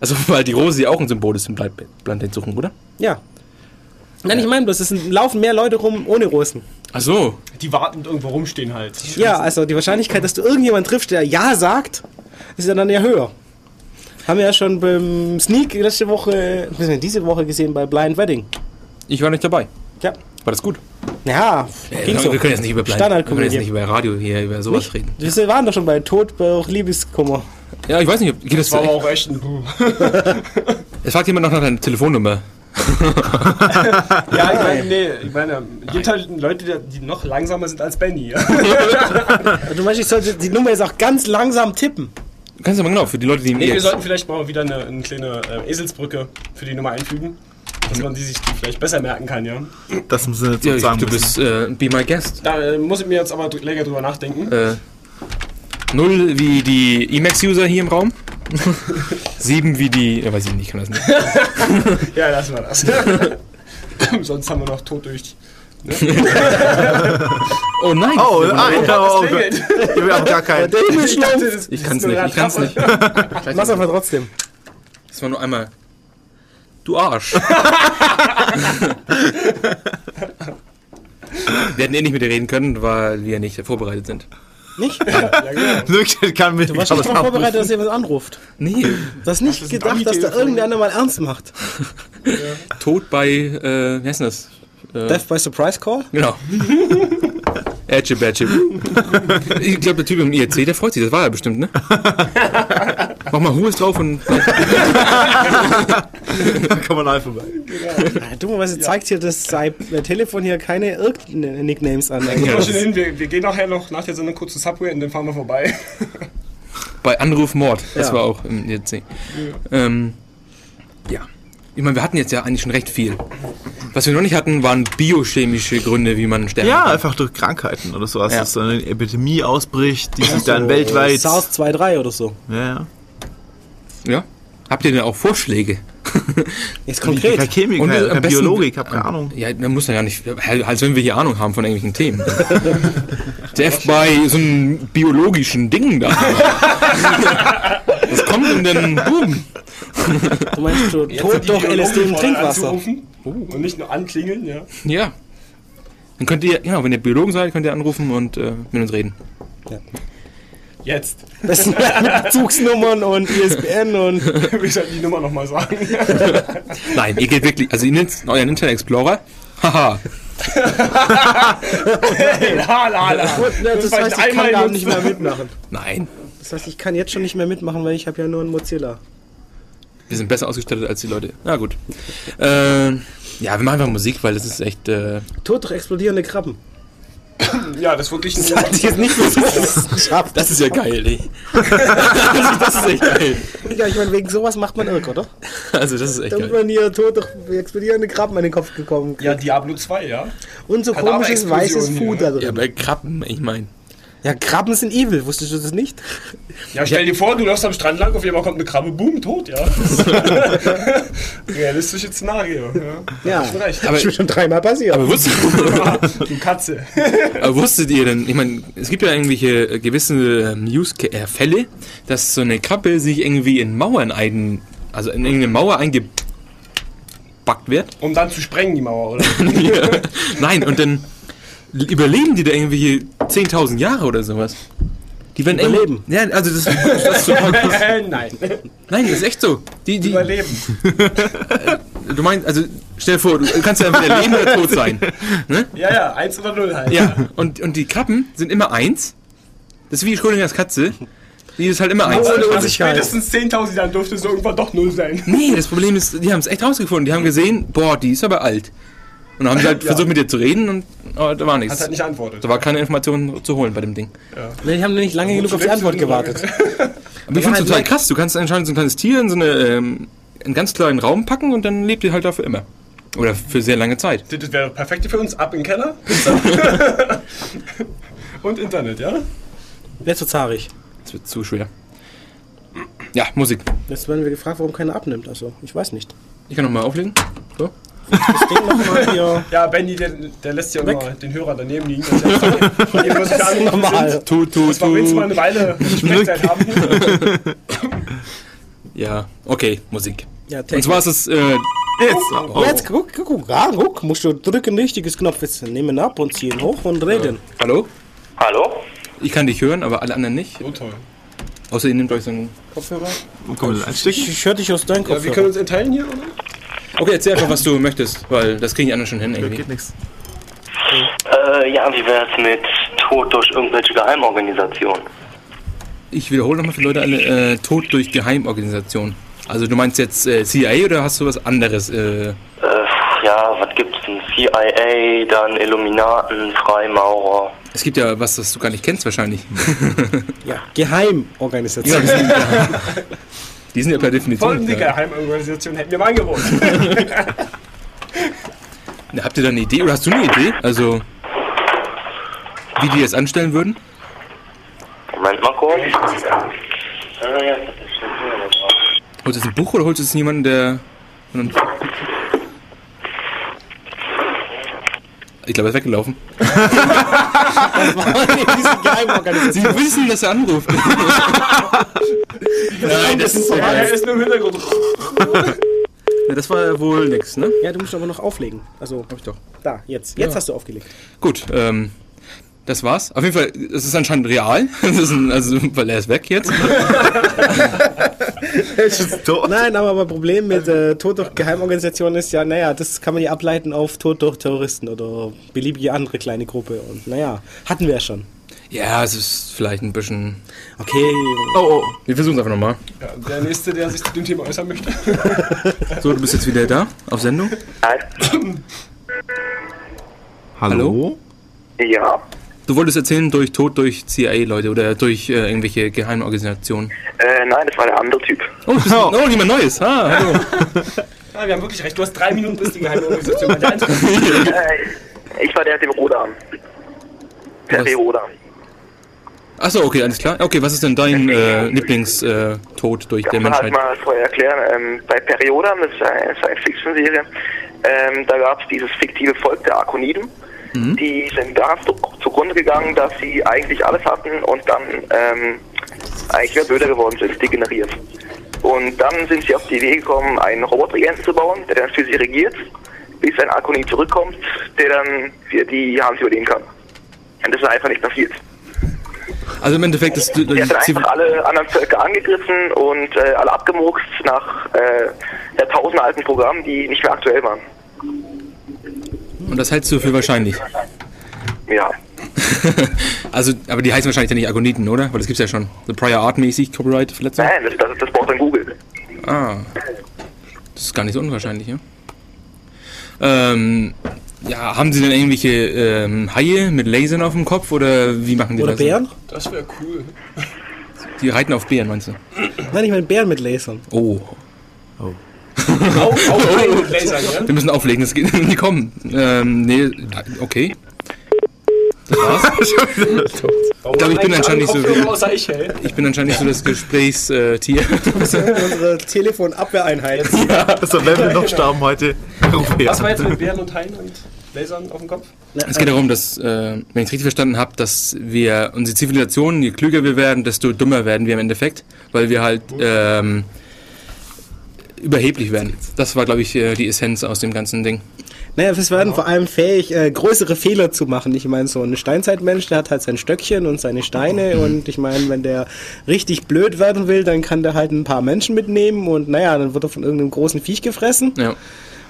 Also, weil die Rose ja auch ein Symbol ist im Blind Blind Date suchen, oder? Ja. Nein, ich meine bloß, es sind- laufen mehr Leute rum ohne Rosen. Ach so. Die warten und irgendwo rumstehen halt. Ja, also die Wahrscheinlichkeit, dass du irgendjemand triffst, der Ja sagt, ist ja dann ja höher. Haben wir ja schon beim Sneak letzte Woche, diese Woche gesehen bei Blind Wedding. Ich war nicht dabei. Ja. War das gut? Ja, ging so. wir können jetzt nicht über Blind, wir können jetzt nicht über Radio hier über sowas Nicht? reden. Wir waren doch schon bei Tod, bei auch Liebeskummer. Ja, ich weiß nicht, ob, geht das Das war aber auch echt ein. Es fragt jemand noch nach deiner Telefonnummer. Ja, ich meine, nee, ich meine, gibt halt Leute, die noch langsamer sind als Benny. Ja? Du meinst, ich sollte die Nummer jetzt auch ganz langsam tippen. Kannst du mal genau, für die Leute, die Nee, wir sollten vielleicht mal wieder eine, eine kleine äh, Eselsbrücke für die Nummer einfügen. Dass man die sich die vielleicht besser merken kann, ja. Das müssen wir jetzt ja, sagen. du müssen. bist äh, Be My Guest. Da äh, muss ich mir jetzt aber länger drüber nachdenken. Äh, null wie die Emacs-User hier im Raum. Sieben wie die. Ja, weiß ich nicht, ich kann das nicht. Ja, lassen wir das. Sonst haben wir noch tot durch. Oh nein! Oh, nein, oh, Das Gott. klingelt. Wir haben gar keinen. Ich dachte, das Ich kann's nicht, ich kann's nicht. Mach's einfach trotzdem. Das war nur einmal. Du Arsch. wir hätten eh nicht mit dir reden können, weil wir nicht vorbereitet sind. Nicht? Ja, genau. Wirklich kann mich Du warst nicht darauf vorbereitet, dass jemand anruft. Nee, Du hast nicht ein gedacht, dass da irgendeiner mal ernst macht. Tod bei, äh, wie heißt denn das? Äh, Death by Surprise Call? Genau. Edge Badge. Ich glaube, der Typ im IRC, der freut sich, das war er bestimmt, ne? Mach mal Ruhe drauf und. kann man einfach vorbei. Ja, dummerweise zeigt hier das Telefon hier keine irgendeine Nicknames an. Hin, wir, wir gehen nachher noch nach der Sendung kurz zu Subway und dann fahren wir vorbei. Bei Anruf Mord, das Ja. war auch im IRC. Ähm, ja. Ich meine, wir hatten jetzt ja eigentlich schon recht viel. Was wir noch nicht hatten, waren biochemische Gründe, wie man sterben Ja, kann. einfach durch Krankheiten oder sowas, Ja. dass so eine Epidemie ausbricht, die sich dann weltweit. SARS 2.3 oder so. Ja, ja. Ja? Habt ihr denn auch Vorschläge? Jetzt konkret. Chemiker, Und, besten- Biologe, ich hab keine Ahnung. Ja, man muss ja gar nicht, als wenn wir hier Ahnung haben von irgendwelchen Themen. Death bei so einem biologischen Ding da. Was kommt denn denn? Boom. Du meinst Jetzt tot Biologen LSD im Trinkwasser. anzurufen Und nicht nur anklingeln, ja. Ja. Dann könnt ihr, genau, wenn ihr Biologen seid, könnt ihr anrufen und äh, mit uns reden. Jetzt. Besten mit Bezugsnummern und ISBN und Wir sollten die Nummer nochmal sagen. Nein, ihr geht wirklich, also ihr nehmt euren Internet Explorer. Haha. la, la, la. das, vielleicht heißt, ich kann gar nicht mehr mitmachen. Nein. Das heißt, ich kann jetzt schon nicht mehr mitmachen, weil ich habe ja nur einen Mozilla. Wir sind besser ausgestattet als die Leute. Na gut. Äh, ja, wir machen einfach Musik, weil das ist echt. Äh, Tot durch explodierende Krabben. Ja, das ist wirklich ein. Das jetzt nicht so geschafft. das ist ja geil, ey. das ist echt geil. Ja, ich meine, wegen sowas macht man irg, oder? Also, das ist echt Da wird geil. man hier tot durch explodierende Krabben in den Kopf gekommen. Ja, Diablo 2, ja. Und so komisches Kadaverexplosion weißes Food da Ja, drin. bei Krabben, ich meine. Ja, Krabben sind evil, wusstest du das nicht? Ja, stell dir vor, du läufst am Strand lang, auf einmal kommt eine Krabbe, boom, tot, ja. Realistische Szenario, ja. Ja, Hast du recht. Aber- das ist mir schon dreimal passiert. Aber wusstet, Du Katze. aber wusstet ihr denn, ich meine, es gibt ja irgendwelche äh, gewisse ähm, Use äh, Fälle, dass so eine Krabbe sich irgendwie in Mauern ein, also in irgendeine Mauer eingebackt wird. Um dann zu sprengen, die Mauer, oder? Nein, und dann überleben die da irgendwie 10.000 Jahre oder sowas. Die werden Überleben? Ja, also das, das ist so, Nein. Nein, das ist echt so. Die, die, Überleben. du meinst, also stell dir vor, du kannst ja entweder leben oder tot sein. Ne? Ja, ja, eins oder null halt. Ja, und, und die Krabben sind immer eins. Das ist wie Schrödingers Katze. Die ist halt immer eins. Ohne Also Unsicherheit. spätestens 10.000 Jahren dürfte es irgendwann doch null sein. Nee, das Problem ist, die haben es echt rausgefunden. Die haben gesehen, boah, die ist aber alt. Und dann haben sie halt Ja. versucht mit ihr zu reden und oh, da war Hat nichts. halt nicht antwortet. Da war keine Information zu holen bei dem Ding. Nee, die haben nicht lange genug auf die Antwort gewartet. Aber ich finde es total krass. Du kannst anscheinend so ein kleines Tier in so eine, ähm, einen ganz kleinen Raum packen und dann lebt die halt da für immer. Oder für sehr lange Zeit. Das wäre perfekt für uns. Ab in den Keller. Und Internet, ja? Wer zu zahrig? Das wird zu schwer. Ja, Musik. Jetzt werden wir gefragt, warum keiner abnimmt. Also, ich weiß nicht. Ich kann nochmal auflegen. So. Das Ding nochmal hier. Ja, Benny, der, der lässt ja immer den Hörer daneben liegen. Das ist ja wir anrufen Normal. Tu, tu, Das war mal eine Weile Sprechzeit haben. Ja, okay, Musik. Ja, Und zwar ist es, äh, Jetzt. Oh. Jetzt, guck, guck, guck, ah, guck, musst du drücken, richtiges Knopf. Jetzt nehmen ab und ziehen hoch und reden. hallo? Hallo? Ich kann dich hören, aber alle anderen nicht. Oh, toll. Außer ihr nehmt euch so einen Kopfhörer. Komm, ein Stück. Ich, ich höre dich aus deinem Ja, wir können uns enteilen hier, oder? Okay, erzähl einfach, was du möchtest, weil das kriegen die anderen schon hin irgendwie. Geht nix. Äh, ja, wie wär's mit Tod durch irgendwelche Geheimorganisationen? Ich wiederhole nochmal für Leute alle, äh, Tod durch Geheimorganisation. Also du meinst jetzt äh, CIA oder hast du was anderes? Äh, Äh, ja, was gibt's denn? CIA, dann Illuminaten, Freimaurer. es gibt ja was, das du gar nicht kennst wahrscheinlich. Ja, Geheimorganisation. sind, die sind ja per Definition. Folgende Ja. Geheimorganisation hätten wir mal angeboten. Habt ihr da eine Idee oder hast du eine Idee? Also, wie die das anstellen würden? Moment mal kurz. Holst du jetzt ein Buch oder holst du jetzt jemanden, der. von uns- Ich glaube, er ist weggelaufen. Sie wissen, dass er anruft. Nein, das ist Ja, er ist nur im Hintergrund. Ja, das war wohl nix, ne? Ja, du musst aber noch auflegen. Also, Hab ich doch. da, jetzt. Jetzt Ja. hast du aufgelegt. Gut, ähm, das war's. Auf jeden Fall, es ist anscheinend real. Das ist ein, also, weil er ist weg jetzt. Nein, aber mein Problem mit äh, Tod durch Geheimorganisationen ist ja, naja, das kann man ja ableiten auf Tod durch Terroristen oder beliebige andere kleine Gruppe. Und naja, hatten wir ja schon. Ja, es ist vielleicht ein bisschen. Okay, Oh, oh. Wir versuchen es einfach nochmal. Ja, der Nächste, der sich zu dem Thema äußern möchte. So, du bist jetzt wieder da, auf Sendung. Hallo? Ja. Du wolltest erzählen durch Tod durch CIA-Leute oder durch äh, irgendwelche Geheimorganisationen. Äh, nein, das war der andere Typ. Oh, bist, oh, jemand Neues. Ah, hallo. Ja, wir haben wirklich recht. Du hast drei Minuten, bis die Geheimorganisation. Äh, ich war der, der Rodan. Der Was? Rodan. Achso, okay, alles klar. Okay, was ist denn dein äh, Lieblingstod äh, durch der Kann man halt Menschheit? mal vorher erklären. Ähm, bei Periodan, das ist eine Science-Fiction-Serie, ähm, da gab es dieses fiktive Volk der Arkoniden. Die sind da zu, zugrunde gegangen, dass sie eigentlich alles hatten und dann ähm, eigentlich wieder blöder geworden sind, degeneriert. Und dann sind sie auf die Idee gekommen, einen Roboterregenten zu bauen, der dann für sie regiert, bis ein Arkonid zurückkommt, der dann für die Hand übernehmen kann. Und das ist einfach nicht passiert. Also im Endeffekt ist die, hat einfach alle anderen Völker angegriffen und äh, alle abgemurkst nach äh, jahrtausendalten Programmen, die nicht mehr aktuell waren. Und das hältst du für wahrscheinlich. Ja. also, aber die heißen wahrscheinlich ja nicht Agoniten, oder? Weil das gibt's ja schon. So Prior Art mäßig Copyright-Verletzung. Nein, das, das, das braucht dann Google. Ah. Das ist gar nicht so unwahrscheinlich, ja. Ähm, ja, haben sie denn irgendwelche ähm, Haie mit Lasern auf dem Kopf oder wie machen die oder das? Bären? Das wäre cool. Die reiten auf Bären, meinst du? Nein, ich meine Bären mit Lasern. Oh. Auch, Haie mit Lasern, ja? Wir müssen auflegen, das geht nicht kommen. Ähm, nee, okay. Das war's. Warum glaub, ich bin anscheinend nicht so Außer ich, hey. Ich bin anscheinend nicht so das Gesprächstier. Unsere Telefonabwehreinheit. Das soll Level noch sterben heute. Ruf her. Was war jetzt mit Bären und Haien und Lasern auf dem Kopf? Es geht darum, dass, äh, wenn ich es richtig verstanden habe, dass wir, unsere Zivilisation, je klüger wir werden, desto dümmer werden wir im Endeffekt, weil wir halt ähm, überheblich werden. Das war, glaube ich, äh, die Essenz aus dem ganzen Ding. Naja, wir werden vor allem fähig, äh, größere Fehler zu machen. Ich meine, so ein Steinzeitmensch, der hat halt sein Stöckchen und seine Steine und ich meine, wenn der richtig blöd werden will, dann kann der halt ein paar Menschen mitnehmen und naja, dann wird er von irgendeinem großen Viech gefressen. Ja.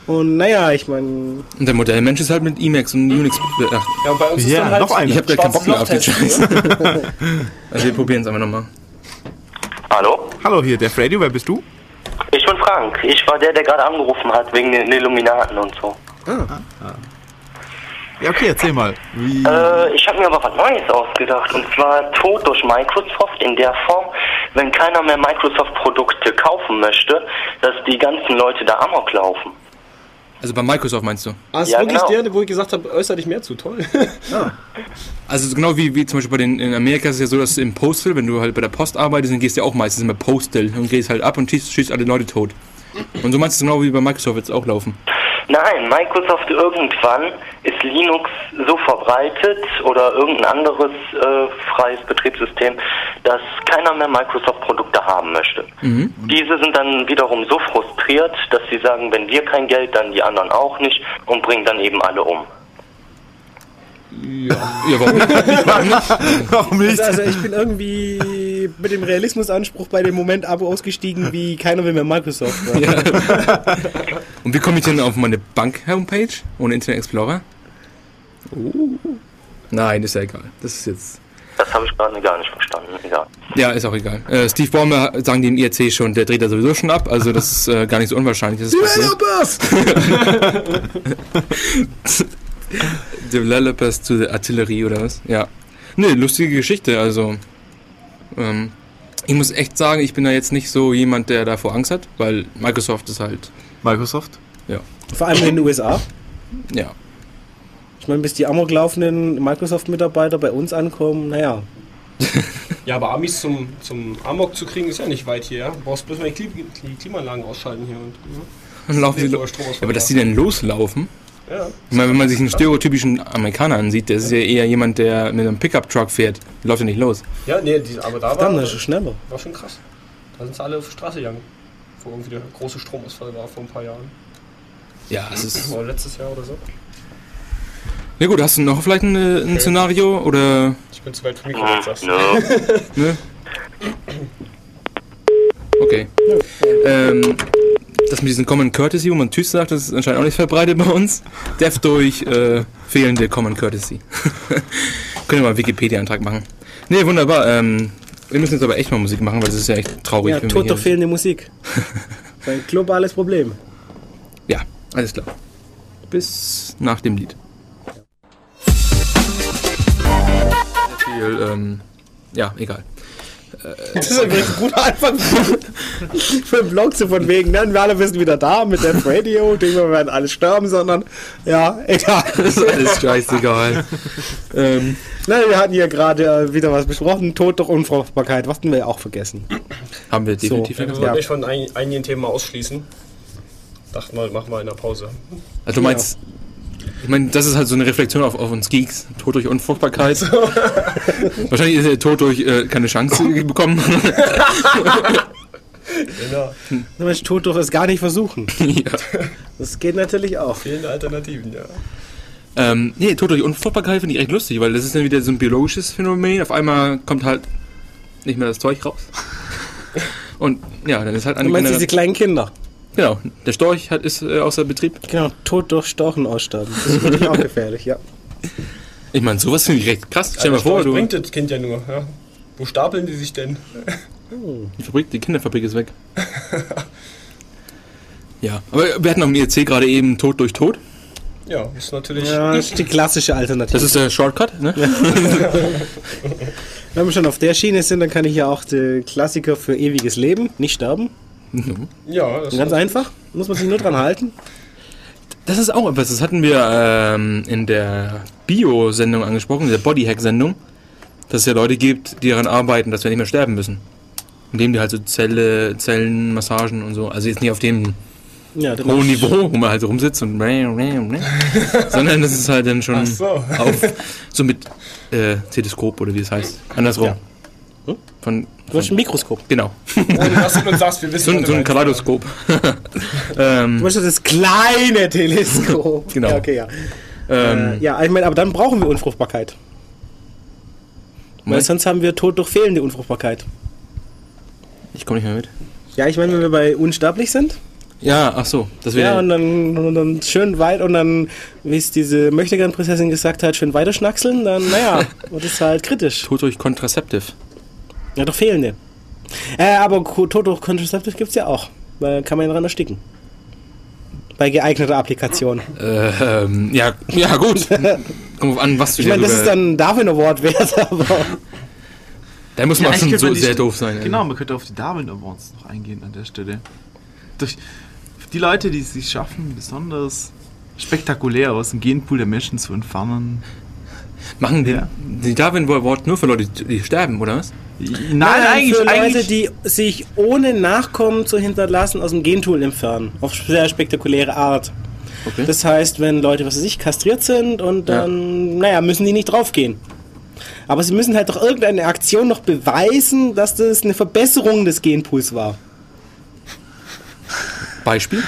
Und naja, ich meine, Und der Modellmensch ist halt mit Emacs und Unix. Ach, Ja, und bei uns ist Ja, dann halt noch eine. ich habe gar keinen Bock mehr auf den Schwarzes Scheiß. also wir probieren es einfach nochmal. Hallo? Hallo hier, der Freddy, wer bist du? Ich bin Frank. Ich war der, der gerade angerufen hat, wegen den Illuminaten und so. Ja, okay, erzähl mal. Wie, Äh, ich habe mir aber was Neues ausgedacht. Und zwar Tod durch Microsoft in der Form, wenn keiner mehr Microsoft-Produkte kaufen möchte, dass die ganzen Leute da Amok laufen. Also bei Microsoft meinst du? Ah, ist Ja, wirklich genau. der, wo ich gesagt habe, äußere dich mehr zu. Toll. Also genau wie, wie zum Beispiel bei den, in Amerika ist es ja so, dass du im Postal, wenn du halt bei der Post arbeitest, dann gehst du ja auch meistens immer Postal und gehst halt ab und schießt, schießt alle Leute tot. Und so meinst du es genau wie bei Microsoft jetzt auch laufen. Nein, Microsoft irgendwann ist Linux so verbreitet oder irgendein anderes äh, freies Betriebssystem, dass keiner mehr Microsoft-Produkte haben möchte. Diese sind dann wiederum so frustriert, dass sie sagen, wenn wir kein Geld, dann die anderen auch nicht und bringen dann eben alle um. Ja, warum nicht? Warum nicht? Also ich bin irgendwie mit dem Realismusanspruch bei dem Moment Abo ausgestiegen, wie keiner will mehr Microsoft. Ja. Und wie komme ich denn auf meine Bank-Homepage ohne Internet Explorer? Nein, ist ja egal. Das ist jetzt. Das habe ich gerade gar nicht verstanden. Egal. Ja, ist auch egal. Äh, Steve Ballmer sagen die im IRC schon, der dreht da sowieso schon ab, also das ist äh, gar nicht so unwahrscheinlich. Passiert. Developers to the Artillerie oder was? Ja. Ne, lustige Geschichte, also. Ähm, ich muss echt sagen, ich bin da jetzt nicht so jemand, der davor Angst hat, weil Microsoft ist halt. Microsoft? Vor allem in den USA. Ja. Ich meine, bis die amok laufenden Microsoft-Mitarbeiter bei uns ankommen, naja. Ja, aber Amis zum, zum Amok zu kriegen, ist ja nicht weit hier. Ja? Du brauchst bloß mal die, Kli die Klimaanlagen ausschalten hier. Und, ja. Dann laufen die Nee, lo- wo der Strom ja, aber dass die denn loslaufen? Ja. Ich meine, wenn man sich einen stereotypischen Amerikaner ansieht, der ist ja eher jemand, der mit einem Pickup-Truck fährt. Läuft ja nicht los. ja, nee, die, aber da war, Dann ist es schneller. war schon krass. Da sind sie alle auf die Straße gegangen. Wo irgendwie der große Stromausfall war vor ein paar Jahren. Ja, es ist. Oder letztes Jahr oder so. Ja gut, hast du noch vielleicht ein, ein Szenario oder Ich bin zu weit vom Mikro, sagst. Nö. ne? Okay. Ähm, das mit diesem Common Courtesy, wo man Tschüss sagt, das ist anscheinend auch nicht verbreitet bei uns. Dev durch äh, fehlende Common Courtesy. Können wir mal einen Wikipedia-Eintrag machen. Ne, wunderbar. Ähm, wir müssen jetzt aber echt mal Musik machen, weil das ist ja echt traurig. Ja, tot durch fehlende Musik. Das ist ein globales Problem. Ja, alles klar. Bis nach dem Lied. Viel, ähm, ja, egal. Das ist ein richtig guter Anfang für einen Blog zu von wegen, dann wir alle wissen wieder da mit dem Radio, denken wir werden alle sterben, sondern ja, egal. Das ist alles scheißegal. ähm, Nein, wir hatten hier gerade äh, wieder was besprochen, Tod durch Unfruchtbarkeit, was hatten wir auch vergessen. haben wir definitiv So. Ja, wir vergessen. Ja. mich von ein, einigen Themen mal ausschließen. Dachten wir, machen wir in der Pause. Also du meinst, ich meine, das ist halt so eine Reflexion auf, auf uns Geeks. Tod durch Unfruchtbarkeit. Wahrscheinlich ist er Tod durch äh, keine Chance bekommen. Genau. Du meinst, Tod durch es gar nicht versuchen. ja. Das geht natürlich auch. Fehlende Alternativen, ja. ähm, nee, Tod durch Unfruchtbarkeit finde ich echt lustig, weil das ist dann wieder so ein biologisches Phänomen. Auf einmal kommt halt nicht mehr das Zeug raus. Und ja, dann ist halt Du eine meinst diese kleinen Kinder. Genau, der Storch hat, ist äh, außer Betrieb. Genau, Tod durch Storchen aussterben. Das ist natürlich auch gefährlich, ja. Ich meine, sowas finde ich recht krass. Stell dir mal Also, vor, du, bringt das Kind ja nur. Ja. Wo stapeln die sich denn? die, Fabrik, die Kinderfabrik ist weg. ja, aber wir hatten am IRC gerade eben Tod durch Tod. Ja, ist natürlich. Ja, das ist die klassische Alternative. Das ist der Shortcut, ne? Wenn wir schon auf der Schiene sind, dann kann ich ja auch den Klassiker für ewiges Leben, nicht sterben. Ja, das Ganz einfach, muss man sich nur dran halten. Das ist auch etwas, das hatten wir ähm, in der Bio-Sendung angesprochen, in der Bodyhack-Sendung, dass es ja Leute gibt, die daran arbeiten, dass wir nicht mehr sterben müssen. Indem die halt so Zelle, Zellenmassagen und so, also jetzt nicht auf dem Ja, hohen Niveau, wo man halt rumsitzt und sondern das ist halt dann schon so. auf so mit äh, Teleskop oder wie es heißt. Andersrum. Ja. Hm? Von, Du hast ein Mikroskop. genau. Dass du sagst, wir wissen So, ein- so du ein meinst. Kaleidoskop. ähm, Du hast das kleine Teleskop. Genau. Ja, okay, ja. ähm, Äh, ja, ich meine, aber dann brauchen wir Unfruchtbarkeit. Weil sonst haben wir Tod durch fehlende Unfruchtbarkeit. ich komme nicht mehr mit. Ja, ich meine, wenn wir bei unsterblich sind, Ja, ach so, das wäre ja, und dann, und dann schön weit und dann, wie es diese Möchtegern-Prinzessin gesagt hat, schön weiter schnackseln, dann, naja, wird es halt kritisch. Tod durch Contraceptive. Ja, doch fehlende. Äh, aber durch Contraceptive gibt es ja auch. Weil kann man ja dran ersticken. Bei geeigneter Applikation. Äh, ähm, ja, ja gut. Kommt an, was du Ich meine, das ist dann ein Darwin Award wert, aber. Da muss man eigentlich schon so die- sehr doof sein. Genau, man könnte auf die Darwin Awards noch eingehen an der Stelle. Durch, die Leute, die es sich schaffen, besonders spektakulär aus dem Genpool der Menschen zu entfernen. Machen die, Ja. die Darwin Award nur für Leute, die sterben, oder was? Nein, Nein, eigentlich, für Leute, eigentlich die sich ohne Nachkommen zu hinterlassen aus dem Gentool entfernen. Auf sehr spektakuläre Art. Okay. Das heißt, wenn Leute, was weiß ich, kastriert sind und Ja. dann, naja, müssen die nicht draufgehen. Aber sie müssen halt doch irgendeine Aktion noch beweisen, dass das eine Verbesserung des Genpools war. Beispiel?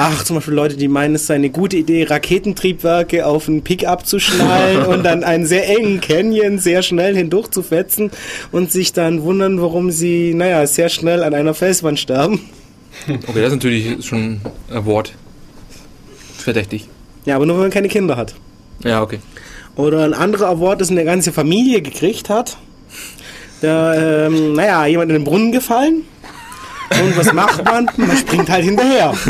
Ach, zum Beispiel Leute, die meinen, es sei eine gute Idee, Raketentriebwerke auf einen Pickup zu schnallen und dann einen sehr engen Canyon sehr schnell hindurch zu fetzen und sich dann wundern, warum sie, naja, sehr schnell an einer Felswand sterben. Okay, das ist natürlich schon ein Award. Verdächtig. Ja, aber nur wenn man keine Kinder hat. Ja, okay. Oder ein anderer Award, das eine ganze Familie gekriegt hat. Da, ähm, naja, jemand in den Brunnen gefallen. Und was macht man? Man springt halt hinterher.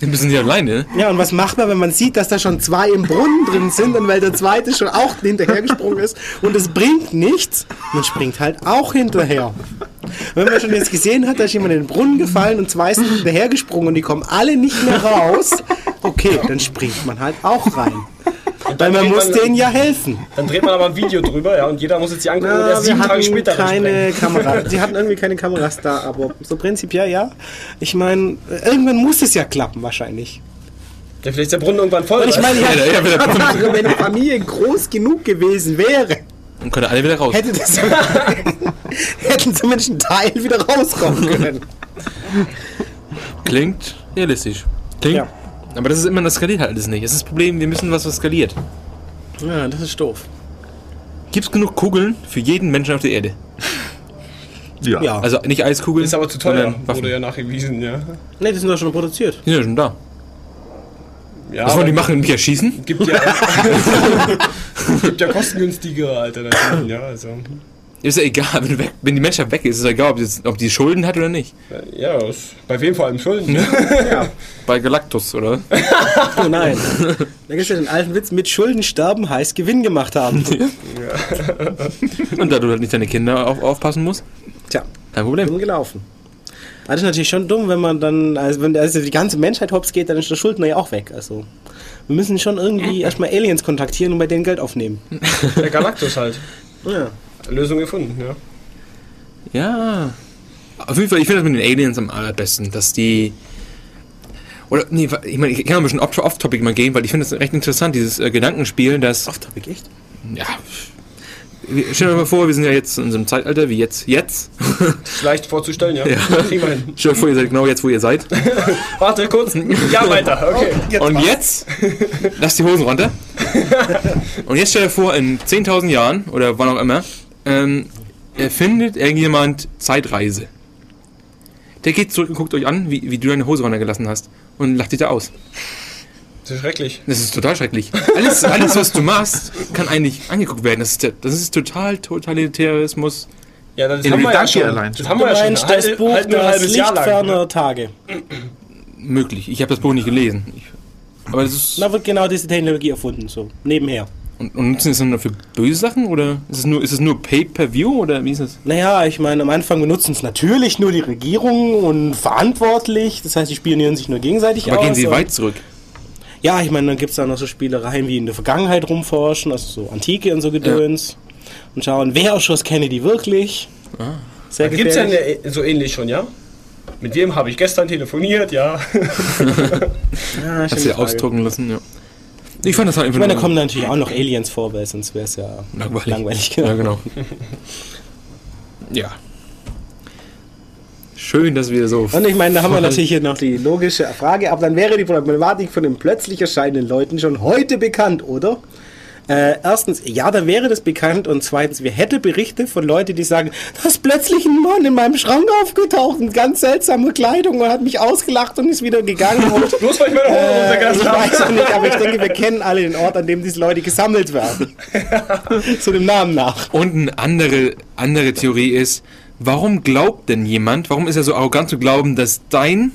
Die müssen sie alleine, ne? Ja, und was macht man, wenn man sieht, dass da schon zwei im Brunnen drin sind und weil der zweite schon auch hinterhergesprungen ist und es bringt nichts, man springt halt auch hinterher. Wenn man schon jetzt gesehen hat, da ist jemand in den Brunnen gefallen und zwei sind hinterhergesprungen und die kommen alle nicht mehr raus, okay, dann springt man halt auch rein. Weil man muss denen ja helfen. Dann dreht man aber ein Video drüber, ja, und jeder muss jetzt die angucken und Na, erst wir sieben Tage hatten später keine Kamera. Sie hatten irgendwie keine Kameras da, aber so prinzipiell ja. Ich meine, irgendwann muss es ja klappen wahrscheinlich. Ja, vielleicht ist der Brunnen irgendwann voll. Und ich meine, ja, Ja, ja, wieder- wenn die Familie groß genug gewesen wäre, Und können alle wieder raus. hätte das hätten zumindest ein Teil wieder rauskommen können. Klingt realistisch. Klingt. Ja. Aber das ist immer, das skaliert halt alles nicht. Das ist das Problem, wir müssen was, was skaliert. Ja, das ist doof. Gibt es genug Kugeln für jeden Menschen auf der Erde? ja. Ja. Also nicht Eiskugeln, ist aber zu teuer, wurde ja nachgewiesen, ja. Ne, die sind doch schon produziert. Die sind ja schon da. ja Was wollen die machen? Mich erschießen? Gibt ja, gibt ja kostengünstigere Alternativen, ja, also. Ist ja egal, wenn, weg, wenn die Menschheit weg ist, ist ja egal, ob die, ob die Schulden hat oder nicht. Ja, ist bei wem vor allem Schulden? Ne? Bei Galactus, oder? Oh nein. Da gibt es ja den alten Witz, mit Schulden sterben heißt Gewinn gemacht haben. Und da du halt nicht deine Kinder auf, aufpassen musst, Tja, kein Problem. dumm gelaufen. Aber Das ist natürlich schon dumm, wenn man dann, also wenn also die ganze Menschheit hops geht, dann ist der Schuldner ja auch weg. Also wir müssen schon irgendwie erstmal Aliens kontaktieren und bei denen Geld aufnehmen. Der Galactus halt. Ja. Lösung gefunden, ja. Ja. Auf jeden Fall, ich finde das mit den Aliens am allerbesten, dass die. Oder, nee, ich meine, ich kann ein bisschen off- off-topic mal gehen, weil ich finde das recht interessant, dieses äh, Gedankenspiel, dass. Off-Topic, echt? Ja. Stell dir mal vor, wir sind ja jetzt in unserem Zeitalter, wie jetzt. Jetzt. Leicht vorzustellen, ja. Ja. Stell dir vor, ihr seid genau jetzt, wo ihr seid. Warte kurz. Ja, weiter, okay. Und jetzt, lass die Hosen runter. Und jetzt stell dir vor, in 10.000 Jahren oder wann auch immer, ähm, erfindet irgendjemand Zeitreise. Der geht zurück und guckt euch an, wie, wie du deine Hose runtergelassen hast und lacht dich da aus. Das ist schrecklich. Das ist total schrecklich. Alles, alles was du machst, kann eigentlich angeguckt werden. Das ist, der, das ist total Totalitarismus. Ja, das In haben wir ja schon. allein Das haben wir ja schon. meinst das Halt- Buch halt nur ein Das halbes Jahr Licht lang. ferner Tage. Möglich. Ich habe das Buch nicht gelesen. Ich, aber das ist. Da wird genau diese Technologie erfunden, so nebenher. Und, und nutzen es dann nur für böse Sachen? Oder ist es nur, ist es nur Pay-Per-View? Oder wie ist es? Naja, ich meine, am Anfang benutzen es natürlich nur die Regierung und verantwortlich. Das heißt, die spionieren sich nur gegenseitig Aber aus. gehen sie weit zurück? Ja, ich meine, dann gibt es da noch so Spielereien wie in der Vergangenheit rumforschen, also so Antike und so Gedöns. Und schauen, wer erschoss Kennedy wirklich. Sehr Gibt es ja eine, so ähnlich schon, ja? Mit wem habe ich gestern telefoniert, ja? Ja, Hast du ja ausdrucken lassen, ja. Ich fand das halt Ich einfach meine, da kommen natürlich auch noch Aliens vor, weil sonst wäre es ja langweilig. langweilig. Ja, genau. ja. Schön, dass wir so. Und ich meine, da haben wir natürlich hier noch die logische Frage, aber dann wäre die Problematik von den plötzlich erscheinenden Leuten schon heute bekannt, oder? Äh, erstens, ja, da wäre das bekannt und zweitens, wir hätten Berichte von Leuten, die sagen, da ist plötzlich ein Mann in meinem Schrank aufgetaucht mit ganz seltsame Kleidung und hat mich ausgelacht und ist wieder gegangen. Und, Bloß weil ich meine Hose äh, ich runtergelassen weiß habe. auch nicht, aber ich denke, wir kennen alle den Ort, an dem diese Leute gesammelt werden. Zu dem Namen nach. Und eine andere, andere Theorie ist, warum glaubt denn jemand, warum ist er so arrogant zu glauben, dass dein,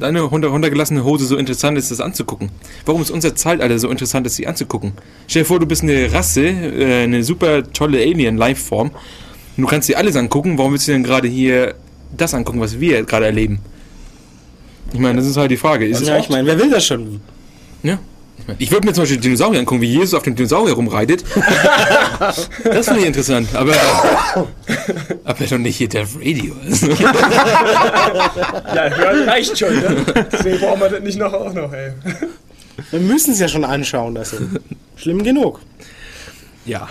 deine runter, runtergelassene Hose so interessant ist, das anzugucken? Warum ist unser Zeitalter so interessant, das sie anzugucken? Stell dir vor, du bist eine Rasse, äh, eine super tolle Alien-Lifeform du kannst dir alles angucken, warum willst du denn gerade hier das angucken, was wir gerade erleben? Ich meine, das ist halt die Frage. Ist es Ja, ich meine, wer will das schon? Ja. Ich, würde mir zum Beispiel Dinosaurier angucken, wie Jesus auf dem Dinosaurier rumreitet. das finde ich interessant. Aber, aber doch nicht hier Death Radio. Ja, hören reicht schon, ne? Deswegen brauchen wir das nicht noch auch noch, ey. Wir müssen es ja schon anschauen, das ist schlimm genug. ja.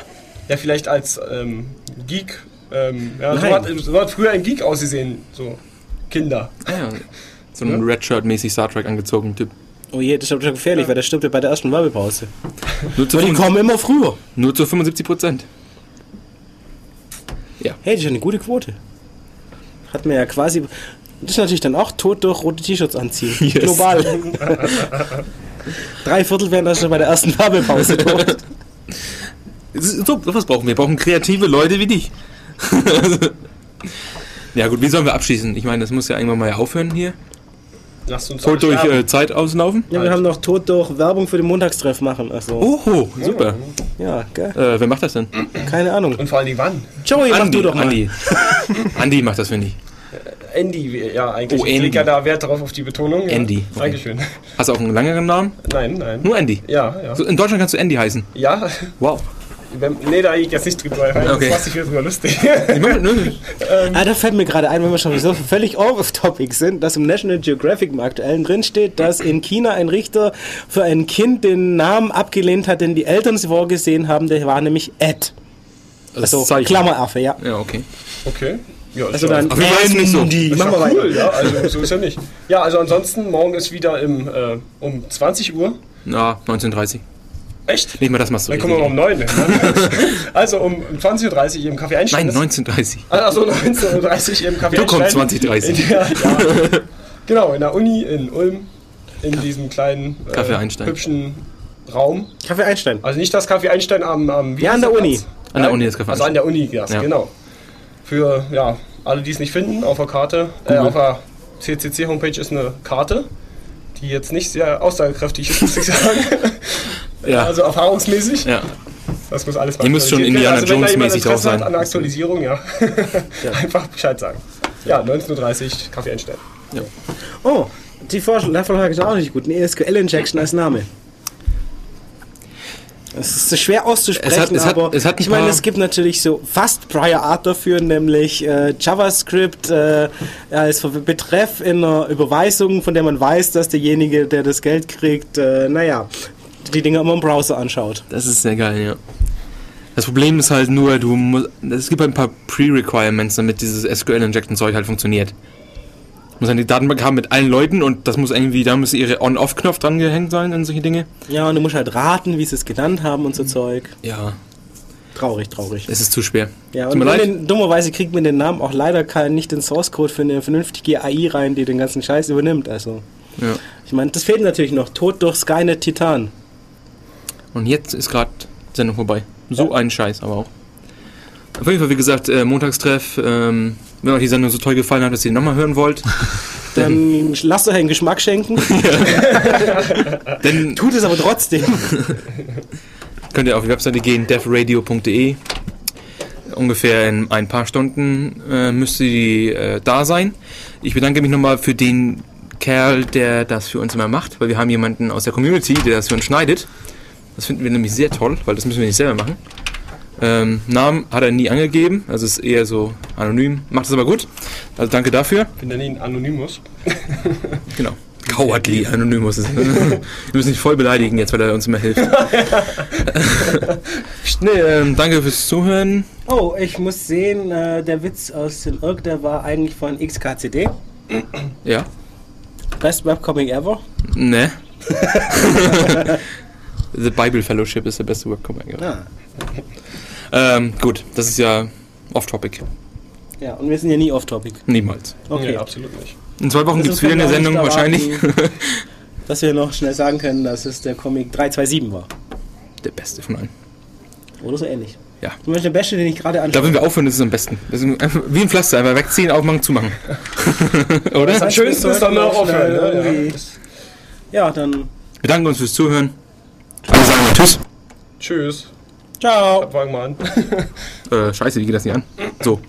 Ja, vielleicht als ähm, Geek. Ähm, ja, so hat, so hat früher ein Geek ausgesehen. So, Kinder. Ah, ja. So ein Redshirt-mäßig Star Trek angezogen Typ. Oh je, das ist schon gefährlich, weil der stirbt ja bei der ersten Werbepause. Nur zu, Aber die 75 kommen immer früher. nur zu 75 Prozent. Hey, das ist ja eine gute Quote. Hat mir ja quasi. Das ist natürlich dann auch tot durch rote T-Shirts anziehen. Yes. Global. Drei Viertel wären das schon bei der ersten Werbepause tot. So, was brauchen wir? Wir brauchen kreative Leute wie dich. ja gut, wie sollen wir abschließen? Ich meine, das muss ja irgendwann mal aufhören hier. Lasst uns alle durch äh, Zeit auslaufen. Ja, wir haben noch tot durch Werbung für den Montagstreff machen. Also, Oho, super. ja, gell? Äh, wer macht das denn? Keine Ahnung. Und vor allem wann? Joey, mach du doch mal. Andi. Andi macht das, finde ich. Andy, wie- ja, eigentlich. Oh, ich Andy. lege ja da Wert darauf auf die Betonung. Ja. Andy. Dankeschön. Hast du auch einen langeren Namen? Nein, nein. Nur Andy. Ja, ja. So, in Deutschland kannst du Andy heißen. Ja, Wow. Wenn, nee, da gehe ich jetzt nicht drüber rein. Okay. Das macht sich wieder drüber lustig. Ich ne, Ah, da fällt mir gerade ein, wenn wir schon so völlig off-topic sind, dass im National Geographic im aktuellen drin steht, dass in China ein Richter für ein Kind den Namen abgelehnt hat, den die Eltern sie vorgesehen haben. Der war nämlich Ed. das Also. Klammeraffe, ja. Ja, okay. Okay. Ja, ist Also dann jeden Fall ist nicht so. Andy. ist Machen wir ja weiter. cool, ja, also so ist ja nicht. Ja, also ansonsten, morgen ist wieder im, äh, um 20 Uhr. Na, 1930. Echt? Nicht mal das machst du Dann kommen wir mal um 9 hin. Ne? Also um 20.30 Uhr im Café Einstein. Nein, 1930. Also 19.30 Uhr im Café Du kommst Einstein. 2030. In der, ja, genau, in der Uni in Ulm. In diesem kleinen, äh, hübschen Raum. Kaffee Einstein. Also nicht das Café Einstein am, am wie Ja, an der Uni. Platz? An der? Uni das Café Also an der Uni, ja, Ja. genau. Für ja, alle, die es nicht finden, auf der Karte, äh, auf der CCC-Homepage ist eine Karte, die jetzt nicht sehr aussagekräftig ist, muss ich sagen. Ja. Also erfahrungsmäßig. Ja. Das muss alles mal Ihr müsst schon Indiana. Also Jones-mäßig drauf hat sein. An der Aktualisierung, ja. Einfach Bescheid sagen. Ja, 19.30 Uhr, Kaffee Einstein. Oh, die Vorschlag, ist auch nicht gut. Eine SQL-Injection als Name. Es ist so schwer auszusprechen, Es hat- es hat- aber es hat ich meine, es gibt natürlich so fast Prior Art dafür, nämlich äh, JavaScript äh, als Betreff in einer Überweisung, von der man weiß, dass derjenige, der das Geld kriegt, äh, naja, die Dinge immer im Browser anschaut. Das ist sehr geil, ja. Das Problem ist halt nur, du musst, es gibt halt ein paar Pre-Requirements, damit dieses SQL-Injecten-Zeug halt funktioniert. Du musst die Datenbank haben mit allen Leuten und das muss irgendwie, da muss ihre On-Off-Knopf dran gehängt sein an solche Dinge. Ja, und du musst halt raten, wie sie es genannt haben und so Zeug. Ja, Traurig, traurig. es ist zu schwer. Ja, Tut und mir wenn leid. den, dummerweise kriegt man den Namen auch leider kein, nicht den Source Code für eine vernünftige AI rein, die den ganzen Scheiß übernimmt. Also, Ja. ich meine, das fehlt natürlich noch. Tod durch Skynet Titan. Und jetzt ist gerade Sendung vorbei. So ein Scheiß aber auch. Auf jeden Fall, wie gesagt, äh, Montagstreff. Ähm, wenn euch die Sendung so toll gefallen hat, dass ihr nochmal hören wollt, Dann lasst euch einen Geschmack schenken. dann Tut es aber trotzdem. könnt ihr auf die Webseite gehen, devradio.de. Ungefähr in ein paar Stunden äh, müsste die äh, da sein. Ich bedanke mich nochmal für den Kerl, der das für uns immer macht, weil wir haben jemanden aus der Community, der das für uns schneidet. Das finden wir nämlich sehr toll, weil das müssen wir nicht selber machen. Ähm, Namen hat er nie angegeben, also ist eher so anonym. Macht es aber gut. Also danke dafür. Wir nennen ihn Anonymous. Genau. Cowardly Anonymous. Wir müssen nicht voll beleidigen jetzt, weil er uns immer hilft. nee, ähm, danke fürs Zuhören. Oh, ich muss sehen, äh, der Witz aus dem Irk, der war eigentlich von XKCD. Ja. Best Webcomic ever. Ne. The Bible Fellowship ist der beste Webcomic. Ja. Ah. Ähm, gut, das ist ja off-topic. Ja, und wir sind ja nie off-topic. Niemals. Okay. Nee, absolut nicht. In zwei Wochen gibt es wieder eine auch Sendung wahrscheinlich. Dass wir noch schnell sagen können, dass es der Comic 327 war. der beste von allen. Oder so ähnlich. Ja. Zum Beispiel der Beste, den ich gerade Da anschaue. wenn wir aufhören, das ist am besten. Das ist einfach wie ein Pflaster, einfach wegziehen, aufmachen, zumachen. Oder? Am schönsten ist dann noch aufhören. Schnell Ne? Ja. Ja, dann Wir danken uns fürs Zuhören. Wir sagen Tschüss. Tschüss. ciao. Fangen wir an. Äh, scheiße, wie geht das nicht an? So.